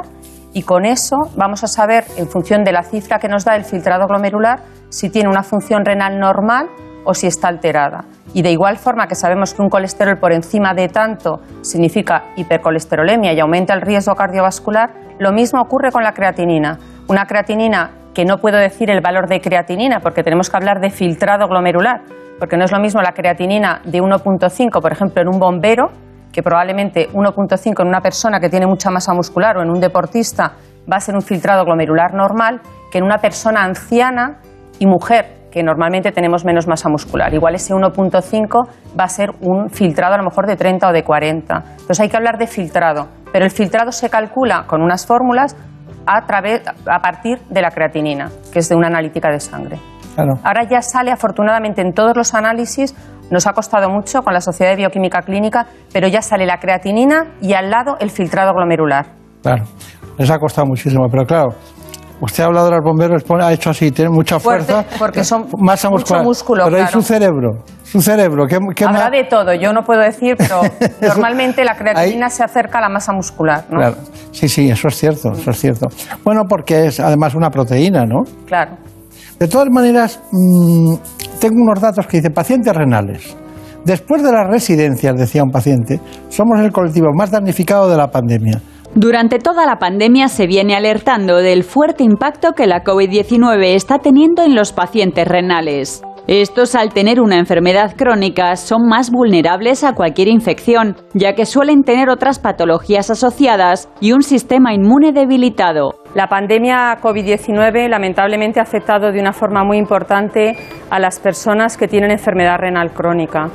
y con eso vamos a saber, en función de la cifra que nos da el filtrado glomerular, si tiene una función renal normal o si está alterada. Y de igual forma que sabemos que un colesterol por encima de tanto significa hipercolesterolemia y aumenta el riesgo cardiovascular, lo mismo ocurre con la creatinina. Una creatinina que no puedo decir el valor de creatinina porque tenemos que hablar de filtrado glomerular, porque no es lo mismo la creatinina de 1.5, por ejemplo, en un bombero, que probablemente 1.5 en una persona que tiene mucha masa muscular o en un deportista va a ser un filtrado glomerular normal, que en una persona anciana y mujer que normalmente tenemos menos masa muscular. Igual ese 1.5 va a ser un filtrado a lo mejor de 30 o de 40. Entonces hay que hablar de filtrado, pero el filtrado se calcula con unas fórmulas a, través, a partir de la creatinina, que es de una analítica de sangre. Claro. Ahora ya sale afortunadamente en todos los análisis, nos ha costado mucho con la Sociedad de Bioquímica Clínica, pero ya sale la creatinina y al lado el filtrado glomerular. Claro. Les ha costado muchísimo, pero claro. Usted ha hablado de los bomberos, ha hecho así, tiene mucha Fuerte, fuerza. porque son masa mucho músculo, Pero ¿y claro. su cerebro? Su cerebro, ¿qué, qué Habrá más? de todo, yo no puedo decir, pero (laughs) normalmente la creatinina se acerca a la masa muscular, ¿no? Claro. Sí, sí, eso es cierto, eso es cierto. Bueno, porque es además una proteína, ¿no? Claro. De todas maneras, mm, tengo unos datos que dice pacientes renales. Después de las residencias, decía un paciente, somos el colectivo más damnificado de la pandemia. Durante toda la pandemia se viene alertando del fuerte impacto que la COVID-19 está teniendo en los pacientes renales. Estos, al tener una enfermedad crónica, son más vulnerables a cualquier infección, ya que suelen tener otras patologías asociadas y un sistema inmune debilitado. La pandemia COVID-19 lamentablemente ha afectado de una forma muy importante a las personas que tienen enfermedad renal crónica,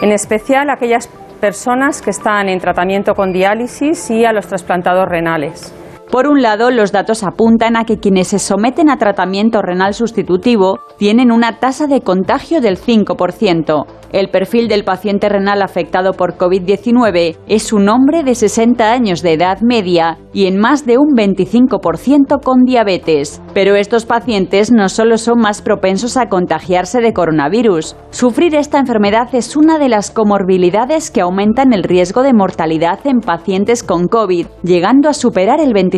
en especial aquellas personas que están en tratamiento con diálisis y a los trasplantados renales. Por un lado, los datos apuntan a que quienes se someten a tratamiento renal sustitutivo tienen una tasa de contagio del 5%. El perfil del paciente renal afectado por COVID-19 es un hombre de 60 años de edad media y en más de un 25% con diabetes. Pero estos pacientes no solo son más propensos a contagiarse de coronavirus. Sufrir esta enfermedad es una de las comorbilidades que aumentan el riesgo de mortalidad en pacientes con COVID, llegando a superar el 25%.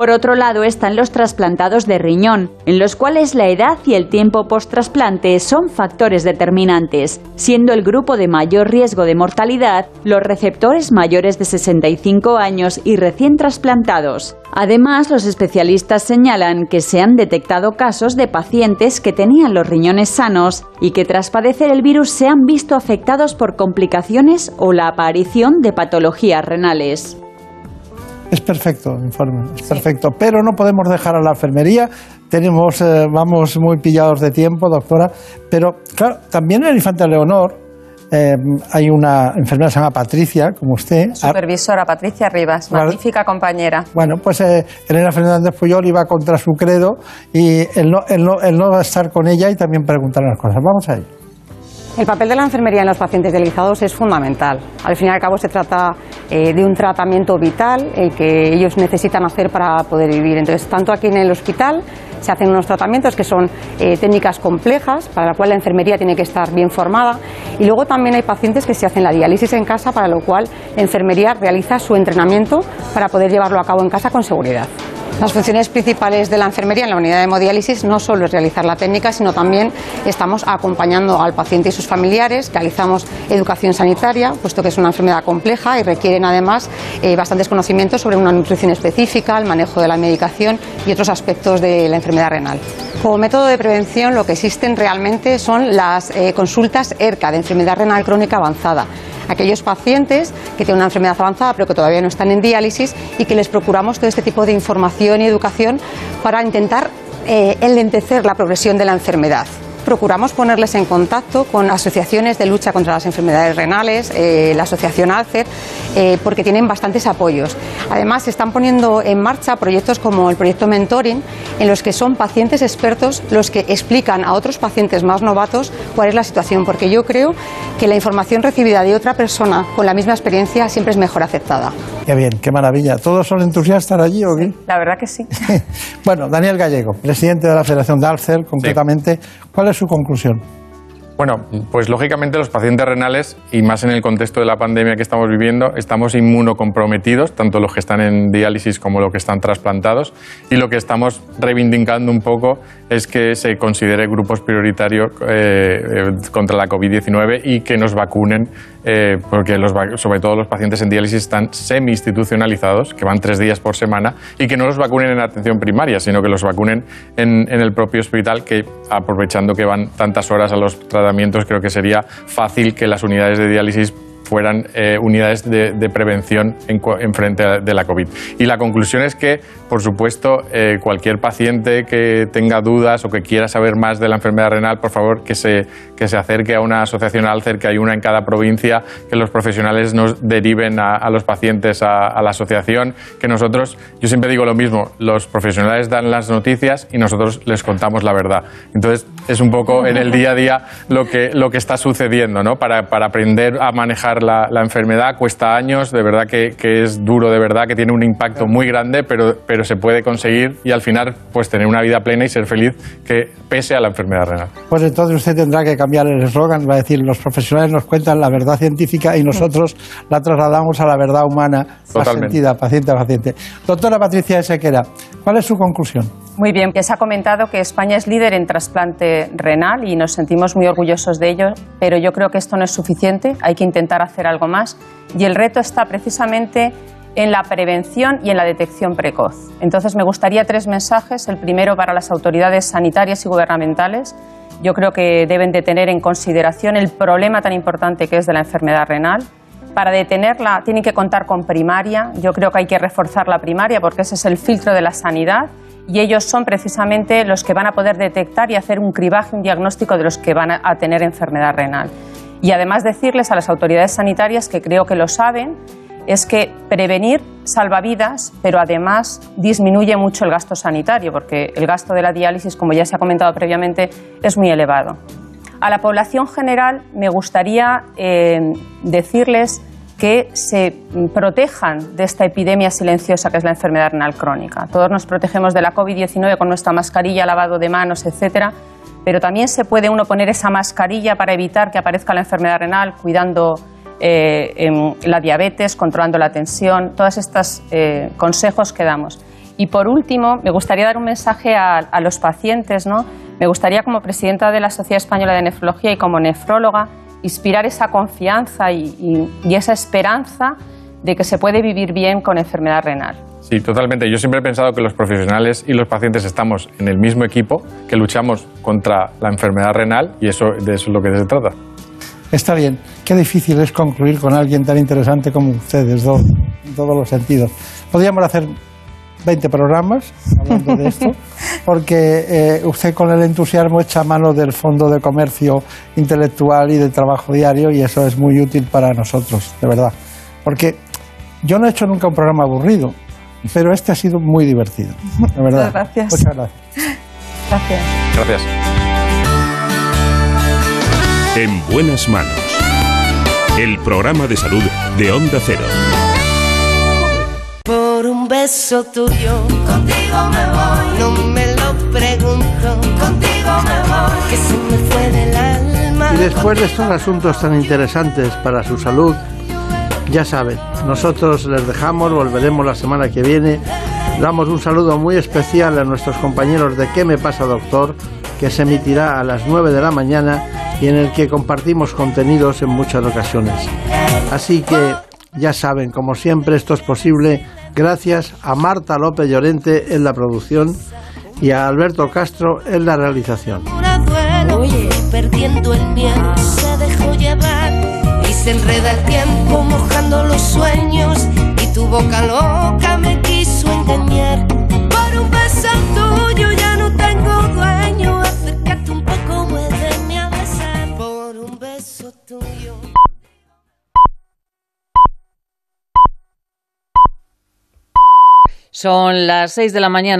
Por otro lado están los trasplantados de riñón, en los cuales la edad y el tiempo post-trasplante son factores determinantes, siendo el grupo de mayor riesgo de mortalidad los receptores mayores de 65 años y recién trasplantados. Además, los especialistas señalan que se han detectado casos de pacientes que tenían los riñones sanos y que tras padecer el virus se han visto afectados por complicaciones o la aparición de patologías renales. Es perfecto el informe, es perfecto. Pero no podemos dejar a la enfermería. Tenemos, eh, vamos muy pillados de tiempo, doctora. Pero claro, también en el Infante Leonor eh, hay una enfermera que se llama Patricia, como usted. Supervisora Patricia Rivas, magnífica compañera. Bueno, pues eh, Elena Fernández Puyol iba contra su credo y el no, el, no, el no va a estar con ella y también preguntar unas cosas. Vamos a ello. El papel de la enfermería en los pacientes dializados es fundamental. Al fin y al cabo se trata eh, de un tratamiento vital el que ellos necesitan hacer para poder vivir. Entonces, tanto aquí en el hospital se hacen unos tratamientos que son eh, técnicas complejas, para la cual la enfermería tiene que estar bien formada. Y luego también hay pacientes que se hacen la diálisis en casa, para lo cual la enfermería realiza su entrenamiento para poder llevarlo a cabo en casa con seguridad. Las funciones principales de la enfermería en la unidad de hemodiálisis no solo es realizar la técnica, sino también estamos acompañando al paciente y sus familiares, realizamos educación sanitaria, puesto que es una enfermedad compleja y requieren además eh, bastantes conocimientos sobre una nutrición específica, el manejo de la medicación y otros aspectos de la enfermedad renal. Como método de prevención, lo que existen realmente son las eh, consultas ERCA de enfermedad renal crónica avanzada aquellos pacientes que tienen una enfermedad avanzada pero que todavía no están en diálisis y que les procuramos todo este tipo de información y educación para intentar eh, enlentecer la progresión de la enfermedad procuramos ponerles en contacto con asociaciones de lucha contra las enfermedades renales, eh, la Asociación Alcer, eh, porque tienen bastantes apoyos. Además, se están poniendo en marcha proyectos como el proyecto Mentoring, en los que son pacientes expertos los que explican a otros pacientes más novatos cuál es la situación, porque yo creo que la información recibida de otra persona con la misma experiencia siempre es mejor aceptada. Qué bien, qué maravilla. ¿Todos son entusiastas allí o qué? La verdad que sí. (laughs) bueno, Daniel Gallego, presidente de la Federación de Alcer, concretamente, ¿cuál es su conclusión? Bueno, pues lógicamente los pacientes renales, y más en el contexto de la pandemia que estamos viviendo, estamos inmunocomprometidos, tanto los que están en diálisis como los que están trasplantados, y lo que estamos reivindicando un poco es que se considere grupos prioritarios eh, eh, contra la COVID-19 y que nos vacunen, eh, porque los, sobre todo los pacientes en diálisis están semi-institucionalizados, que van tres días por semana, y que no los vacunen en atención primaria, sino que los vacunen en, en el propio hospital, que aprovechando que van tantas horas a los tratamientos, creo que sería fácil que las unidades de diálisis fueran eh, unidades de, prevención en, frente de la COVID. Y la conclusión es que, por supuesto, eh, cualquier paciente que tenga dudas o que quiera saber más de la enfermedad renal, por favor, que se, que se acerque a una asociación Alcer, que hay una en cada provincia, que los profesionales nos deriven a, los pacientes a, la asociación, que nosotros, yo siempre digo lo mismo, los profesionales dan las noticias y nosotros les contamos la verdad. Entonces, es un poco en el día a día lo que, lo que está sucediendo, ¿no? Para, para aprender a manejar la, enfermedad cuesta años, de verdad que, es duro, de verdad que tiene un impacto muy grande, pero, pero se puede conseguir y al final pues tener una vida plena y ser feliz que pese a la enfermedad renal. Pues entonces usted tendrá que cambiar el eslogan, va a decir, los profesionales nos cuentan la verdad científica y nosotros la trasladamos a la verdad humana, más sentida, paciente a paciente. Doctora Patricia Sequera, ¿cuál es su conclusión? Muy bien, se ha comentado que España es líder en trasplante renal y nos sentimos muy orgullosos de ello, pero yo creo que esto no es suficiente, hay que intentar hacer algo más y el reto está precisamente en la prevención y en la detección precoz. Entonces me gustaría tres mensajes. El primero para las autoridades sanitarias y gubernamentales. Yo creo que deben de tener en consideración el problema tan importante que es de la enfermedad renal. Para detenerla tienen que contar con primaria. Yo creo que hay que reforzar la primaria porque ese es el filtro de la sanidad y ellos son precisamente los que van a poder detectar y hacer un cribaje, un diagnóstico de los que van a tener enfermedad renal. Y además decirles a las autoridades sanitarias, que creo que lo saben, es que prevenir salva vidas, pero además disminuye mucho el gasto sanitario, porque el gasto de la diálisis, como ya se ha comentado previamente, es muy elevado. A la población general me gustaría eh, decirles que se protejan de esta epidemia silenciosa que es la enfermedad renal crónica. Todos nos protegemos de la COVID-19 con nuestra mascarilla, lavado de manos, etcétera, pero también se puede uno poner esa mascarilla para evitar que aparezca la enfermedad renal, cuidando eh, la diabetes, controlando la tensión, todos estos eh, consejos que damos. Y por último, me gustaría dar un mensaje a, a los pacientes, ¿no? Me gustaría, como presidenta de la Sociedad Española de Nefrología y como nefróloga, inspirar esa confianza y, esa esperanza de que se puede vivir bien con enfermedad renal. Sí, totalmente. Yo siempre he pensado que los profesionales y los pacientes estamos en el mismo equipo, que luchamos contra la enfermedad renal y eso, de eso es lo que se trata. Está bien. Qué difícil es concluir con alguien tan interesante como ustedes dos, en todos los sentidos. Podríamos hacer 20 programas hablando de esto, (laughs) porque eh, usted con el entusiasmo echa mano del Fondo de Comercio Intelectual y de Trabajo Diario y eso es muy útil para nosotros, de verdad. Porque yo no he hecho nunca un programa aburrido, pero este ha sido muy divertido, de verdad. Muchas gracias. Muchas gracias. Gracias. Gracias. En buenas manos. El programa de salud de Onda Cero beso tuyo. Contigo me voy. No me lo pregunto. Contigo me voy. Que se me fue del alma. Y después de estos asuntos tan interesantes para su salud, ya saben, nosotros les dejamos, volveremos la semana que viene Damos un saludo muy especial a nuestros compañeros de ¿Qué me pasa, doctor? que se emitirá a las 9 de la mañana y en el que compartimos contenidos en muchas ocasiones. Así que ya saben, como siempre, esto es posible gracias a Marta López Llorente en la producción y a Alberto Castro en la realización. Oye, perdiendo el miedo, se dejó llevar y se enreda el tiempo mojando los sueños y tu boca loca me quiso engañar. Por un beso tuyo Son las 6 de la mañana.